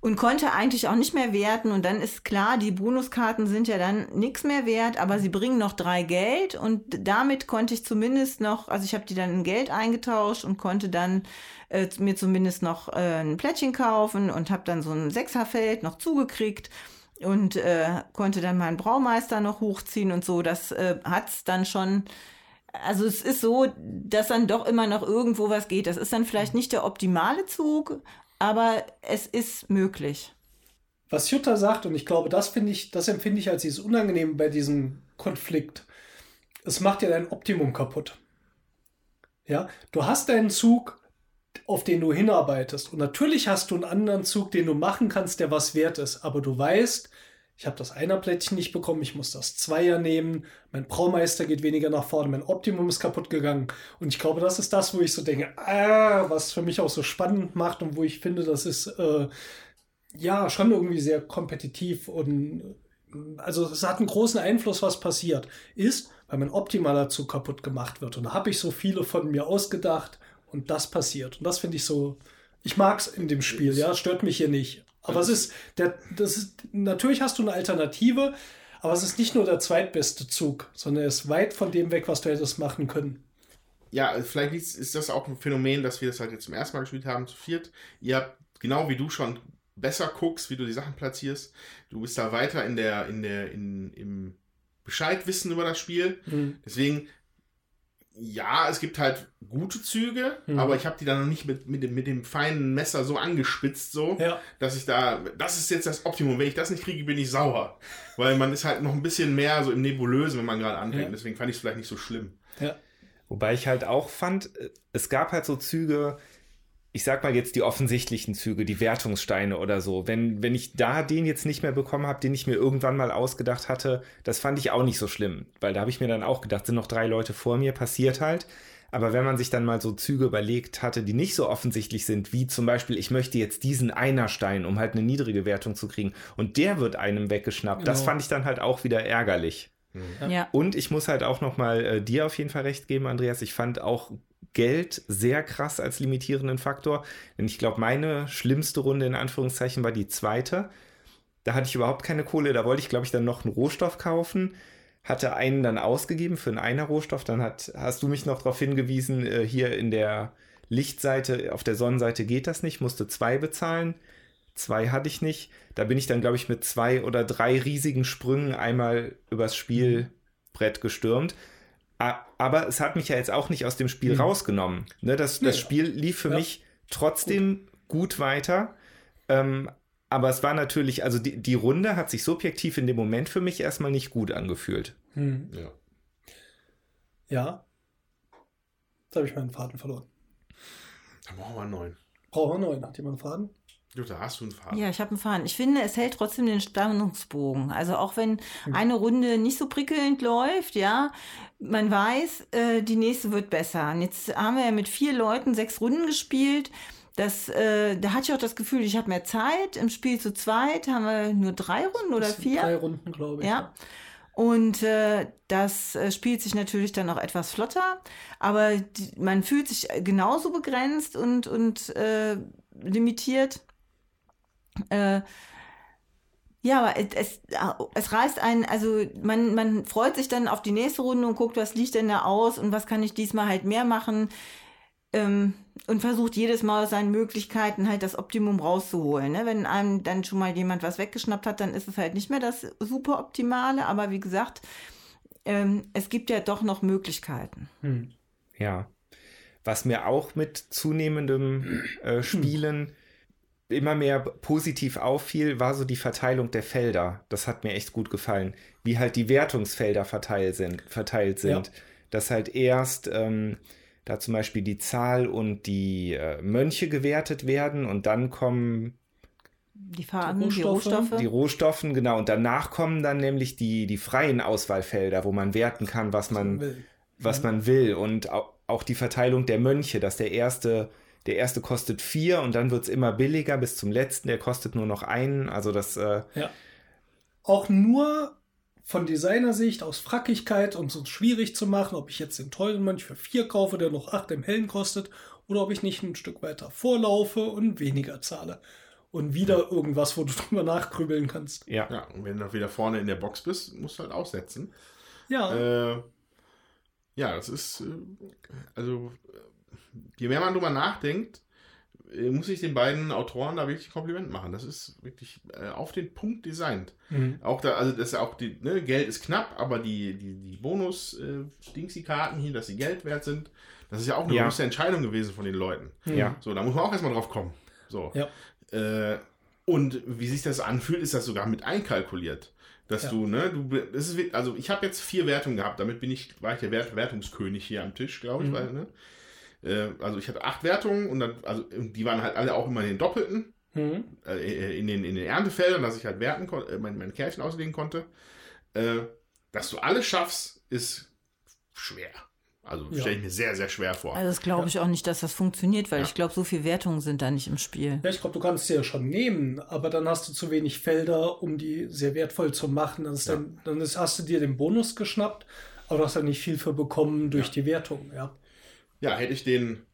und konnte eigentlich auch nicht mehr werten. Und dann ist klar, die Bonuskarten sind ja dann nichts mehr wert, aber sie bringen noch drei Geld. Und damit konnte ich zumindest noch, also ich habe die dann in Geld eingetauscht und konnte dann äh, mir zumindest noch äh, ein Plättchen kaufen und habe dann so ein Sechserfeld noch zugekriegt und äh, konnte dann meinen Braumeister noch hochziehen und so. Das äh, hat's dann schon. Also es ist so, dass dann doch immer noch irgendwo was geht. Das ist dann vielleicht nicht der optimale Zug, aber es ist möglich. Was Jutta sagt, und ich glaube, das finde ich, das empfinde ich als dieses Unangenehm bei diesem Konflikt. Es macht ja dein Optimum kaputt. Ja, du hast deinen Zug, auf den du hinarbeitest. Und natürlich hast du einen anderen Zug, den du machen kannst, der was wert ist. Aber du weißt, ich habe das Einerplättchen nicht bekommen, ich muss das Zweier nehmen, mein Braumeister geht weniger nach vorne, mein Optimum ist kaputt gegangen. Und ich glaube, das ist das, wo ich so denke, ah, was für mich auch so spannend macht und wo ich finde, das ist äh, ja schon irgendwie sehr kompetitiv und also es hat einen großen Einfluss, was passiert. Ist, weil mein optimaler Zug kaputt gemacht wird. Und da habe ich so viele von mir ausgedacht und das passiert. Und das finde ich so, ich mag es in dem Spiel, ja, stört mich hier nicht. Aber es ist, der, das ist, natürlich hast du eine Alternative, aber es ist nicht nur der zweitbeste Zug, sondern er ist weit von dem weg, was du hättest machen können. Ja, vielleicht ist ist das auch ein Phänomen, dass wir das halt jetzt zum ersten Mal gespielt haben, zu viert. Ihr habt, genau wie du schon besser guckst, wie du die Sachen platzierst. Du bist da weiter in der, in der, in, im Bescheid wissen über das Spiel. Mhm. Deswegen, ja, es gibt halt gute Züge, Mhm. aber ich habe die dann noch nicht mit, mit, dem, mit dem feinen Messer so angespitzt, so, Ja. dass ich da, das ist jetzt das Optimum. Wenn ich das nicht kriege, bin ich sauer. Weil man ist halt noch ein bisschen mehr so im Nebulösen, wenn man gerade anfängt. Ja. Deswegen fand ich es vielleicht nicht so schlimm. Ja. Wobei ich halt auch fand, es gab halt so Züge, ich sag mal jetzt die offensichtlichen Züge, die Wertungssteine oder so. Wenn, wenn ich da den jetzt nicht mehr bekommen habe, den ich mir irgendwann mal ausgedacht hatte, das fand ich auch nicht so schlimm. Weil da habe ich mir dann auch gedacht, sind noch drei Leute vor mir, passiert halt. Aber wenn man sich dann mal so Züge überlegt hatte, die nicht so offensichtlich sind, wie zum Beispiel, ich möchte jetzt diesen Einerstein, um halt eine niedrige Wertung zu kriegen, und der wird einem weggeschnappt, das Genau. fand ich dann halt auch wieder ärgerlich. Ja. Und ich muss halt auch noch mal äh, dir auf jeden Fall recht geben, Andreas. Ich fand auch Geld sehr krass als limitierenden Faktor. Denn ich glaube, meine schlimmste Runde in Anführungszeichen war die zweite. Da hatte ich überhaupt keine Kohle. Da wollte ich, glaube ich, dann noch einen Rohstoff kaufen. Hatte einen dann ausgegeben für einen einer Rohstoff. Dann hat, hast du mich noch darauf hingewiesen, äh, hier in der Lichtseite, auf der Sonnenseite geht das nicht, musste zwei bezahlen. Zwei hatte ich nicht. Da bin ich dann, glaube ich, mit zwei oder drei riesigen Sprüngen einmal übers Spielbrett gestürmt. Aber es hat mich ja jetzt auch nicht aus dem Spiel Mhm. rausgenommen. Ne, das, das. Spiel lief für Ja. mich trotzdem gut, weiter. Ähm, aber es war natürlich, also die, die Runde hat sich subjektiv in dem Moment für mich erstmal nicht gut angefühlt. Hm. Ja. Ja. Jetzt habe ich meinen Faden verloren. Dann brauchen wir einen neuen. Brauchen wir einen neuen. Hat jemand einen Faden? Jutta, hast du einen Faden? Ja, ich habe einen Faden. Ich finde, es hält trotzdem den Spannungsbogen. Also auch wenn eine Runde nicht so prickelnd läuft, ja, man weiß, äh, die nächste wird besser. Und jetzt haben wir ja mit vier Leuten sechs Runden gespielt. Das, äh, da hatte ich auch das Gefühl, ich habe mehr Zeit. Im Spiel zu zweit haben wir nur drei Runden oder vier. Drei Runden, glaube ich. Ja. Und äh, das äh, spielt sich natürlich dann auch etwas flotter, aber die, man fühlt sich genauso begrenzt und, und äh, limitiert. Äh, ja, aber es, es, reißt einen, also man, man freut sich dann auf die nächste Runde und guckt, was liegt denn da aus und was kann ich diesmal halt mehr machen ähm, und versucht jedes Mal aus seinen Möglichkeiten halt das Optimum rauszuholen. Ne? Wenn einem dann schon mal jemand was weggeschnappt hat, dann ist es halt nicht mehr das super Optimale, aber wie gesagt, ähm, es gibt ja doch noch Möglichkeiten. Hm. Ja. Was mir auch mit zunehmendem äh, Spielen immer mehr positiv auffiel, war so die Verteilung der Felder. Das hat mir echt gut gefallen. Wie halt die Wertungsfelder verteilt sind. Verteilt sind. Ja. Dass halt erst ähm, da zum Beispiel die Zahl und die äh, Mönche gewertet werden und dann kommen Die Farben, die Rohstoffe. Rohstoffe. die Rohstoffen, genau. Und danach kommen dann nämlich die, die freien Auswahlfelder, wo man werten kann, was man, Will. was man will. Und au- auch die Verteilung der Mönche, dass der erste, der erste kostet vier und dann wird es immer billiger bis zum letzten, der kostet nur noch einen. Also das, äh, Ja. Auch nur von Designersicht aus Frackigkeit, um es uns schwierig zu machen, ob ich jetzt den teuren Mönch für 4 kaufe, der noch 8 im Hellen kostet, oder ob ich nicht ein Stück weiter vorlaufe und weniger zahle. Und wieder irgendwas, wo du drüber nachgrübeln kannst. Ja. Ja, und wenn du wieder vorne in der Box bist, musst du halt aussetzen. Ja, Äh, ja, das ist, äh, also, je mehr man drüber nachdenkt, äh, muss ich den beiden Autoren da wirklich ein Kompliment machen. Das ist wirklich äh, auf den Punkt designt. Mhm. Auch da, also das ist auch die, ne, Geld ist knapp, aber die, die, die Bonus-Dingsy-Karten hier, dass sie Geld wert sind, das ist ja auch eine Ja. große Entscheidung gewesen von den Leuten. Ja. So, da muss man auch erstmal drauf kommen. So. Ja. Äh, und wie sich das anfühlt, ist das sogar mit einkalkuliert. Dass Ja. du, ne, du, das ist, also ich habe jetzt vier Wertungen gehabt, damit bin ich, war ich der Wert, Wertungskönig hier am Tisch, glaube ich, Mhm. weil, ne? Äh, also ich hatte acht Wertungen und dann, also die waren halt alle auch immer in den Doppelten, Mhm. äh, in, den, in den Erntefeldern, dass ich halt werten kon- äh, mein, mein Kärchen auslegen konnte. Äh, dass du alles schaffst, ist schwer. Also Ja. stelle ich mir sehr, sehr schwer vor. Also das glaube ich auch nicht, dass das funktioniert, weil Ja. ich glaube, so viele Wertungen sind da nicht im Spiel. Ja, ich glaube, du kannst sie ja schon nehmen, aber dann hast du zu wenig Felder, um die sehr wertvoll zu machen. Dann, ist Ja. dann, dann ist, hast du dir den Bonus geschnappt, aber du hast dann nicht viel für bekommen durch Ja. die Wertung. Ja. Ja, hätte ich den,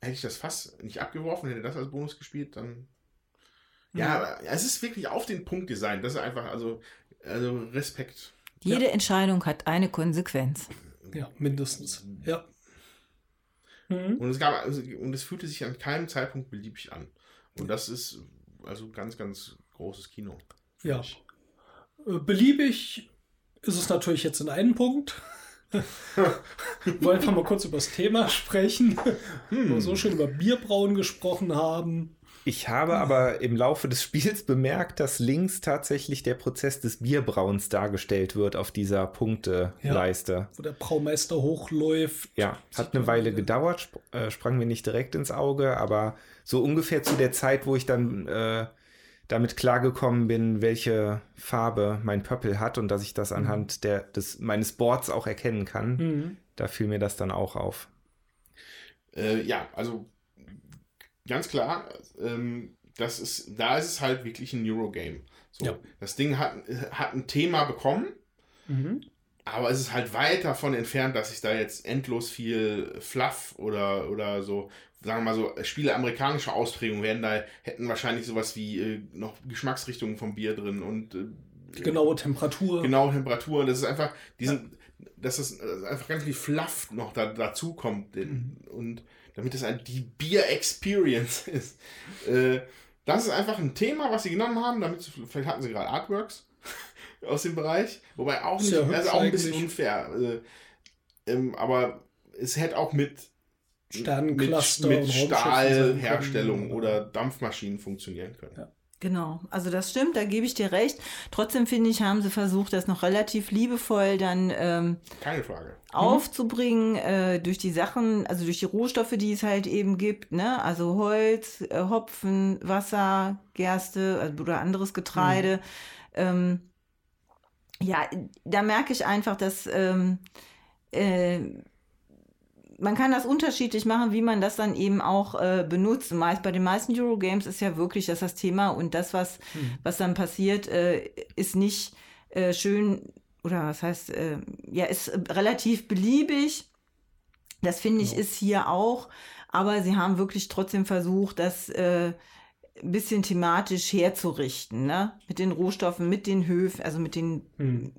hätte ich das Fass nicht abgeworfen, hätte das als Bonus gespielt, dann. Ja, aber es ist wirklich auf den Punkt designt. Das ist einfach, also, also Respekt. Jede Entscheidung hat eine Konsequenz. ja, mindestens. Ja. Mhm. Und es gab, also, und es fühlte sich an keinem Zeitpunkt beliebig an. Und das ist also ganz, ganz großes Kino. Ja. ich. Äh, Beliebig ist es natürlich jetzt in einem Punkt. Wir wollen einfach mal kurz über das Thema sprechen. Weil wir so schön über Bierbrauen gesprochen haben. Ich habe aber im Laufe des Spiels bemerkt, dass links tatsächlich der Prozess des Bierbrauens dargestellt wird auf dieser Punkteleiste. Wo der Braumeister hochläuft. Ja, hat eine Weile gedauert, sp äh, sprang mir nicht direkt ins Auge, aber so ungefähr zu der Zeit, wo ich dann äh, damit klargekommen bin, welche Farbe mein Pöppel hat und dass ich das anhand der, des, meines Boards auch erkennen kann, Mhm. da fiel mir das dann auch auf. Äh, ja, also ganz klar, ähm, das ist, da ist es halt wirklich ein Eurogame. So, Ja. Das Ding hat, hat ein Thema bekommen, Mhm. aber es ist halt weit davon entfernt, dass ich da jetzt endlos viel Fluff oder, oder so, sagen wir mal so, Spiele amerikanischer Ausprägung werden da, hätten wahrscheinlich sowas wie äh, noch Geschmacksrichtungen vom Bier drin und äh, Die genaue Temperatur. genaue Temperatur. Das ist einfach, diesen, dass es äh, einfach ganz viel Fluff noch da, dazu kommt. Und damit ein, die Bier-Experience ist. Äh, das ist einfach ein Thema, was sie genommen haben, damit sie, vielleicht hatten sie gerade Artworks aus dem Bereich, wobei auch nicht, hübsch also auch ein bisschen unfair. Äh, ähm, aber es hätte auch mit Sternencluster mit, und mit. Stahlherstellung oder Dampfmaschinen funktionieren können. Ja. Genau, also das stimmt, da gebe ich dir recht. Trotzdem finde ich, haben sie versucht, das noch relativ liebevoll dann ähm, Keine Frage. aufzubringen äh, durch die Sachen, also durch die Rohstoffe, die es halt eben gibt, ne? Also Holz, äh, Hopfen, Wasser, Gerste also, oder anderes Getreide. Ähm, ja, da merke ich einfach, dass ähm, äh, man kann das unterschiedlich machen, wie man das dann eben auch äh, benutzt. Meist, bei den meisten Eurogames ist ja wirklich das, das Thema und das, was, was dann passiert, äh, ist nicht äh, schön oder was heißt, äh, ja, ist äh, relativ beliebig. Das finde ich Genau. ist hier auch, aber sie haben wirklich trotzdem versucht, das äh, ein bisschen thematisch herzurichten, ne? Mit den Rohstoffen, mit den Höfen, also mit den Mhm.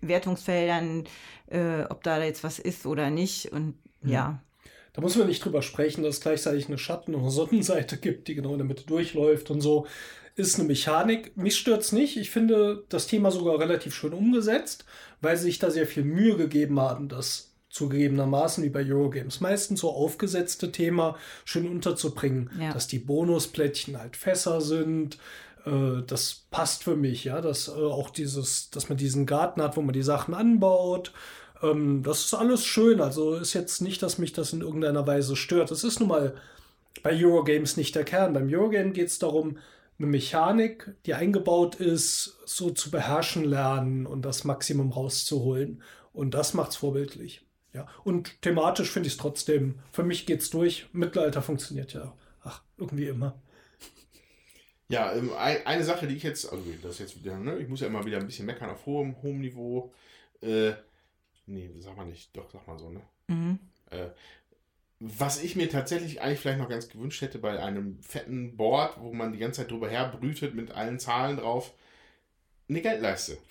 Wertungsfeldern, äh, ob da jetzt was ist oder nicht. Und ja, Da muss man nicht drüber sprechen, dass es gleichzeitig eine Schatten- und eine Sonnenseite gibt, die genau in der Mitte durchläuft und so. Ist eine Mechanik. Mich stört's nicht. Ich finde das Thema sogar relativ schön umgesetzt, weil sie sich da sehr viel Mühe gegeben haben, das zugegebenermaßen wie bei Eurogames meistens so aufgesetzte Thema schön unterzubringen, Ja. dass die Bonusplättchen halt Fässer sind. Äh, das passt für mich, ja, dass äh, auch dieses, dass man diesen Garten hat, wo man die Sachen anbaut. Ähm, das ist alles schön. Also ist jetzt nicht, dass mich das in irgendeiner Weise stört. Das ist nun mal bei Eurogames nicht der Kern. Beim Eurogame geht es darum, eine Mechanik, die eingebaut ist, so zu beherrschen lernen und das Maximum rauszuholen. Und das macht's vorbildlich. Ja. Und thematisch finde ich es trotzdem, für mich geht's durch. Mittelalter funktioniert ja, ach, irgendwie immer. Ja, ähm, ein, eine Sache, die ich jetzt, also das jetzt wieder, ne, ich muss ja immer wieder ein bisschen meckern auf hohem, hohem Niveau. Äh, nee, sag mal nicht, doch, sag mal so, ne? Mhm. Äh, was ich mir tatsächlich eigentlich vielleicht noch ganz gewünscht hätte bei einem fetten Board, wo man die ganze Zeit drüber herbrütet mit allen Zahlen drauf, eine Geldleiste.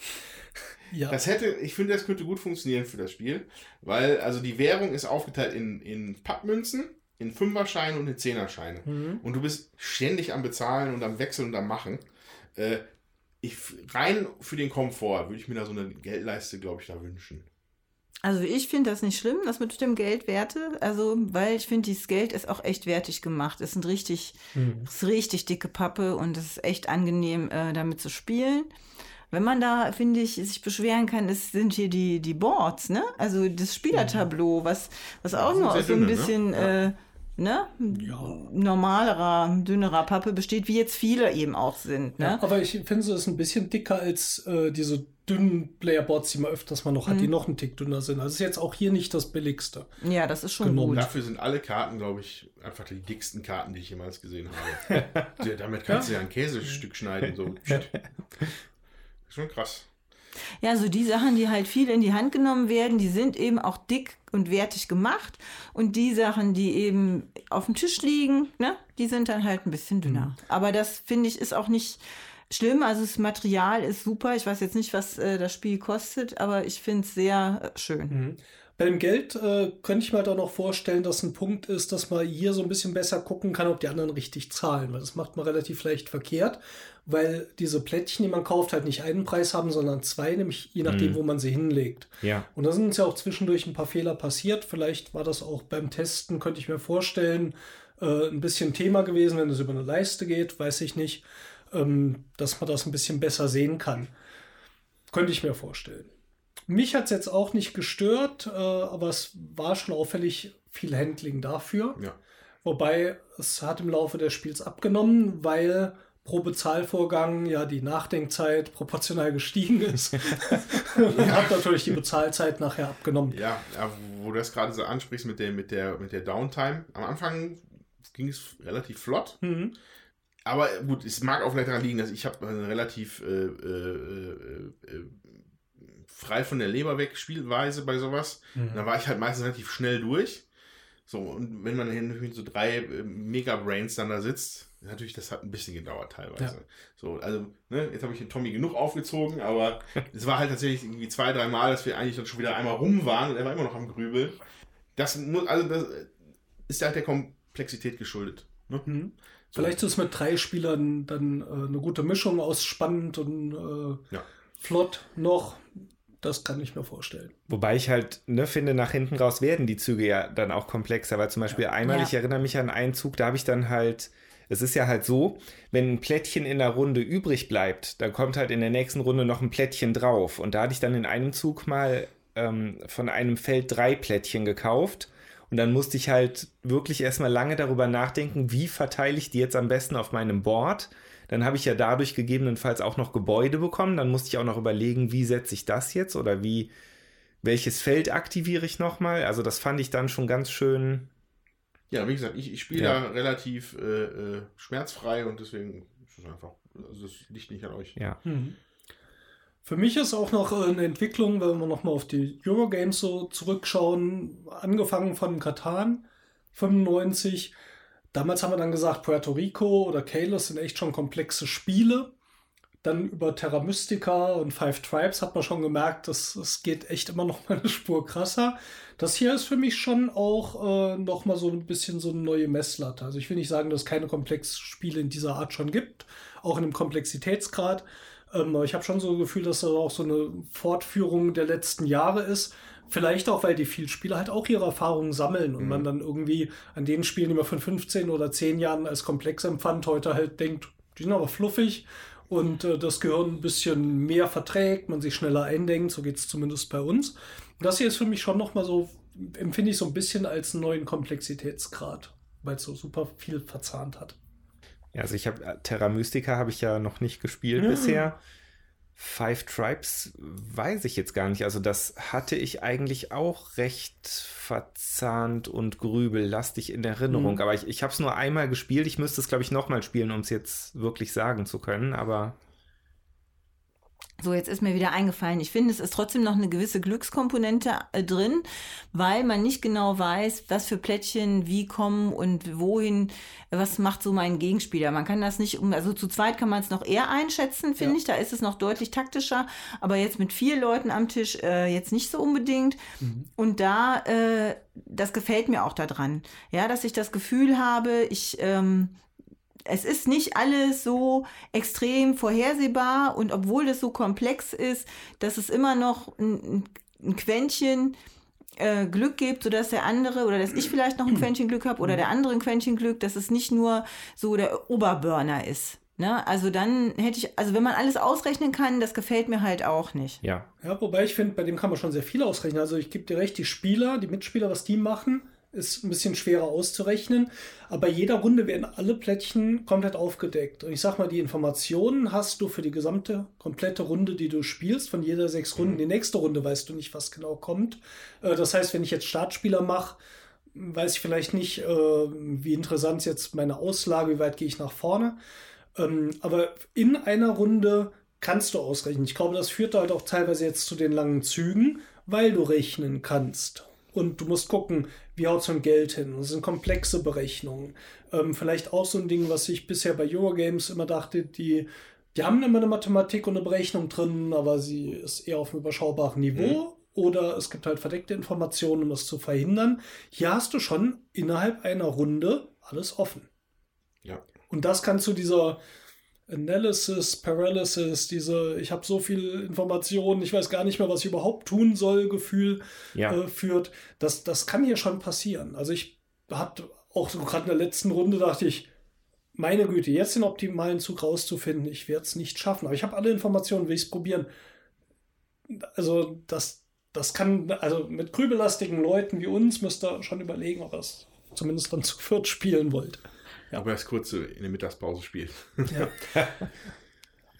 Ja. Das hätte, ich finde, das könnte gut funktionieren für das Spiel, weil also die Währung ist aufgeteilt in, in Pappmünzen, in Fünferscheine und in Zehnerscheine. Mhm. Und du bist ständig am Bezahlen und am Wechseln und am Machen. Äh, ich, rein für den Komfort würde ich mir da so eine Geldleiste, glaube ich, da wünschen. Also ich finde das nicht schlimm, das mit dem Geldwerte. Also, weil ich finde, dieses Geld ist auch echt wertig gemacht. Es sind richtig, Mhm. es ist richtig dicke Pappe und es ist echt angenehm, äh, damit zu spielen. Wenn man da, finde ich, sich beschweren kann, es sind hier die, die Boards, ne? Also das Spielertableau, was, was auch nur aus so ein ne? bisschen, Ja. äh, ne? Ja. Normalerer, dünnerer Pappe besteht, wie jetzt viele eben auch sind, ne? Ja, aber ich finde, es ist ein bisschen dicker als äh, diese dünnen Playerboards, die man öfters mal noch hat, die noch einen Tick dünner sind. Also ist jetzt auch hier nicht das billigste. Ja, das ist schon Genommen. gut. Dafür sind alle Karten, glaube ich, einfach die dicksten Karten, die ich jemals gesehen habe. ja, damit kannst du ja ein Käsestück schneiden. So. Schon krass. Ja, so die Sachen, die halt viel in die Hand genommen werden, die sind eben auch dick und wertig gemacht. Und die Sachen, die eben auf dem Tisch liegen, ne, die sind dann halt ein bisschen dünner. Aber das finde ich ist auch nicht schlimm. Also das Material ist super. Ich weiß jetzt nicht, was äh, das Spiel kostet, aber ich finde es sehr äh, schön. Mhm. Bei dem Geld äh, könnte ich mir halt auch noch vorstellen, dass ein Punkt ist, dass man hier so ein bisschen besser gucken kann, ob die anderen richtig zahlen, weil das macht man relativ leicht verkehrt, weil diese Plättchen, die man kauft, halt nicht einen Preis haben, sondern zwei, nämlich je nachdem, Mhm. wo man sie hinlegt. Ja. Und da sind uns ja auch zwischendurch ein paar Fehler passiert. Vielleicht war das auch beim Testen, könnte ich mir vorstellen, äh, ein bisschen Thema gewesen, wenn es über eine Leiste geht, weiß ich nicht, ähm, dass man das ein bisschen besser sehen kann. Könnte ich mir vorstellen. Mich hat es jetzt auch nicht gestört, äh, aber es war schon auffällig viel Handling dafür. Ja. Wobei es hat im Laufe des Spiels abgenommen, weil pro Bezahlvorgang ja die Nachdenkzeit proportional gestiegen ist. Und hat natürlich die Bezahlzeit nachher abgenommen. Ja, ja, wo du das gerade so ansprichst mit der, mit, der, mit der Downtime. Am Anfang ging es relativ flott. Mhm. Aber gut, es mag auch vielleicht daran liegen, dass ich habe eine relativ äh, äh, äh, äh, frei von der Leber weg Spielweise bei sowas. Da war ich halt meistens relativ schnell durch. So, und wenn man mit so drei äh, Mega-Brains dann da sitzt, natürlich, das hat ein bisschen gedauert teilweise. Ja. So, also, ne, jetzt habe ich den Tommy genug aufgezogen, aber es war halt tatsächlich irgendwie zwei, drei Mal, dass wir eigentlich dann schon wieder einmal rum waren und er war immer noch am Grübeln. Das muss, also das ist halt der Komplexität geschuldet. Ne? Vielleicht ist es mit drei Spielern dann äh, eine gute Mischung aus spannend und äh, Ja. flott noch. Das kann ich mir vorstellen. Wobei ich halt ne, finde, nach hinten raus werden die Züge ja dann auch komplexer, weil zum Beispiel einmal, Ja. ich erinnere mich an einen Zug, da habe ich dann halt, es ist ja halt so, wenn ein Plättchen in der Runde übrig bleibt, dann kommt halt in der nächsten Runde noch ein Plättchen drauf. Und da hatte ich dann in einem Zug mal ähm, von einem Feld drei Plättchen gekauft. Und dann musste ich halt wirklich erstmal lange darüber nachdenken, wie verteile ich die jetzt am besten auf meinem Board. Dann habe ich ja dadurch gegebenenfalls auch noch Gebäude bekommen. Dann musste ich auch noch überlegen, wie setze ich das jetzt oder wie, welches Feld aktiviere ich nochmal. Also das fand ich dann schon ganz schön. Ja, wie gesagt, ich, ich spiele Ja. da relativ äh, äh, schmerzfrei und deswegen ist es einfach, also das liegt nicht an euch. Ja. Für mich ist auch noch äh, eine Entwicklung, wenn wir nochmal auf die Eurogames so zurückschauen, angefangen von Katan 95. Damals haben wir dann gesagt, Puerto Rico oder Kalos sind echt schon komplexe Spiele. Dann über Terra Mystica und Five Tribes hat man schon gemerkt, es geht echt immer noch mal eine Spur krasser. Das hier ist für mich schon auch äh, noch mal so ein bisschen so eine neue Messlatte. Also ich will nicht sagen, dass es keine komplexen Spiele in dieser Art schon gibt, auch in einem Komplexitätsgrad. Ähm, aber ich habe schon so ein Gefühl, dass das auch so eine Fortführung der letzten Jahre ist. Vielleicht auch, weil die vielen Spieler halt auch ihre Erfahrungen sammeln und man dann irgendwie an den Spielen, die man von 15 oder 10 Jahren als komplex empfand, heute halt denkt, die sind aber fluffig und äh, das Gehirn ein bisschen mehr verträgt, man sich schneller eindenkt, so geht es zumindest bei uns. Das hier ist für mich schon nochmal so, empfinde ich so ein bisschen als einen neuen Komplexitätsgrad, weil es so super viel verzahnt hat. Ja, also ich habe Terra Mystica habe ich ja noch nicht gespielt Ja. bisher. Five Tribes weiß ich jetzt gar nicht. Also das hatte ich eigentlich auch recht verzahnt und grübellastig in Erinnerung. Mhm. Aber ich, ich habe es nur einmal gespielt. Ich müsste es, glaube ich, nochmal spielen, um es jetzt wirklich sagen zu können. Aber so, jetzt ist mir wieder eingefallen. Ich finde, es ist trotzdem noch eine gewisse Glückskomponente äh, drin, weil man nicht genau weiß, was für Plättchen wie kommen und wohin, was macht so mein Gegenspieler. Man kann das nicht, also zu zweit kann man es noch eher einschätzen, finde ja. ich. Da ist es noch deutlich taktischer, aber jetzt mit vier Leuten am Tisch äh, jetzt nicht so unbedingt. Mhm. Und da, äh, das gefällt mir auch daran. Ja, dass ich das Gefühl habe, ich, ähm, es ist nicht alles so extrem vorhersehbar und obwohl es so komplex ist, dass es immer noch ein, ein Quäntchen äh, Glück gibt, sodass der andere oder dass ich vielleicht noch ein Quäntchen Glück habe oder der andere ein Quäntchen Glück, dass es nicht nur so der Oberburner ist. Ne? Also dann hätte ich, also wenn man alles ausrechnen kann, das gefällt mir halt auch nicht. Ja. Ja, wobei ich finde, bei dem kann man schon sehr viel ausrechnen. Also ich gebe dir recht, die Spieler, die Mitspieler, was die machen, ist ein bisschen schwerer auszurechnen. Aber jeder Runde werden alle Plättchen komplett aufgedeckt. Und ich sag mal, die Informationen hast du für die gesamte, komplette Runde, die du spielst. Von jeder sechs Runden. Die nächste Runde weißt du nicht, was genau kommt. Äh, das heißt, wenn ich jetzt Startspieler mache, weiß ich vielleicht nicht, äh, wie interessant ist jetzt meine Auslage, wie weit gehe ich nach vorne. Ähm, aber in einer Runde kannst du ausrechnen. Ich glaube, das führt halt auch teilweise jetzt zu den langen Zügen, weil du rechnen kannst. Und du musst gucken, wie haut so ein Geld hin? Das sind komplexe Berechnungen. Ähm, vielleicht auch so ein Ding, was ich bisher bei Eurogames immer dachte, die, die haben immer eine Mathematik und eine Berechnung drin, aber sie ist eher auf einem überschaubaren Niveau. Mhm. Oder es gibt halt verdeckte Informationen, um das zu verhindern. Hier hast du schon innerhalb einer Runde alles offen. Ja. Und das kann zu dieser Analysis, Paralysis, diese, ich habe so viel Informationen, ich weiß gar nicht mehr, was ich überhaupt tun soll, Gefühl ja. äh, führt. Das, das kann hier schon passieren. Also ich hatte auch so gerade in der letzten Runde dachte ich, meine Güte, jetzt den optimalen Zug rauszufinden, ich werde es nicht schaffen. Aber ich habe alle Informationen, will ich es probieren. Also das, das kann, also mit grübelastigen Leuten wie uns müsst ihr schon überlegen, ob ihr es zumindest dann zu viert spielen wollt. Aber erst kurz in der Mittagspause spielt. Ja.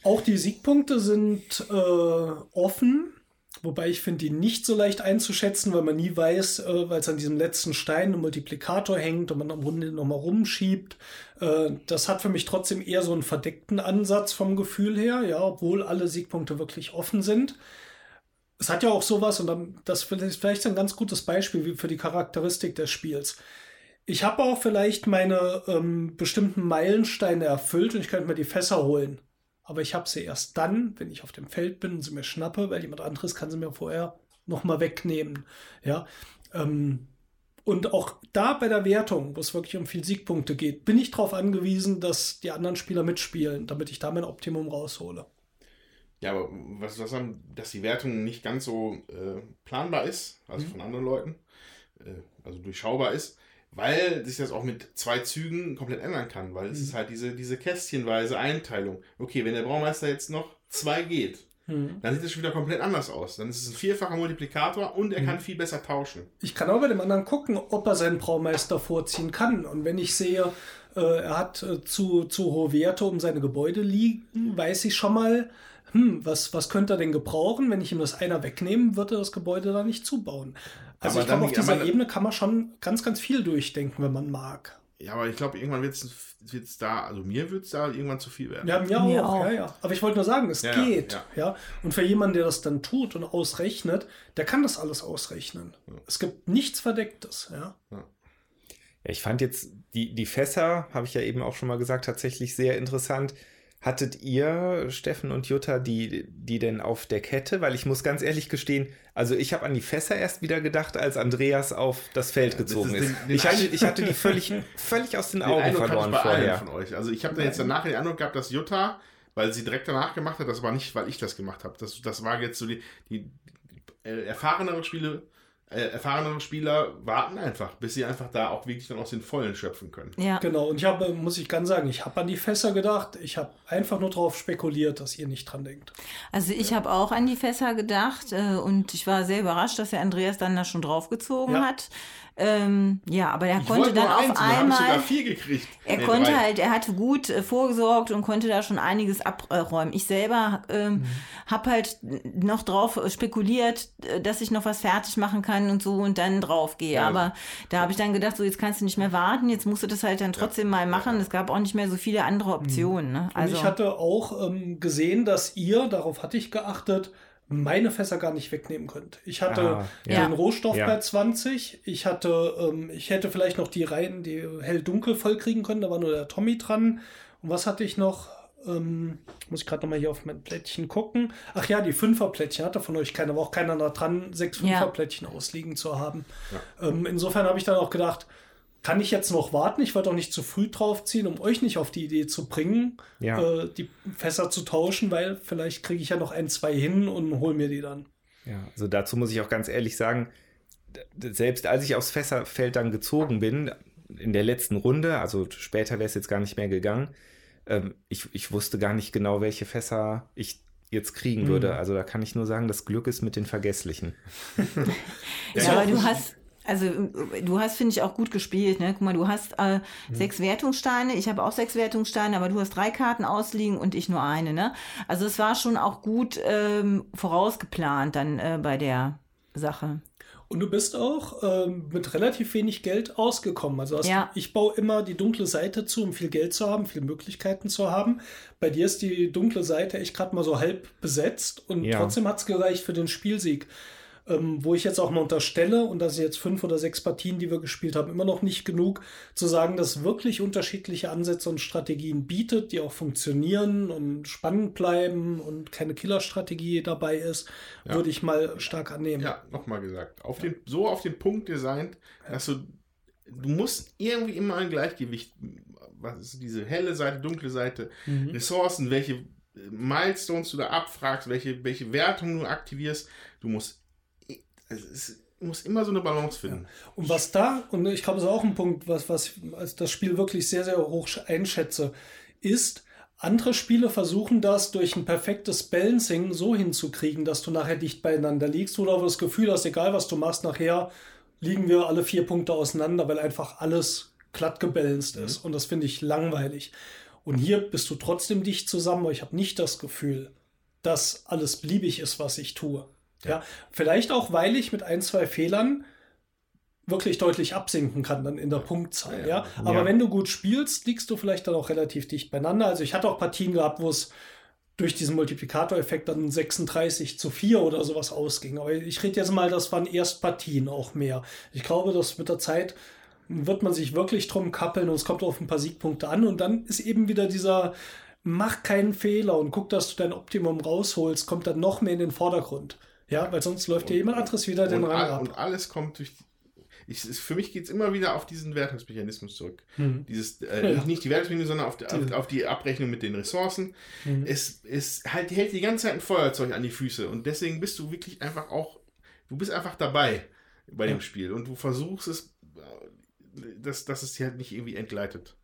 Auch die Siegpunkte sind äh, offen, wobei ich finde die nicht so leicht einzuschätzen, weil man nie weiß, äh, weil es an diesem letzten Stein ein Multiplikator hängt und man am Runde nochmal rumschiebt. Äh, das hat für mich trotzdem eher so einen verdeckten Ansatz vom Gefühl her, ja, obwohl alle Siegpunkte wirklich offen sind. Es hat ja auch sowas, und das ist vielleicht ein ganz gutes Beispiel für die Charakteristik des Spiels. Ich habe auch vielleicht meine ähm, bestimmten Meilensteine erfüllt und ich könnte mir die Fässer holen. Aber ich habe sie erst dann, wenn ich auf dem Feld bin und sie mir schnappe, weil jemand anderes kann sie mir vorher nochmal wegnehmen. Ja. Ähm, und auch da bei der Wertung, wo es wirklich um viel Siegpunkte geht, bin ich darauf angewiesen, dass die anderen Spieler mitspielen, damit ich da mein Optimum raushole. Ja, aber was, was haben, dass die Wertung nicht ganz so äh, planbar ist, also mhm. von anderen Leuten, äh, also durchschaubar ist, weil sich das auch mit zwei Zügen komplett ändern kann, weil es mhm. ist halt diese, diese kästchenweise Einteilung. Okay, wenn der Braumeister jetzt noch zwei geht, mhm. dann sieht es schon wieder komplett anders aus. Dann ist es ein vierfacher Multiplikator und er mhm. kann viel besser tauschen. Ich kann auch bei dem anderen gucken, ob er seinen Braumeister vorziehen kann. Und wenn ich sehe, äh, er hat äh, zu, zu hohe Werte um seine Gebäude liegen, weiß ich schon mal, hm, was, was könnte er denn gebrauchen? Wenn ich ihm das einer wegnehmen, wird er das Gebäude da nicht zubauen. Also aber ich glaube, auf dieser aber, Ebene kann man schon ganz, ganz viel durchdenken, wenn man mag. Ja, aber ich glaube, irgendwann wird es da, also mir wird es da irgendwann zu viel werden. Ja, mir, mir auch, auch, Ja, ja. Aber ich wollte nur sagen, es ja, geht. Ja. ja. Und für jemanden, der das dann tut und ausrechnet, der kann das alles ausrechnen. Ja. Es gibt nichts Verdecktes. Ja. ja. Ich fand jetzt die, die Fässer, habe ich ja eben auch schon mal gesagt, tatsächlich sehr interessant. Hattet ihr, Steffen und Jutta, die, die denn auf der Kette? Weil ich muss ganz ehrlich gestehen, also ich habe an die Fässer erst wieder gedacht, als Andreas auf das Feld gezogen ist. Den, den ich, hatte, ich hatte die völlig, völlig aus den, den Augen Eindruck verloren vorher. Von euch. Also ich habe da jetzt danach den Eindruck gehabt, dass Jutta, weil sie direkt danach gemacht hat, das war nicht, weil ich das gemacht habe. Das, das war jetzt so die, die, äh, erfahreneren Spiele, äh, erfahrenere Spieler warten einfach, bis sie einfach da auch wirklich dann aus den Vollen schöpfen können. Ja. Genau, und ich habe, muss ich ganz sagen, ich habe an die Fässer gedacht. Ich habe einfach nur darauf spekuliert, dass ihr nicht dran denkt. Also ich habe auch an die Fässer gedacht äh, und ich war sehr überrascht, dass der Andreas dann da schon draufgezogen Ja. hat. Ähm, ja, aber er Ich konnte dann auf eins und einmal. Er Nee, konnte drei. halt, er hatte gut äh, vorgesorgt und konnte da schon einiges abräumen. Ich selber ähm, Mhm. habe halt noch drauf spekuliert, äh, dass ich noch was fertig machen kann und so und dann drauf gehe. Ja. Aber da habe ich dann gedacht, so jetzt kannst du nicht mehr warten, jetzt musst du das halt dann trotzdem mal machen. Es gab auch nicht mehr so viele andere Optionen. Ne? Und Also ich hatte auch ähm, gesehen, dass ihr, darauf hatte ich geachtet, meine Fässer gar nicht wegnehmen könnt. Ich hatte Ah, ja. den Rohstoff Ja. bei 20. Ich hatte, ähm, ich hätte vielleicht noch die Reihen, die hell-dunkel voll kriegen können. Da war nur der Tommy dran. Und was hatte ich noch? Ähm, muss ich gerade nochmal hier auf mein Plättchen gucken. Ach ja, die Fünferplättchen hatte von euch keiner, war auch keiner da dran, sechs Ja. Fünferplättchen ausliegen zu haben. Ähm, insofern habe ich dann auch gedacht, kann ich jetzt noch warten? Ich wollte auch nicht zu früh draufziehen, um euch nicht auf die Idee zu bringen, Ja. äh, die Fässer zu tauschen, weil vielleicht kriege ich ja noch ein, zwei hin und hole mir die dann. Ja, also dazu muss ich auch ganz ehrlich sagen, selbst als ich aufs Fässerfeld dann gezogen bin, in der letzten Runde, also später wäre es jetzt gar nicht mehr gegangen, ähm, ich, ich wusste gar nicht genau, welche Fässer ich jetzt kriegen würde. Also da kann ich nur sagen, das Glück ist mit den Vergesslichen. Ja, aber du hast, also du hast, finde ich, auch gut gespielt. Ne? Guck mal, du hast äh, sechs Wertungssteine, ich habe auch sechs Wertungssteine, aber du hast drei Karten ausliegen und ich nur eine. Ne? Also es war schon auch gut ähm, vorausgeplant dann äh, bei der Sache. Und du bist auch ähm, mit relativ wenig Geld ausgekommen. Also hast, Ja. ich baue immer die dunkle Seite zu, um viel Geld zu haben, viele Möglichkeiten zu haben. Bei dir ist die dunkle Seite echt gerade mal so halb besetzt und Ja. trotzdem hat es gereicht für den Spielsieg. Ähm, wo ich jetzt auch mal unterstelle, und das sind jetzt fünf oder sechs Partien, die wir gespielt haben, immer noch nicht genug, zu sagen, dass wirklich unterschiedliche Ansätze und Strategien bietet, die auch funktionieren und spannend bleiben und keine Killerstrategie dabei ist, würde ich mal stark annehmen. Ja, nochmal gesagt. Auf den, so auf den Punkt designt, dass du, du musst irgendwie immer ein Gleichgewicht, was ist diese helle Seite, dunkle Seite, Mhm. Ressourcen, welche Milestones du da abfragst, welche, welche Wertungen du aktivierst. Du musst, es ist, du musst immer so eine Balance finden. Und was da, und ich glaube, das ist auch ein Punkt, was, was als das Spiel wirklich sehr, sehr hoch einschätze, ist, andere Spiele versuchen das durch ein perfektes Balancing so hinzukriegen, dass du nachher dicht beieinander liegst oder du das Gefühl hast, egal was du machst, nachher liegen wir alle vier Punkte auseinander, weil einfach alles glatt gebalanced ist. Und das finde ich langweilig. Und hier bist du trotzdem dicht zusammen, aber ich habe nicht das Gefühl, dass alles beliebig ist, was ich tue. Ja. vielleicht auch, weil ich mit ein, zwei Fehlern wirklich deutlich absinken kann dann in der Punktzahl. Ja, Ja. aber Ja. wenn du gut spielst, liegst du vielleicht dann auch relativ dicht beieinander. Also ich hatte auch Partien gehabt, wo es durch diesen Multiplikatoreffekt dann 36 zu 4 oder sowas ausging. Aber ich rede jetzt mal, das waren erst Partien auch mehr. Ich glaube, dass mit der Zeit wird man sich wirklich drum kappeln und es kommt auf ein paar Siegpunkte an und dann ist eben wieder dieser mach keinen Fehler und guck, dass du dein Optimum rausholst, kommt dann noch mehr in den Vordergrund. Ja, weil sonst läuft dir jemand anderes wieder den Rang ab. und alles kommt durch. Ich, für mich geht es immer wieder auf diesen Wertungsmechanismus zurück. Mhm. Dieses, äh, Ja. Nicht die Wertungsmechanismus, sondern auf, die- auf, auf die Abrechnung mit den Ressourcen. Mhm. Es, es halt, hält die ganze Zeit ein Feuerzeug an die Füße. Und deswegen bist du wirklich einfach auch. Du bist einfach dabei bei dem Ja. Spiel. Und du versuchst es, äh, dass, dass es dir halt nicht irgendwie entgleitet.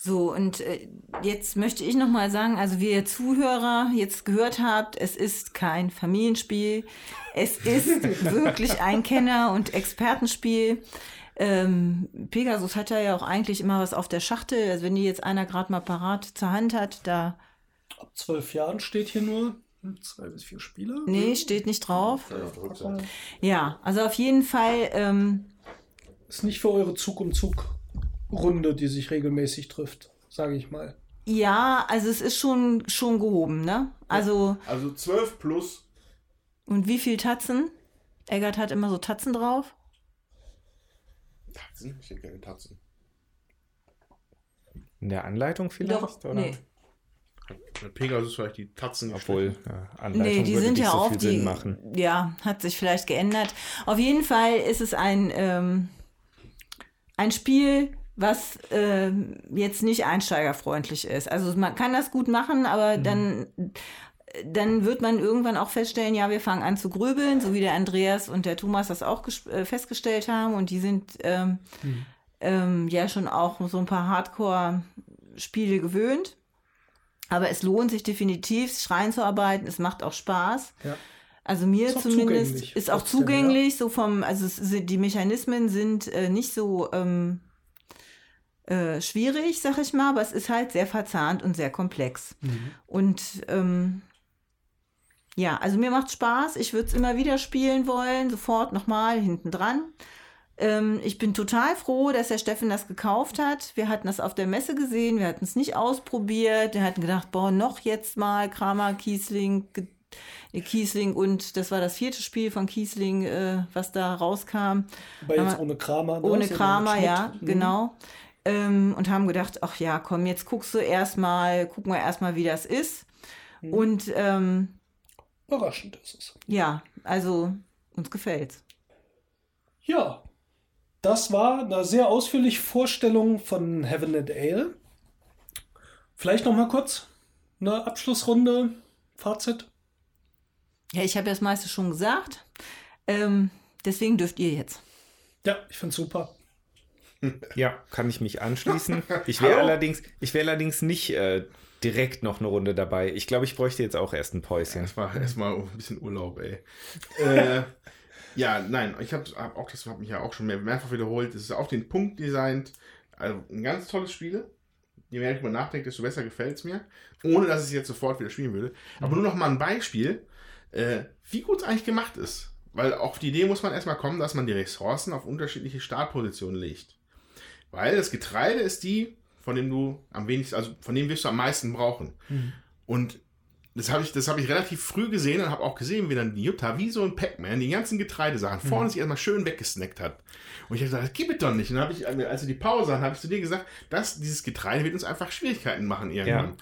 So, und äh, jetzt möchte ich nochmal sagen, also wie ihr Zuhörer jetzt gehört habt, es ist kein Familienspiel. Es ist wirklich ein Kenner- und Expertenspiel. Ähm, Pegasus hat ja auch eigentlich immer was auf der Schachtel. Also wenn die jetzt einer gerade mal parat zur Hand hat, da. Ab zwölf Jahren steht hier nur zwei bis vier Spieler. Nee, steht nicht drauf. Ja, Ja, also auf jeden Fall. Ähm, Ist nicht für eure Zug um Zug Runde, die sich regelmäßig trifft, sage ich mal. ja, also es ist schon, schon gehoben, ne? Also, Also 12 plus. und wie viel Tatzen? Eggert hat immer so Tatzen drauf. Tatzen? Ich hätte keine Tatzen. In der Anleitung vielleicht? Doch, oder? nee. Pegasus vielleicht die Tatzen Obwohl, ja, Anleitung Nee, die würde sind nicht ja so auch viel die. Sinn machen. Ja, hat sich vielleicht geändert. Auf jeden Fall ist es ein, ähm, ein Spiel, was ähm, jetzt nicht einsteigerfreundlich ist. Also man kann das gut machen, aber dann dann wird man irgendwann auch feststellen, ja, wir fangen an zu grübeln, so wie der Andreas und der Thomas das auch äh, festgestellt haben. Und die sind ähm, mhm. ähm, ja schon auch so ein paar Hardcore-Spiele gewöhnt. Aber es lohnt sich definitiv, sich reinzuarbeiten. Es macht auch Spaß. Ja. Also mir ist zumindest ist auch zugänglich, so vom, also es, die Mechanismen sind äh, nicht so ähm, äh, schwierig, sag ich mal, aber es ist halt sehr verzahnt und sehr komplex. Mhm. Und ähm, ja, also mir macht Spaß. Ich würde es immer wieder spielen wollen, sofort nochmal hinten dran. Ähm, ich bin total froh, dass der Steffen das gekauft hat. Wir hatten das auf der Messe gesehen, wir hatten es nicht ausprobiert. Wir hatten gedacht, boah, noch jetzt mal Kramer, Kiesling, äh, Kiesling und das war das vierte Spiel von Kiesling, äh, was da rauskam. Aber jetzt ohne Kramer. Ne? Ohne Kramer, ja, mhm. genau. Ähm, und haben gedacht, ach ja, komm, jetzt guckst du erstmal, gucken wir erstmal, wie das ist. Mhm. Und ähm, Überraschend ist es. Ja, also uns gefällt's. Ja, das war eine sehr ausführliche Vorstellung von Heaven and Ale. Vielleicht noch mal kurz eine Abschlussrunde, Fazit. Ja, ich habe ja das meiste schon gesagt. Ähm, deswegen dürft ihr jetzt. Ja, ich finde super. Ja, kann ich mich anschließen. Ich wäre allerdings, ich wäre allerdings nicht äh, direkt noch eine Runde dabei. Ich glaube, ich bräuchte jetzt auch erst ein Päuschen. Erstmal erst mal ein bisschen Urlaub, ey. äh, ja, nein, ich habe hab auch, das habe mich ja auch schon mehr, mehrfach wiederholt. Es ist auf den Punkt designt. Also ein ganz tolles Spiel. Je mehr ich mal nachdenke, desto besser gefällt es mir. Ohne dass ich es jetzt sofort wieder spielen würde. Aber nur noch mal ein Beispiel, äh, wie gut es eigentlich gemacht ist. Weil auf die Idee muss man erstmal kommen, dass man die Ressourcen auf unterschiedliche Startpositionen legt. Weil das Getreide ist die von dem du am wenigsten, also von dem wirst du am meisten brauchen. Mhm. Und das habe ich, das ich relativ früh gesehen und habe auch gesehen, wie dann die Jutta wie so ein Pac-Man die ganzen Getreidesachen mhm. vorne sich erstmal schön weggesnackt hat. Und ich habe gesagt, das gibt es doch nicht. Und dann habe ich, als wir die Pause hatten, habe ich zu dir gesagt, dass dieses Getreide wird uns einfach Schwierigkeiten machen irgendwann. Ja.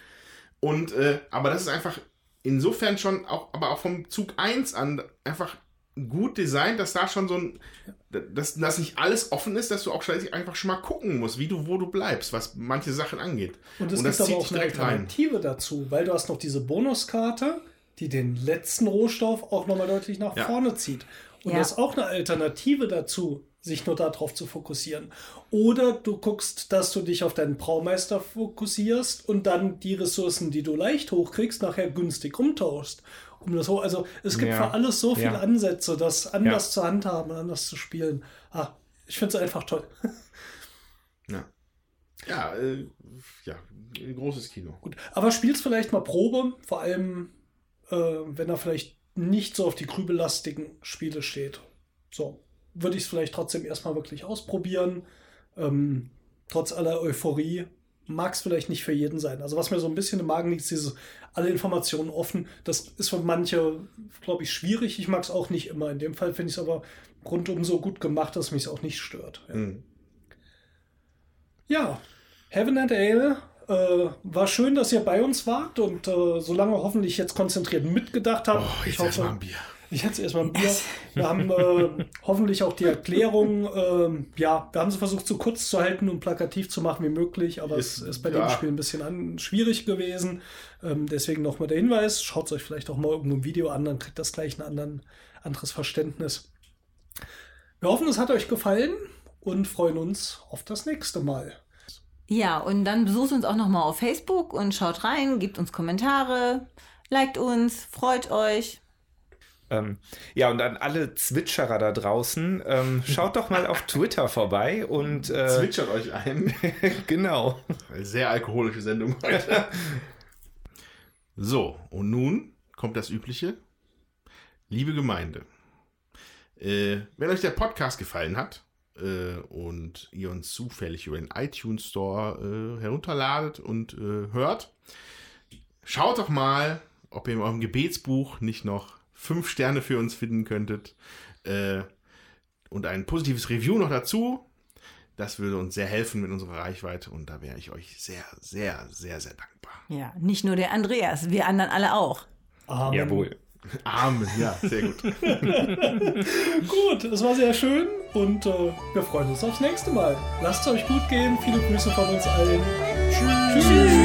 Und, äh, aber das ist einfach insofern schon auch, aber auch vom Zug 1 an einfach gut designt, dass da schon so ein, dass, dass nicht alles offen ist, dass du auch einfach schon mal gucken musst, wie du, wo du bleibst, was manche Sachen angeht. Und, es Und das gibt aber auch eine Alternative rein. dazu, weil du hast noch diese Bonuskarte, die den letzten Rohstoff auch nochmal deutlich nach ja. vorne zieht. Und ja. das ist auch eine Alternative dazu, sich nur darauf zu fokussieren. Oder du guckst, dass du dich auf deinen Braumeister fokussierst und dann die Ressourcen, die du leicht hochkriegst, nachher günstig umtauschst um das hoch. Also es gibt ja. für alles so viele ja. Ansätze, das anders zu handhaben, anders zu spielen. Ah, ich finde es einfach toll. Ja. Ja, äh, ja, großes Kino. Gut, aber spielst vielleicht mal Probe, vor allem äh, wenn er vielleicht nicht so auf die grübellastigen Spiele steht. So, würde ich es vielleicht trotzdem erstmal wirklich ausprobieren. Ähm, trotz aller Euphorie mag es vielleicht nicht für jeden sein. Also was mir so ein bisschen im Magen liegt, ist dieses alle Informationen offen. Das ist für manche, glaube ich, schwierig. Ich mag es auch nicht immer. In dem Fall finde ich es aber rundum so gut gemacht, dass mich auch nicht stört. Ja, mhm. ja. Heaven and Ale. Äh, war schön, dass ihr bei uns wart und äh, so lange hoffentlich jetzt konzentriert mitgedacht habt. Oh, ich hoffe, ein Bier. Ich hätte erstmal ein Bier. Wir haben äh, hoffentlich auch die Erklärung, äh, ja, wir haben es versucht, so kurz zu halten und plakativ zu machen wie möglich, aber ist, es ist bei ja. dem Spiel ein bisschen an, schwierig gewesen. Ähm, deswegen nochmal der Hinweis, schaut es euch vielleicht auch mal irgendwo im Video an, dann kriegt das gleich ein anderen, anderes Verständnis. Wir hoffen, es hat euch gefallen und freuen uns auf das nächste Mal. Ja, und dann besucht uns auch nochmal auf Facebook und schaut rein, gebt uns Kommentare, liked uns, freut euch. Ähm, ja, und an alle Zwitscherer da draußen, ähm, schaut doch mal auf Twitter vorbei und. Äh, Zwitschert euch ein. genau. Eine sehr alkoholische Sendung heute. so, und nun kommt das Übliche. Liebe Gemeinde, äh, wenn euch der Podcast gefallen hat äh, und ihr uns zufällig über den iTunes Store äh, herunterladet und äh, hört, schaut doch mal, ob ihr in eurem Gebetsbuch nicht noch fünf Sterne für uns finden könntet äh, und ein positives Review noch dazu. Das würde uns sehr helfen mit unserer Reichweite und da wäre ich euch sehr, sehr, sehr, sehr dankbar. Ja, nicht nur der Andreas, wir anderen alle auch. Amen. Jawohl. Amen, ja, sehr gut. gut, es war sehr schön und äh, wir freuen uns aufs nächste Mal. Lasst es euch gut gehen. Viele Grüße von uns allen. Tschüss. Tschüss.